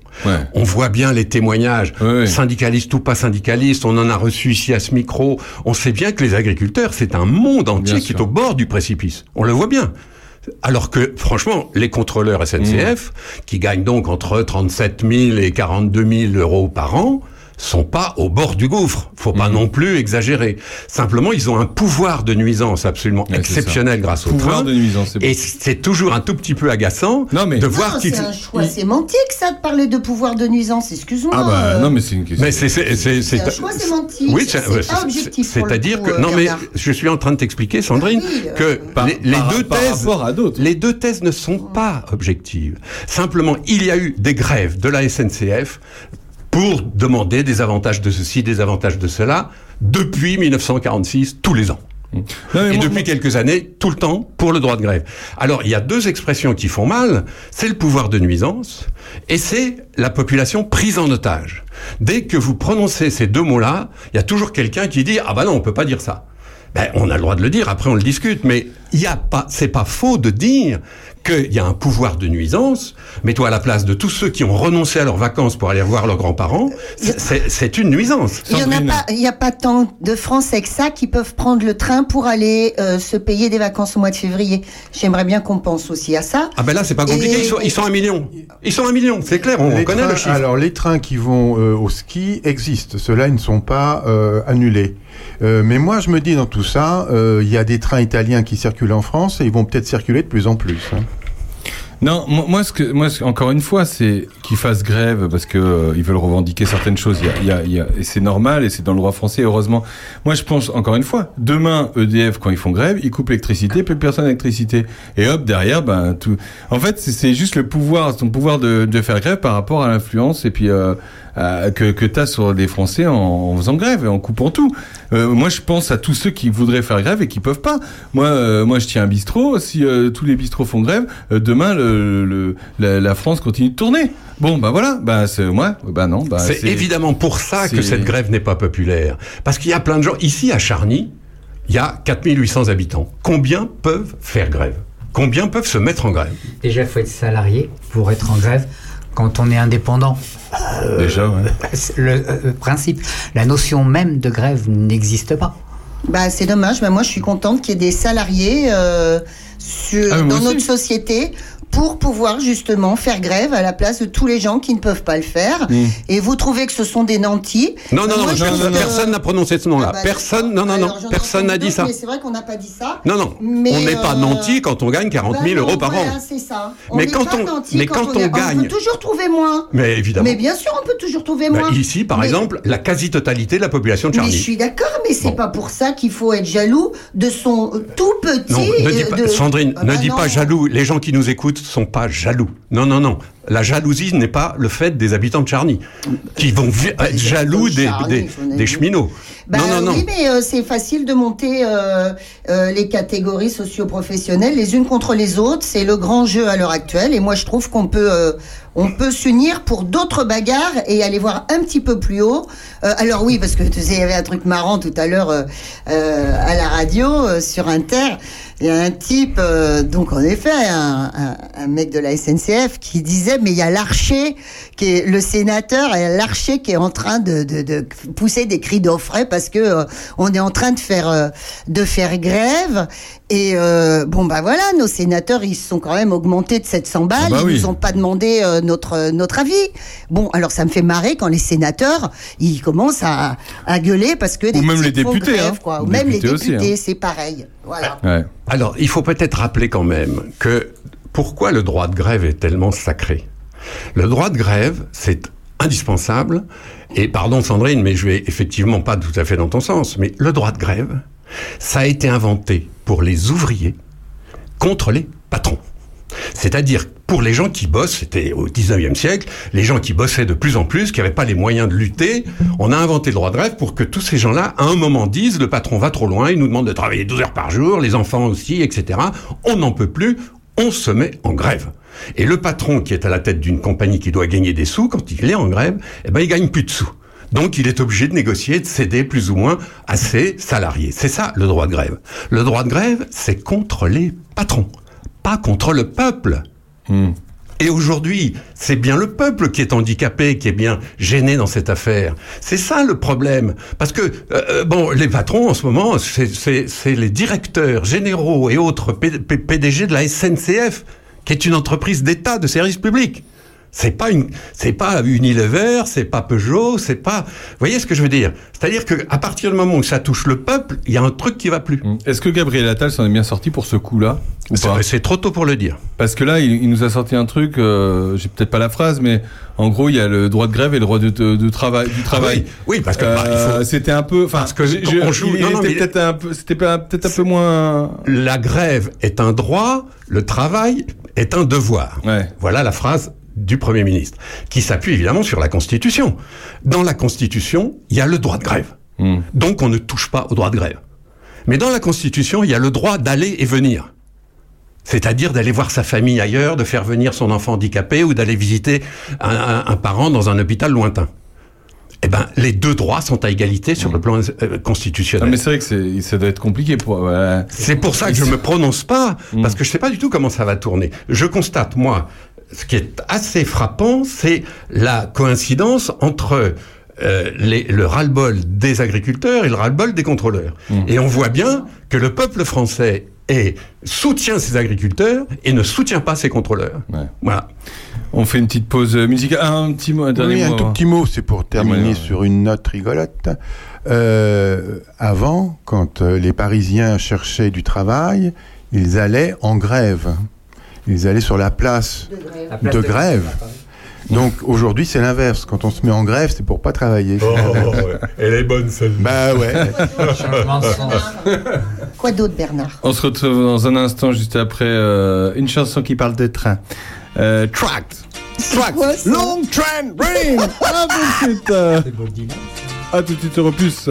On voit bien les témoignages, syndicalistes ou pas syndicalistes. On en a reçu ici à ce micro. On sait bien que les agriculteurs, c'est un monde entier qui est au bord du précipice. On le voit bien. Alors que, franchement, les contrôleurs SNCF, qui gagnent donc entre 37 000 et 42 000 euros par an, sont pas au bord du gouffre. Faut pas non plus exagérer. Simplement, ils ont un pouvoir de nuisance absolument exceptionnel grâce au Pouvoir train. de nuisance, c'est bon. Et c'est toujours un tout petit peu agaçant de voir Non, qu'ils... c'est un choix sémantique, ça, de parler de pouvoir de nuisance. Excuse-moi. Ah bah, euh, non, mais c'est une question. Mais c'est c'est c'est C'est un choix sémantique. Oui, c'est pas objectif. C'est-à-dire que euh, non, mais Bernard. je suis en train de t'expliquer, Sandrine, Ah oui, que Par- les, les par- deux par thèses, rapport à d'autres. les deux thèses ne sont pas objectives. Simplement, il y a eu des grèves de la SNCF pour demander des avantages de ceci, des avantages de cela, depuis 1946, tous les ans. Et depuis quelques années, tout le temps, pour le droit de grève. Alors, il y a deux expressions qui font mal. C'est le pouvoir de nuisance et c'est la population prise en otage. Dès que vous prononcez ces deux mots-là, il y a toujours quelqu'un qui dit, ah bah non, on peut pas dire ça. Ben, on a le droit de le dire, après on le discute, mais il y a pas, c'est pas faux de dire qu'il y a un pouvoir de nuisance. Mets-toi à la place de tous ceux qui ont renoncé à leurs vacances pour aller voir leurs grands-parents. C'est- C'est c'est une nuisance. Il y en a pas, il y a pas tant de Français que ça qui peuvent prendre le train pour aller euh, se payer des vacances au mois de février. J'aimerais bien qu'on pense aussi à ça. Ah ben là, c'est pas compliqué. Et- Ils sont, ils sont un million. Ils sont un million, c'est clair. On Les connaît trains- le chiffre. Alors, les trains qui vont euh, au ski existent. Ceux-là, ils ne sont pas euh, annulés. Euh, mais moi, je me dis dans tout ça, euh, il y a des trains italiens qui circulent en France et ils vont peut-être circuler de plus en plus. hein. Non, moi, ce que, moi, encore une fois, c'est qu'ils fassent grève parce que euh, ils veulent revendiquer certaines choses. Il y a, il y a- et c'est normal et c'est dans le droit français. Heureusement, moi, je pense encore une fois, demain EDF quand ils font grève, ils coupent l'électricité, plus personne d'électricité. Et hop derrière, ben tout. En fait, c'est- juste le pouvoir, ton pouvoir de, de faire grève par rapport à l'influence et puis euh, à- que que t'as sur les Français en, en faisant grève et en coupant tout. Euh, moi, je pense à tous ceux qui voudraient faire grève et qui peuvent pas. Moi, euh, moi, je tiens un bistrot. Si euh, tous les bistrots font grève, euh, demain, le, le- la, la France continue de tourner. Bon, bah voilà. Bah c'est moi. Bah non. Bah, c'est évidemment pour ça que cette grève n'est pas populaire. Parce qu'il y a plein de gens. Ici, à Charny, il y a 4800 habitants. Combien peuvent faire grève? Combien peuvent se mettre en grève? Déjà, il faut être salarié pour être en grève. Quand on est indépendant, euh, Déjà, ouais. le euh, principe, la notion même de grève n'existe pas. Bah, c'est dommage. mais moi, je suis contente qu'il y ait des salariés euh, sur, Ah, dans aussi. notre société pour pouvoir justement faire grève à la place de tous les gens qui ne peuvent pas le faire. Mm. Et vous trouvez que ce sont des nantis Non, non, non, Moi, personne- n'a prononcé ce nom-là. Ah bah, personne, non, non, non, personne n'a dit ça. c'est vrai qu'on n'a pas dit ça. Non, non, Mais, on n'est pas euh, nanti quand on gagne 40 000 Bah euros par an. c'est ça. Mais quand on- nantis mais quand on gagne- gagne- On peut toujours trouver moins. Mais évidemment. Mais bien sûr, on peut toujours trouver Bah, moins. ici, par exemple, la quasi-totalité de la population de Mais Charny. je suis d'accord, mais c'est pas pour ça qu'il faut être jaloux de son tout petit. Non, ne dis euh, pas, Sandrine, Ah ne dis non. pas jaloux. Les gens qui nous écoutent sont pas jaloux. Non, non, non. La jalousie n'est pas le fait des habitants de Charny, qui vont être jaloux des, cheminots. Bah non, non, non. oui, mais euh, c'est facile de monter euh, euh, les catégories socio-professionnelles les unes contre les autres. C'est le grand jeu à l'heure actuelle. Et moi, je trouve qu'on peut, on peut s'unir pour d'autres bagarres et aller voir un petit peu plus haut. Alors oui, parce que tu sais, il y avait un truc marrant tout à l'heure à la radio sur Inter. Il y a un type, donc en effet, un, un- un mec de la SNCF qui disait, mais il y a l'archer, qui est le sénateur, et l'archer qui est en train de, de, de pousser des cris d'offret parce que euh, on est en train de faire euh, de faire grève. Et euh, bon bah voilà, nos sénateurs ils se sont quand même augmentés de 700 balles. Ah bah ils oui. nous ont pas demandé euh, notre notre avis. Bon alors ça me fait marrer quand les sénateurs ils commencent à, à gueuler parce que des même petits les députés, grève, hein. quoi. Ou Les même les députés hein. c'est pareil. Voilà. Ouais. Alors, il faut peut-être rappeler quand même que pourquoi le droit de grève est tellement sacré? Le droit de grève, c'est indispensable. Et pardon Sandrine, mais je vais effectivement pas tout à fait dans ton sens, mais le droit de grève, ça a été inventé pour les ouvriers contre les patrons. C'est-à-dire pour les gens qui bossent, c'était au 19e siècle, les gens qui bossaient de plus en plus, qui n'avaient pas les moyens de lutter, on a inventé le droit de grève pour que tous ces gens-là, à un moment, disent le patron va trop loin, il nous demande de travailler 12 heures par jour, les enfants aussi, etc. On n'en peut plus, on se met en grève. Et le patron qui est à la tête d'une compagnie qui doit gagner des sous, quand il est en grève, eh ben, gagne plus de sous. Donc il est obligé de négocier, de céder plus ou moins à ses salariés. C'est ça le droit de grève. Le droit de grève, c'est contre les patrons, pas contre le peuple. Et aujourd'hui, c'est bien le peuple qui est handicapé, qui est bien gêné dans cette affaire. C'est ça le problème. Parce que, euh, euh, bon, les patrons en ce moment, c'est- les directeurs généraux et autres PDG de la SNCF, qui est une entreprise d'État de service public. C'est pas une, c'est pas Unilever, c'est pas Peugeot, c'est pas. Vous voyez ce que je veux dire? C'est-à-dire que à partir du moment où ça touche le peuple, il y a un truc qui va plus. Est-ce que Gabriel Attal s'en est bien sorti pour ce coup-là ou C'est- trop tôt pour le dire. Parce que là, il, il nous a sorti un truc, euh, j'ai peut-être pas la phrase, mais en gros, il y a le droit de grève et le droit de, de- de travail, du travail. oui, oui, parce que, bah, Euh, faut- c'était un peu, enfin, Parce que je- on joue- il non, non, était mais- peut-être un peu, c'était peut-être un peu moins. La grève est un droit, le travail est un devoir. Voilà la phrase du Premier ministre, qui s'appuie évidemment sur la Constitution. Dans la Constitution, il y a le droit de grève. Hmm. Donc on ne touche pas au droit de grève. Mais dans la Constitution, il y a le droit d'aller et venir. C'est-à-dire d'aller voir sa famille ailleurs, de faire venir son enfant handicapé ou d'aller visiter un, un- un parent dans un hôpital lointain. Eh ben, les deux droits sont à égalité sur le plan euh, constitutionnel. Mais c'est vrai que ça doit être compliqué pour. voilà. C'est pour ça que je me prononce pas, parce que je sais pas du tout comment ça va tourner. Je constate, moi, ce qui est assez frappant, c'est la coïncidence entre euh, les- le ras-le-bol des agriculteurs et le ras-le-bol des contrôleurs. Et on voit bien que le peuple français est, soutient ses agriculteurs et ne soutient pas ses contrôleurs. Voilà. On fait une petite pause musicale. Ah, un petit mot, un dernier Oui, mot. un tout avant. petit mot, c'est pour terminer Ouais, sur une note rigolote. Euh, avant, quand euh, les Parisiens cherchaient du travail, ils allaient en grève. Ils allaient sur la place De grève. De. Donc aujourd'hui, c'est l'inverse. Quand on se met en grève, c'est pour pas travailler. Oh, Elle est bonne celle Bah ouais. Changement de sens. Quoi d'autre, Bernard? On se retrouve dans un instant, juste après euh, une chanson qui parle de train. Euh, Tract. Tract. Long train running. Ah, tout de suite. euh. À tout de suite, Europus.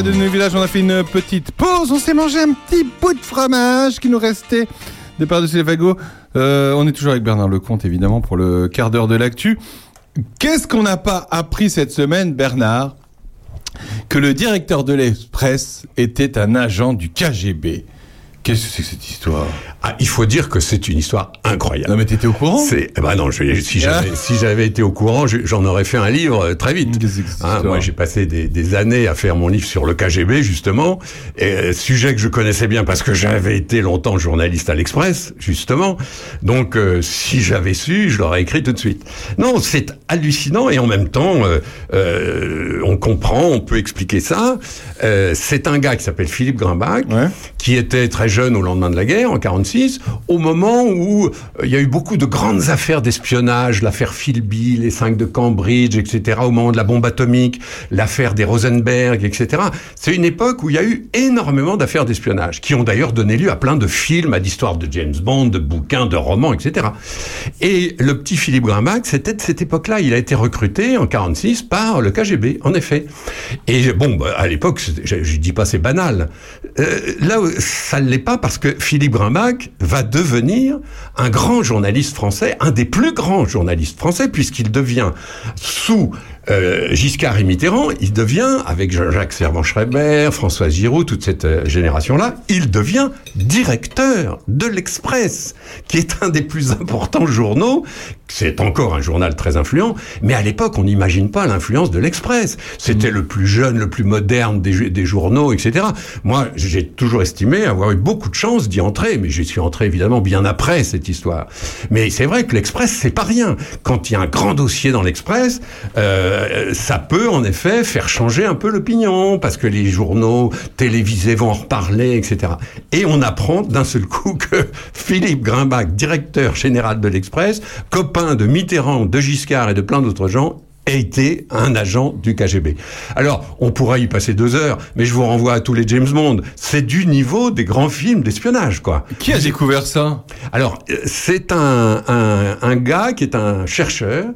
Radio de nos villages, on a fait une petite pause. On s'est mangé un petit bout de fromage qui nous restait de par-dessus les fagots. Euh, on est toujours avec Bernard Lecomte, évidemment, pour le quart d'heure de l'actu. Qu'est-ce qu'on n'a pas appris cette semaine, Bernard? Que le directeur de l'Express était un agent du KGB. Qu'est-ce que c'est que cette histoire? Ah, il faut dire que c'est une histoire incroyable. Non, mais t'étais au courant? C'est, ben non, je- si j'avais, si été au courant, je- j'en aurais fait un livre euh, très vite. Hein, moi, j'ai passé des, des années à faire mon livre sur le KGB, justement, et euh, sujet que je connaissais bien parce que j'avais été longtemps journaliste à l'Express, justement. Donc, euh, si j'avais su, je l'aurais écrit tout de suite. Non, c'est hallucinant et en même temps, euh, euh, on comprend, on peut expliquer ça. C'est un gars qui s'appelle Philippe Grimbach, qui était très jeune au lendemain de la guerre, en 46, au moment où euh, il y a eu beaucoup de grandes affaires d'espionnage, l'affaire Philby, les cinq de Cambridge, etc., au moment de la bombe atomique, l'affaire des Rosenberg, etc. C'est une époque où il y a eu énormément d'affaires d'espionnage, qui ont d'ailleurs donné lieu à plein de films, à d'histoires de James Bond, de bouquins, de romans, etc. Et le petit Philippe Grimbach, c'était de cette époque-là. Il a été recruté en 46 par le KGB, en effet. Et bon, bah, à l'époque, je, je dis pas c'est banal. Euh, là, ça l'est pas parce que Philippe Grimbach va devenir un grand journaliste français, un des plus grands journalistes français, puisqu'il devient sous euh, Giscard et Mitterrand, il devient, avec Jean-Jacques Servan-Schreiber, François Giroud, toute cette euh, génération-là, il devient directeur de l'Express, qui est un des plus importants journaux. C'est encore un journal très influent, mais à l'époque, on n'imagine pas l'influence de l'Express. C'était le plus jeune, le plus moderne des journaux, etc. Moi, j'ai toujours estimé avoir eu beaucoup de chance d'y entrer, mais j'y suis entré évidemment bien après cette histoire. Mais c'est vrai que l'Express, c'est pas rien. Quand il y a un grand dossier dans l'Express, euh, ça peut en effet faire changer un peu l'opinion, parce que les journaux télévisés vont en reparler, etc. Et on apprend d'un seul coup que Philippe Grimbach, directeur général de l'Express, copain de Mitterrand, de Giscard et de plein d'autres gens, été un agent du KGB. Alors, on pourrait y passer deux heures, mais je vous renvoie à tous les James Bond. C'est du niveau des grands films d'espionnage, quoi. Qui a découvert ça? Alors, euh, c'est un, un, un gars qui est un chercheur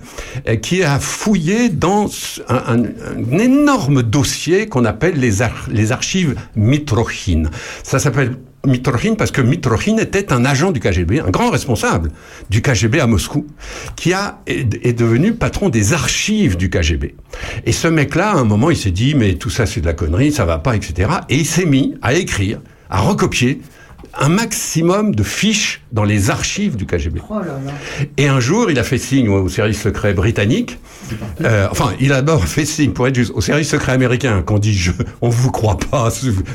euh, qui a fouillé dans un, énorme dossier qu'on appelle les, ar- les archives Mitrokhin. Ça s'appelle Mitrokhin parce que Mitrokhin était un agent du KGB, un grand responsable du KGB à Moscou, qui a, est, est devenu patron des archives du KGB. Et ce mec-là, à un moment, il s'est dit, mais tout ça c'est de la connerie, ça va pas, etc. Et il s'est mis à écrire, à recopier un maximum de fiches dans les archives du KGB. Oh là là. Et un jour, il a fait signe au service secret britannique. Euh, enfin, il a d'abord fait signe, pour être juste, au service secret américain, qu'on dit je, on vous croit pas,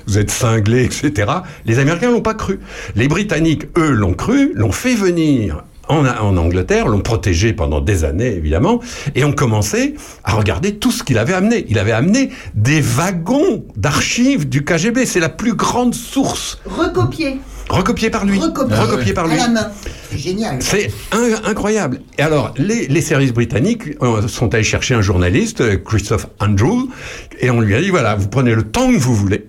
vous êtes cinglés, etc. Les Américains l'ont pas cru. Les Britanniques, eux, l'ont cru, l'ont fait venir en, en Angleterre, l'ont protégé pendant des années, évidemment, et ont commencé à regarder tout ce qu'il avait amené. Il avait amené des wagons d'archives du KGB. C'est la plus grande source recopiée par lui. Recopiée par lui. À la main. C'est génial. C'est in- incroyable. Et alors, les, les services britanniques euh, sont allés chercher un journaliste, euh, Christophe Andrew, et on lui a dit, voilà, vous prenez le temps que vous voulez,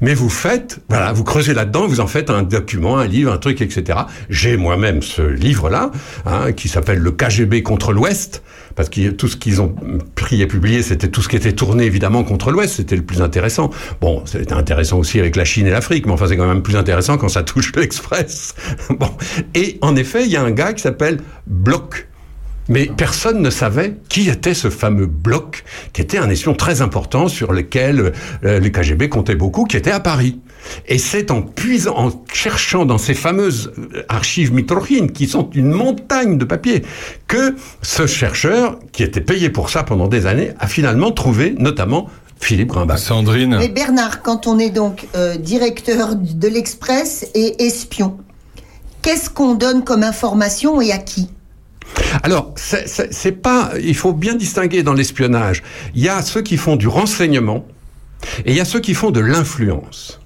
mais vous faites, voilà, vous creusez là-dedans, vous en faites un document, un livre, un truc, etc. J'ai moi-même ce livre-là, hein, qui s'appelle Le KGB contre l'Ouest, parce que tout ce qu'ils ont pris et publié, c'était tout ce qui était tourné évidemment contre l'Ouest, c'était le plus intéressant. Bon, c'était intéressant aussi avec la Chine et l'Afrique, mais enfin c'est quand même plus intéressant quand ça touche l'Express. bon, et en effet, il y a un gars qui s'appelle Bloch. Mais personne ne savait qui était ce fameux bloc, qui était un espion très important sur lequel euh, le KGB comptait beaucoup, qui était à Paris. Et c'est en puisant, en cherchant dans ces fameuses euh, archives Mitrokhin, qui sont une montagne de papier, que ce chercheur, qui était payé pour ça pendant des années, a finalement trouvé notamment Philippe Grimbach. Sandrine. Mais Bernard, quand on est donc euh, directeur de l'Express et espion, qu'est-ce qu'on donne comme information et à qui? Alors, c'est- pas. Il faut bien distinguer dans l'espionnage. Il y a ceux qui font du renseignement et il y a ceux qui font de l'influence.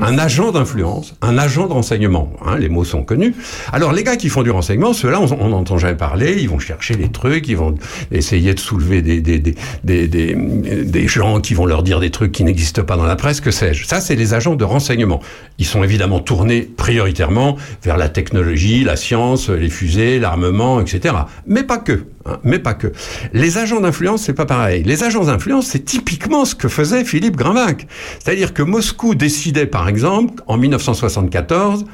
Un agent d'influence, un agent de renseignement. hein, les mots sont connus. Alors les gars qui font du renseignement, ceux-là, on n'entend jamais parler. Ils vont chercher des trucs, ils vont essayer de soulever des, des, des, des, des, gens qui vont leur dire des trucs qui n'existent pas dans la presse, que sais-je. Ça, c'est les agents de renseignement. Ils sont évidemment tournés prioritairement vers la technologie, la science, les fusées, l'armement, etc. Mais pas que. hein, mais pas que. Les agents d'influence, c'est pas pareil. Les agents d'influence, c'est typiquement ce que faisait Philippe Grimbac. C'est-à-dire que Moscou décidait, par exemple, en 1974,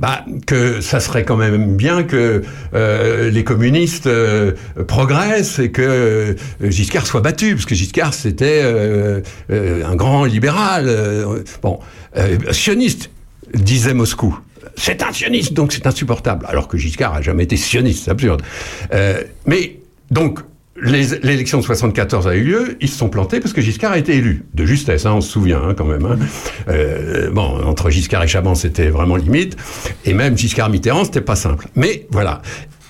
bah, que ça serait quand même bien que euh, les communistes euh, progressent et que euh, Giscard soit battu, parce que Giscard c'était un grand libéral, bon, sioniste, disait Moscou. C'est un sioniste, donc c'est insupportable. Alors que Giscard a jamais été sioniste, c'est absurde. Mais donc l'élection de 74 a eu lieu, ils se sont plantés parce que Giscard a été élu. De justesse, hein, on se souvient hein, quand même. hein. Euh, bon, entre Giscard et Chaban, c'était vraiment limite. Et même Giscard-Mitterrand, c'était pas simple. Mais voilà.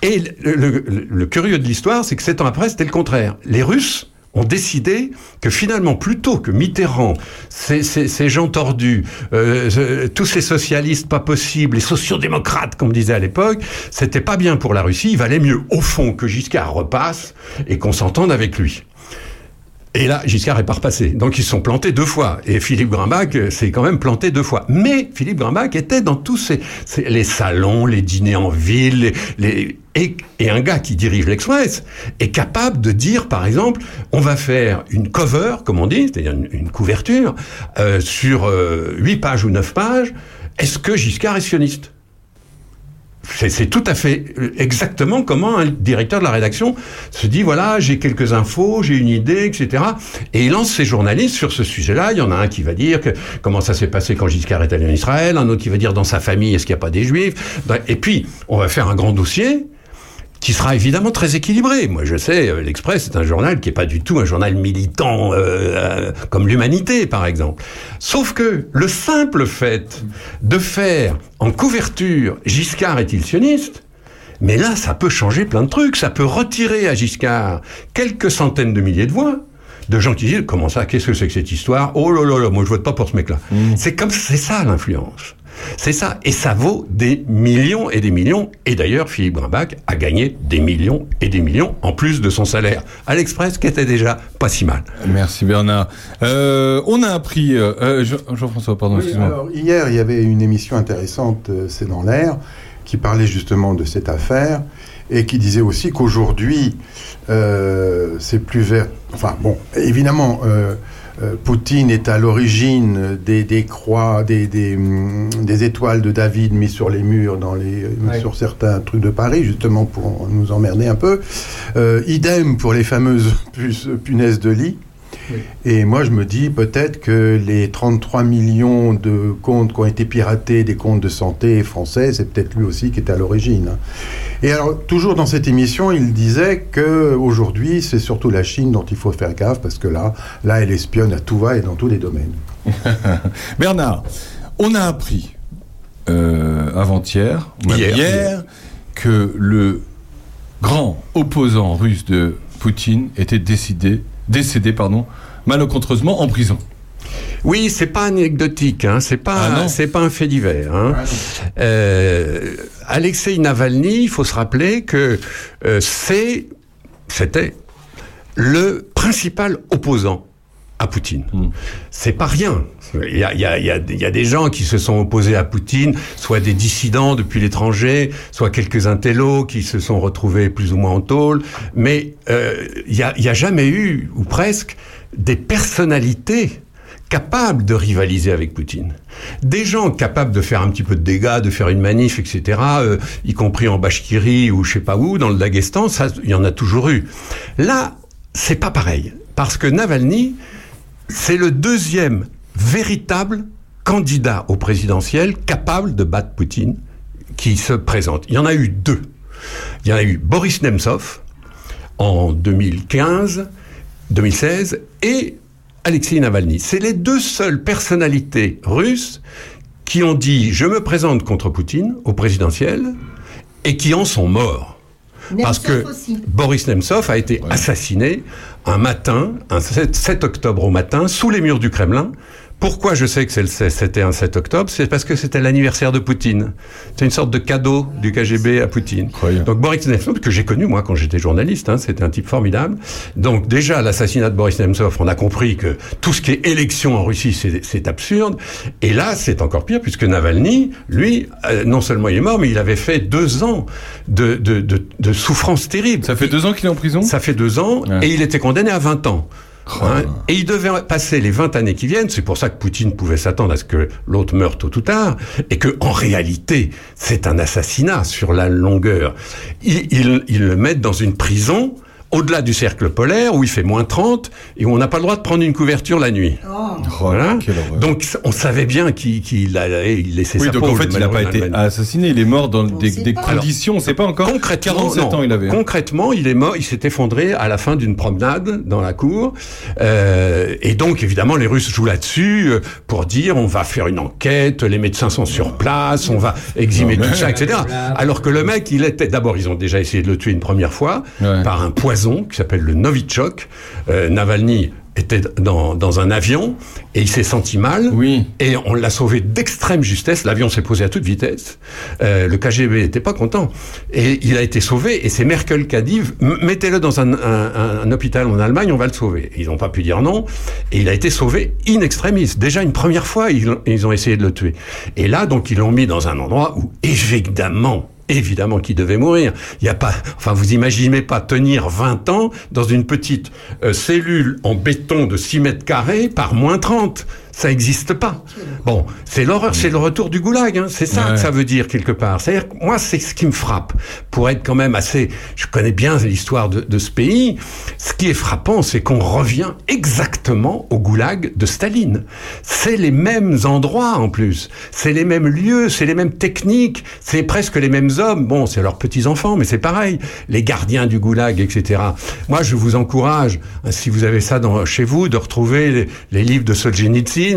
Et le, le- le- le curieux de l'histoire, c'est que sept ans après, c'était le contraire. Les Russes ont décidé que finalement, plutôt que Mitterrand, ces, gens tordus, euh, tous ces socialistes pas possibles, les sociodémocrates, comme disait à l'époque, c'était pas bien pour la Russie. Il valait mieux, au fond, que Giscard repasse et qu'on s'entende avec lui. Et là, Giscard est pas repassé. Donc ils sont plantés deux fois. Et Philippe Grimbach s'est quand même planté deux fois. Mais Philippe Grimbach était dans tous ces, les salons, les dîners en ville, les- et, un gars qui dirige l'Express est capable de dire, par exemple, on va faire une cover, comme on dit, c'est-à-dire une, couverture, euh, sur euh, huit pages ou neuf pages. Est-ce que Giscard est sioniste? C'est tout à fait euh, exactement comment un directeur de la rédaction se dit voilà j'ai quelques infos j'ai une idée etc et il lance ses journalistes sur ce sujet-là. Il y en a un qui va dire comment ça s'est passé quand Giscard est allé en Israël un autre qui va dire dans sa famille est-ce qu'il n'y a pas des juifs? Et puis on va faire un grand dossier qui sera évidemment très équilibré. Moi, je sais, euh, l'Express c'est un journal qui est pas du tout un journal militant euh, euh, comme l'Humanité, par exemple. Sauf que le simple fait de faire en couverture Giscard est-il sioniste mais là, ça peut changer plein de trucs. Ça peut retirer à Giscard quelques centaines de milliers de voix de gens qui disent comment ça, qu'est-ce que c'est que cette histoire? Oh là là là, moi je vote pas pour ce mec-là. C'est comme c'est ça l'influence. C'est ça, et ça vaut des millions et des millions. Et d'ailleurs, Philippe Grimbach a gagné des millions et des millions en plus de son salaire à l'Express, qui était déjà pas si mal. Merci Bernard. Euh, on a appris, euh, euh, Jean- Jean-François, pardon, Oui, excuse-moi. alors, hier, il y avait une émission intéressante, euh, C'est dans l'air, qui parlait justement de cette affaire et qui disait aussi qu'aujourd'hui, euh, c'est plus vert. Enfin, bon, évidemment. Euh, Poutine est à l'origine des, des croix, des, des, hum, des étoiles de David mises sur les murs, dans les, euh, Ouais. sur certains trucs de Paris, justement pour nous emmerder un peu. Euh, idem pour les fameuses punaises de lit. Et moi, je me dis peut-être que les 33 millions de comptes qui ont été piratés, des comptes de santé français, c'est peut-être lui aussi qui était à l'origine. Et alors, toujours dans cette émission, il disait que aujourd'hui, c'est surtout la Chine dont il faut faire gaffe parce que là, là, elle espionne à tout va et dans tous les domaines. Bernard, on a appris euh, avant-hier, ou même Hier. hier, que le grand opposant russe de Poutine était décidé, décédé pardon, malencontreusement en prison. Oui, c'est pas anecdotique, hein, c'est pas, Ah non. c'est pas un fait divers. Hein. Euh, Alexei Navalny, il faut se rappeler que euh, c'est, c'était le principal opposant à Poutine. C'est pas rien. Il y a, il y, a, il y, a, il y a des gens qui se sont opposés à Poutine, soit des dissidents depuis l'étranger, soit quelques intellos qui se sont retrouvés plus ou moins en tôle, mais euh, il y, a, il y a jamais eu, ou presque, des personnalités capables de rivaliser avec Poutine. Des gens capables de faire un petit peu de dégâts, de faire une manif, etc., euh, y compris en Bachkirie ou je sais pas où, dans le Daghestan, ça, il y en a toujours eu. Là, c'est pas pareil. Parce que Navalny, c'est le deuxième véritable candidat au présidentiel capable de battre Poutine qui se présente. Il y en a eu deux. Il y en a eu Boris Nemtsov en 2015, 2016 et Alexei Navalny. C'est les deux seules personnalités russes qui ont dit je me présente contre Poutine au présidentiel et qui en sont morts. Parce que Boris Nemtsov a été assassiné un matin, un 7, 7 octobre au matin, sous les murs du Kremlin, Pourquoi je sais que c'était un 7 octobre C'est parce que c'était l'anniversaire de Poutine. C'est une sorte de cadeau du KGB à Poutine. Donc Boris Nemtsov, que j'ai connu moi quand j'étais journaliste, hein, c'était un type formidable. Donc déjà l'assassinat de Boris Nemtsov, on a compris que tout ce qui est élection en Russie, c'est c'est absurde. Et là, c'est encore pire puisque Navalny, lui, euh, non seulement il est mort, mais il avait fait deux ans de, de, de, de souffrance terrible. Ça fait deux ans qu'il est en prison? Ça fait deux ans et il était condamné à 20 ans. Hein, et il devait passer les 20 années qui viennent, c'est pour ça que Poutine pouvait s'attendre à ce que l'autre meure tôt ou tard, et que en réalité, c'est un assassinat sur la longueur. Ils, ils, ils le mettent dans une prison au-delà du cercle polaire, où il fait moins 30, et où on n'a pas le droit de prendre une couverture la nuit. Voilà. Donc on savait bien qu'il allait il laissait Oui, sa donc peau, en fait, il n'a pas été assassiné, il est mort dans des, des conditions, on ne sait pas encore. Concrètement, 47 non. ans il avait. hein. Concrètement, il est mort, il s'est effondré à la fin d'une promenade dans la cour. Euh, et donc, évidemment, les Russes jouent là-dessus euh, pour dire on va faire une enquête, les médecins sont sur place, on va exhumer Non, tout mais- ça, etc. Alors que le mec, il était d'abord, ils ont déjà essayé de le tuer une première fois par un poison qui s'appelle le Novichok. Euh, Navalny était dans, dans un avion et il s'est senti mal. Oui. Et on l'a sauvé d'extrême justesse. L'avion s'est posé à toute vitesse. Euh, le KGB n'était pas content. Et il a été sauvé. Et c'est Merkel qui a dit mettez-le dans un, un- un- hôpital en Allemagne, on va le sauver. Ils n'ont pas pu dire non. Et il a été sauvé in extremis. Déjà une première fois, ils, ils ont essayé de le tuer. Et là, donc, ils l'ont mis dans un endroit où, évidemment, évidemment qu'il devait mourir. Il y a pas, enfin, vous imaginez pas tenir 20 ans dans une petite euh, cellule en béton de 6 mètres carrés par moins 30. Ça n'existe pas. Bon, c'est l'horreur, c'est le retour du goulag. Hein. C'est ça Ouais. que ça veut dire quelque part. C'est-à-dire, que moi, c'est ce qui me frappe. Pour être quand même assez, je connais bien l'histoire de, de ce pays. Ce qui est frappant, c'est qu'on revient exactement au goulag de Staline. C'est les mêmes endroits en plus. C'est les mêmes lieux, c'est les mêmes techniques, c'est presque les mêmes hommes. Bon, c'est leurs petits-enfants, mais c'est pareil. Les gardiens du goulag, etc. Moi, je vous encourage, hein, si vous avez ça dans, chez vous, de retrouver les, les livres de Solzhenitsyn,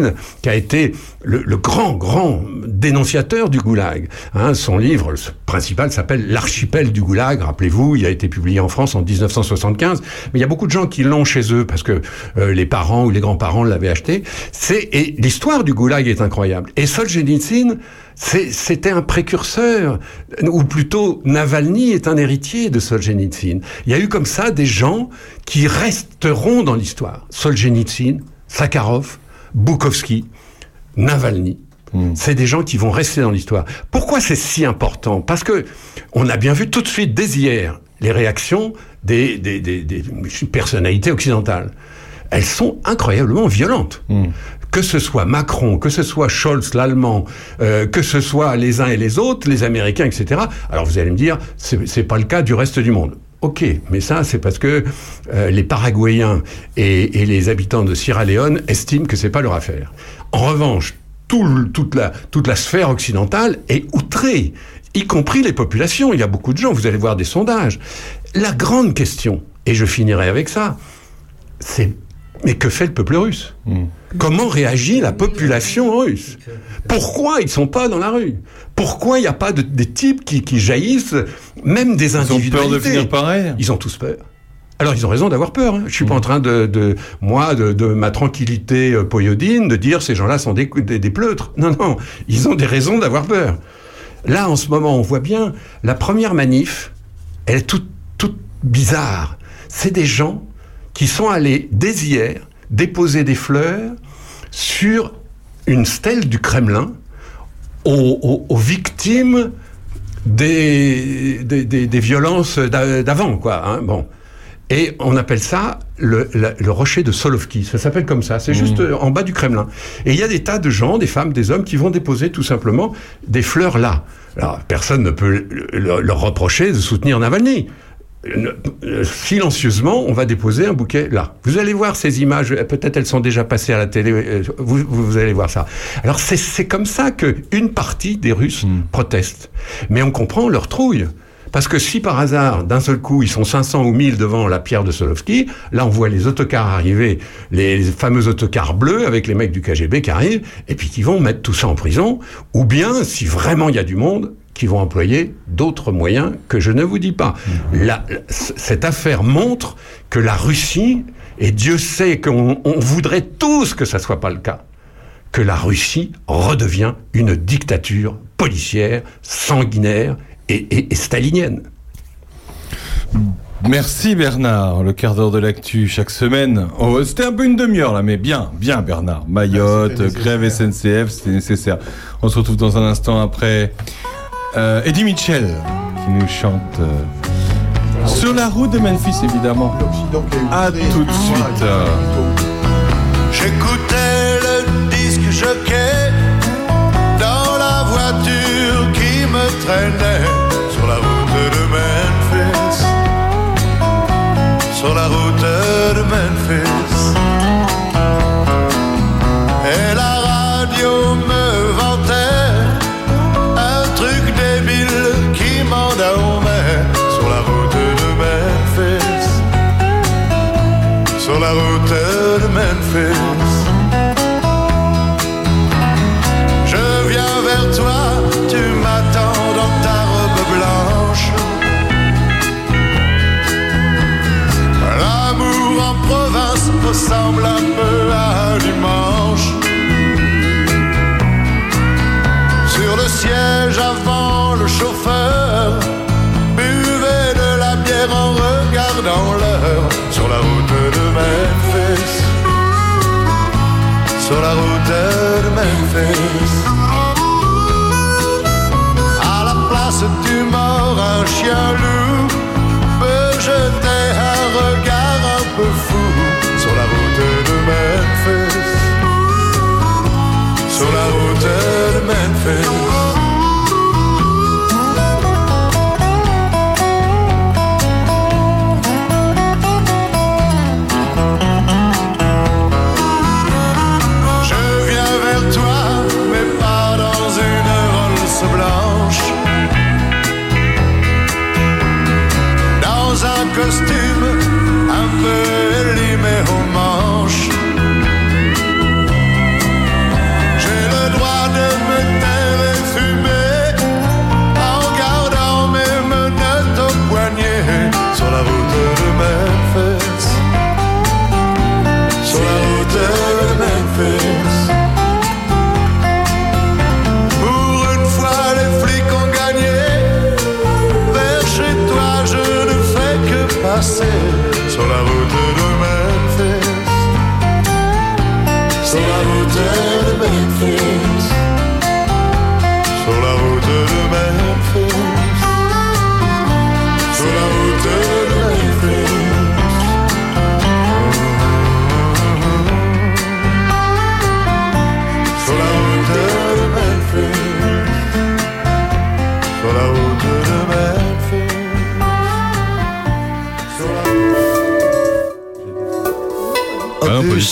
qui a été le, grand, grand dénonciateur du goulag. Hein, son livre principal s'appelle L'archipel du goulag. Rappelez-vous, il a été publié en France en 1975. Mais il y a beaucoup de gens qui l'ont chez eux parce que euh, les parents ou les grands-parents l'avaient acheté. C'est et l'histoire du goulag est incroyable. Et Solzhenitsyn, c'était un précurseur, ou plutôt Navalny est un héritier de Solzhenitsyn. Il y a eu comme ça des gens qui resteront dans l'histoire. Solzhenitsyn, Sakharov, Bukowski, Navalny. C'est des gens qui vont rester dans l'histoire. Pourquoi c'est si important? Parce que on a bien vu tout de suite dès hier les réactions des, des, des- des personnalités occidentales. Elles sont incroyablement violentes. Que ce soit Macron, que ce soit Scholz, l'Allemand, euh, que ce soit les uns et les autres, les Américains, etc. Alors vous allez me dire, c'est pas le cas du reste du monde. Ok, mais ça c'est parce que euh, les Paraguayens et, les habitants de Sierra Leone estiment que c'est pas leur affaire. En revanche, toute, la, toute la sphère occidentale est outrée, y compris les populations. Il y a beaucoup de gens, vous allez voir des sondages. La grande question, et je finirai avec ça, c'est mais que fait le peuple russe Comment réagit la population russe Pourquoi ils sont pas dans la rue Pourquoi il n'y a pas de, des types qui, qui jaillissent, même des Ils ont peur de finir pareil Ils ont tous peur. Alors ils ont raison d'avoir peur. Hein. Je suis pas en train de, de moi de, de ma tranquillité euh, poyodine de dire ces gens-là sont des, des, des pleutres. Non non, ils ont des raisons d'avoir peur. Là en ce moment on voit bien la première manif, elle est toute toute bizarre. C'est des gens qui sont allés dès hier déposer des fleurs sur une stèle du Kremlin aux, aux- aux victimes des, des, des- des violences d'a- d'avant, quoi. hein, bon. Et on appelle ça le, rocher de Solovki. Ça s'appelle comme ça. C'est juste euh, en bas du Kremlin. Et il y a des tas de gens, des femmes, des hommes qui vont déposer tout simplement des fleurs là. Alors personne ne peut le- le- leur reprocher de soutenir Navalny. Euh, Silencieusement, on va déposer un bouquet là. Vous allez voir ces images, peut-être elles sont déjà passées à la télé, euh, vous, vous, vous allez voir ça. Alors c'est comme ça que une partie des Russes protestent. Mais on comprend leur trouille. Parce que si par hasard, d'un seul coup, ils sont 500 ou 1000 devant la pierre de Solovki, là on voit les autocars arriver, les fameux autocars bleus avec les mecs du KGB qui arrivent, et puis qui vont mettre tout ça en prison, ou bien, si vraiment il y a du monde, qui vont employer d'autres moyens que je ne vous dis pas. La- la- c- cette affaire montre que la Russie, et Dieu sait qu'on on voudrait tous que ça soit pas le cas, que la Russie redevient une dictature policière, sanguinaire et, et- et stalinienne. Merci Bernard, le quart d'heure de l'actu chaque semaine. Oh, c'était un peu une demi-heure là, mais bien, bien Bernard. Mayotte, grève SNCF, c'était nécessaire. On se retrouve dans un instant après euh, Eddie Mitchell qui nous chante euh, sur la route de Memphis évidemment. À tout de suite. J'écoutais le disque jockey dans la voiture qui me traînait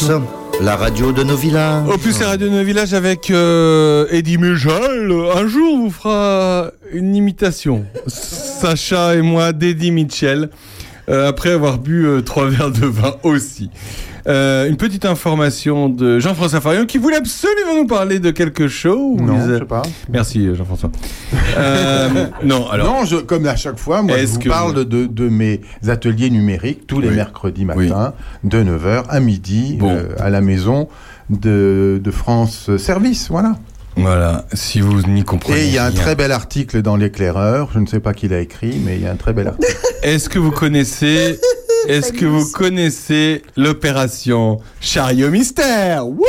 Opus, la radio de nos villages. Opus et Radio de nos villages avec euh, Eddie Mitchell. Un jour, on vous fera une imitation. Sacha et moi d'Eddie Mitchell. euh, après avoir bu euh, trois verres de vin aussi. Euh, une petite information de Jean-François Farion qui voulait absolument nous parler de quelque chose. Non, je sais pas. Merci euh, Jean-François. Euh, non, alors. Non, je, comme à chaque fois, moi, je vous que parle vous- de, de mes ateliers numériques tous les mercredis matin, de 9h à midi, euh, à la maison de, de France Service. Voilà. Voilà, si vous n'y comprenez Et il y a un rien. très bel article dans l'éclaireur. Je ne sais pas qui l'a écrit, mais il y a un très bel article. Est-ce que vous connaissez Est-ce que vous connaissez l'opération Chariot Mystère Wouh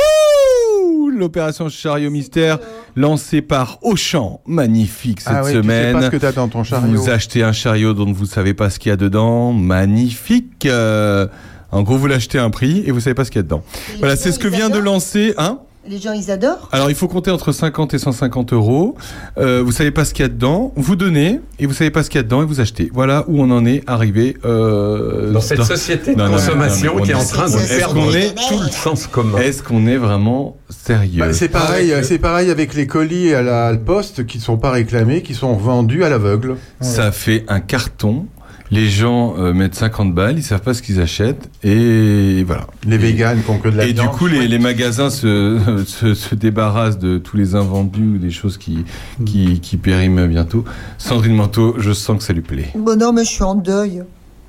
L'opération Chariot Mystère lancée par Auchan, magnifique cette Ah oui, tu sais semaine. pas ce que t'as dans ton chariot. Vous achetez un chariot dont vous savez pas ce qu'il y a dedans, magnifique. Euh, en gros, vous l'achetez à un prix et vous savez pas ce qu'il y a dedans. Voilà, c'est ce que vient de lancer, hein? Les gens, ils adorent. alors il faut compter entre 50 et 150 euros. Euh, vous savez pas ce qu'il y a dedans, vous donnez et vous savez pas ce qu'il y a dedans et vous achetez. Voilà où on en est arrivé euh, Dans cette société de Non, non, non, consommation non, non, qui est en train de perdre tout le sens commun. Est-ce qu'on est vraiment sérieux? Bah, c'est pareil, c'est pareil avec les colis à la poste qui ne sont pas réclamés, qui sont vendus à l'aveugle. Ça fait un carton. Les gens euh, mettent 50 balles, ils savent pas ce qu'ils achètent et voilà. Les véganes qui ont que de la Et viande, du coup, les, les magasins se, se, se débarrassent de tous les invendus ou des choses qui, qui, qui périment bientôt. Sandrine Manteau, je sens que ça lui plaît. Bon, non, mais je suis en deuil.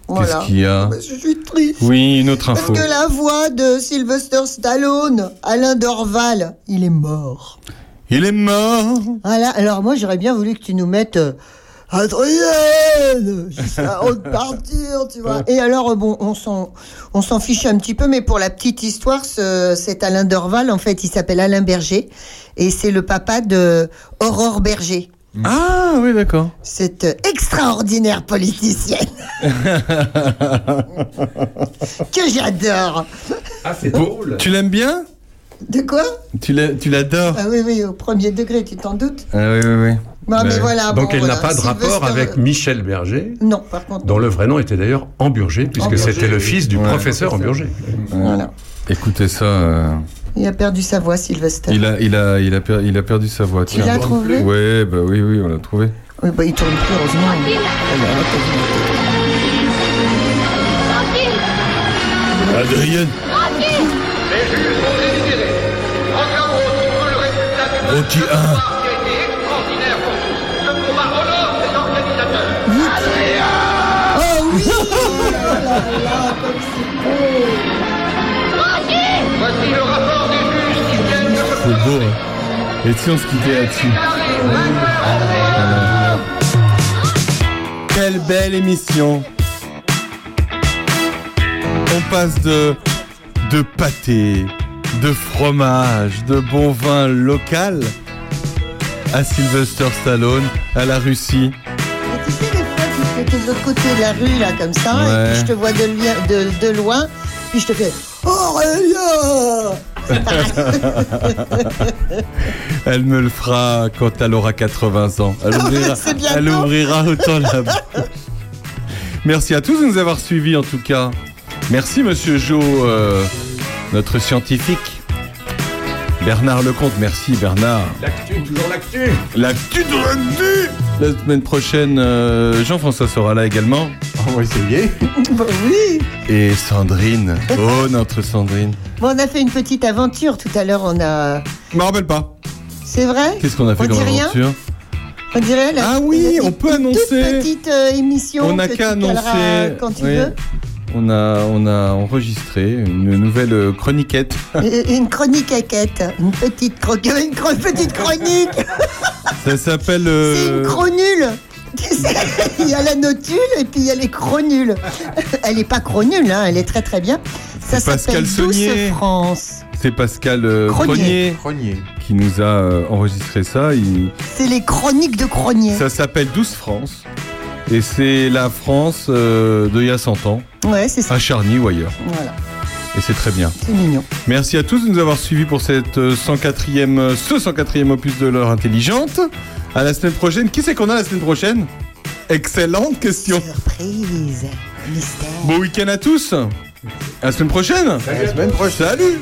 Voilà. Qu'est-ce qu'il y a? Mais Je suis triste. Oui, une autre Parce info. que la voix de Sylvester Stallone, Alain Dorval, il est mort. Il est mort. Voilà. Alors moi, j'aurais bien voulu que tu nous mettes euh, Adrienne, juste avant de partir, tu vois. Et alors, euh, bon, on s'en, on s'en fiche un petit peu, mais pour la petite histoire, ce- cet Alain Dorval, en fait, il s'appelle Alain Berger, et c'est le papa de Aurore Berger. Ah oui, d'accord. Cette extraordinaire politicienne que j'adore. Ah, c'est drôle. Tu l'aimes bien? De quoi? Tu l'as- tu l'adores? Ah oui, oui, au premier degré, tu t'en doutes? Ah oui, oui, oui. Bon, mais voilà, Donc bon, elle n'a pas de rapport avec Michel Berger, Non, par contre. dont le vrai nom était d'ailleurs Amburger, puisque c'était le fils du Ouais. professeur Amburger. Voilà. Écoutez ça. euh, Il a perdu sa voix, Sylvester. il, a, il, a, il, a per- il a perdu sa voix. Tu l'as trouvé? Ouais, bah oui, oui, on l'a trouvé. Oui, bah, il tourne plus, heureusement. Adrienne Rocky 1 Et si on se quittait là-dessus Voilà. Quelle belle émission On passe de, de pâté, de fromage, de bon vin local à Sylvester Stallone, à la Russie. Et tu sais, des fois, tu te de l'autre côté de la rue, là, comme ça, Ouais. et puis je te vois de, lien- de, de loin, puis je te fais pareil. Elle me le fera quand elle aura 80 ans. Elle ouvrira, elle autant la bouche. Merci à tous de nous avoir suivis en tout cas. Merci Monsieur Jo, euh, notre scientifique. Bernard Lecomte, merci Bernard. L'actu, toujours l'actu L'actu de l'actu La semaine prochaine, euh, Jean-François sera là également. On va essayer. Bah oui Et Sandrine. Oh, notre Sandrine. Bon, on a fait une petite aventure tout à l'heure, on a... Je me rappelle pas. C'est vrai Qu'est-ce qu'on a fait On comme dit rien aventure On dirait la- Ah oui, la- on peut annoncer. toute petite euh, émission On n'a qu'à annoncer. quand tu oui. veux. On a, on a enregistré une nouvelle euh, chroniquette. Et- Une chronique à quête, une petite, une petite chronique, Ça s'appelle. c'est une euh, chronule. Il y a la notule et puis il y a les chronules. Elle n'est pas chronule, hein, elle est très très bien. Ça s'appelle Douce. France. C'est Pascal euh, Cronier. Cronier, qui nous a euh, enregistré ça. Il- C'est les chroniques de Cronier. Ça s'appelle 12 France. Et c'est la France euh, d'il y a 100 ans, Ouais, c'est ça. à Charny ou ailleurs. Voilà, Et c'est très bien. c'est mignon. Merci à tous de nous avoir suivis pour cette euh, 104e, euh, ce 104e opus de l'heure intelligente. À la semaine prochaine. Qui c'est qu'on a la semaine prochaine? Excellente question. Surprise, mystère. Bon week-end à tous. À la semaine prochaine. À la semaine prochaine. Salut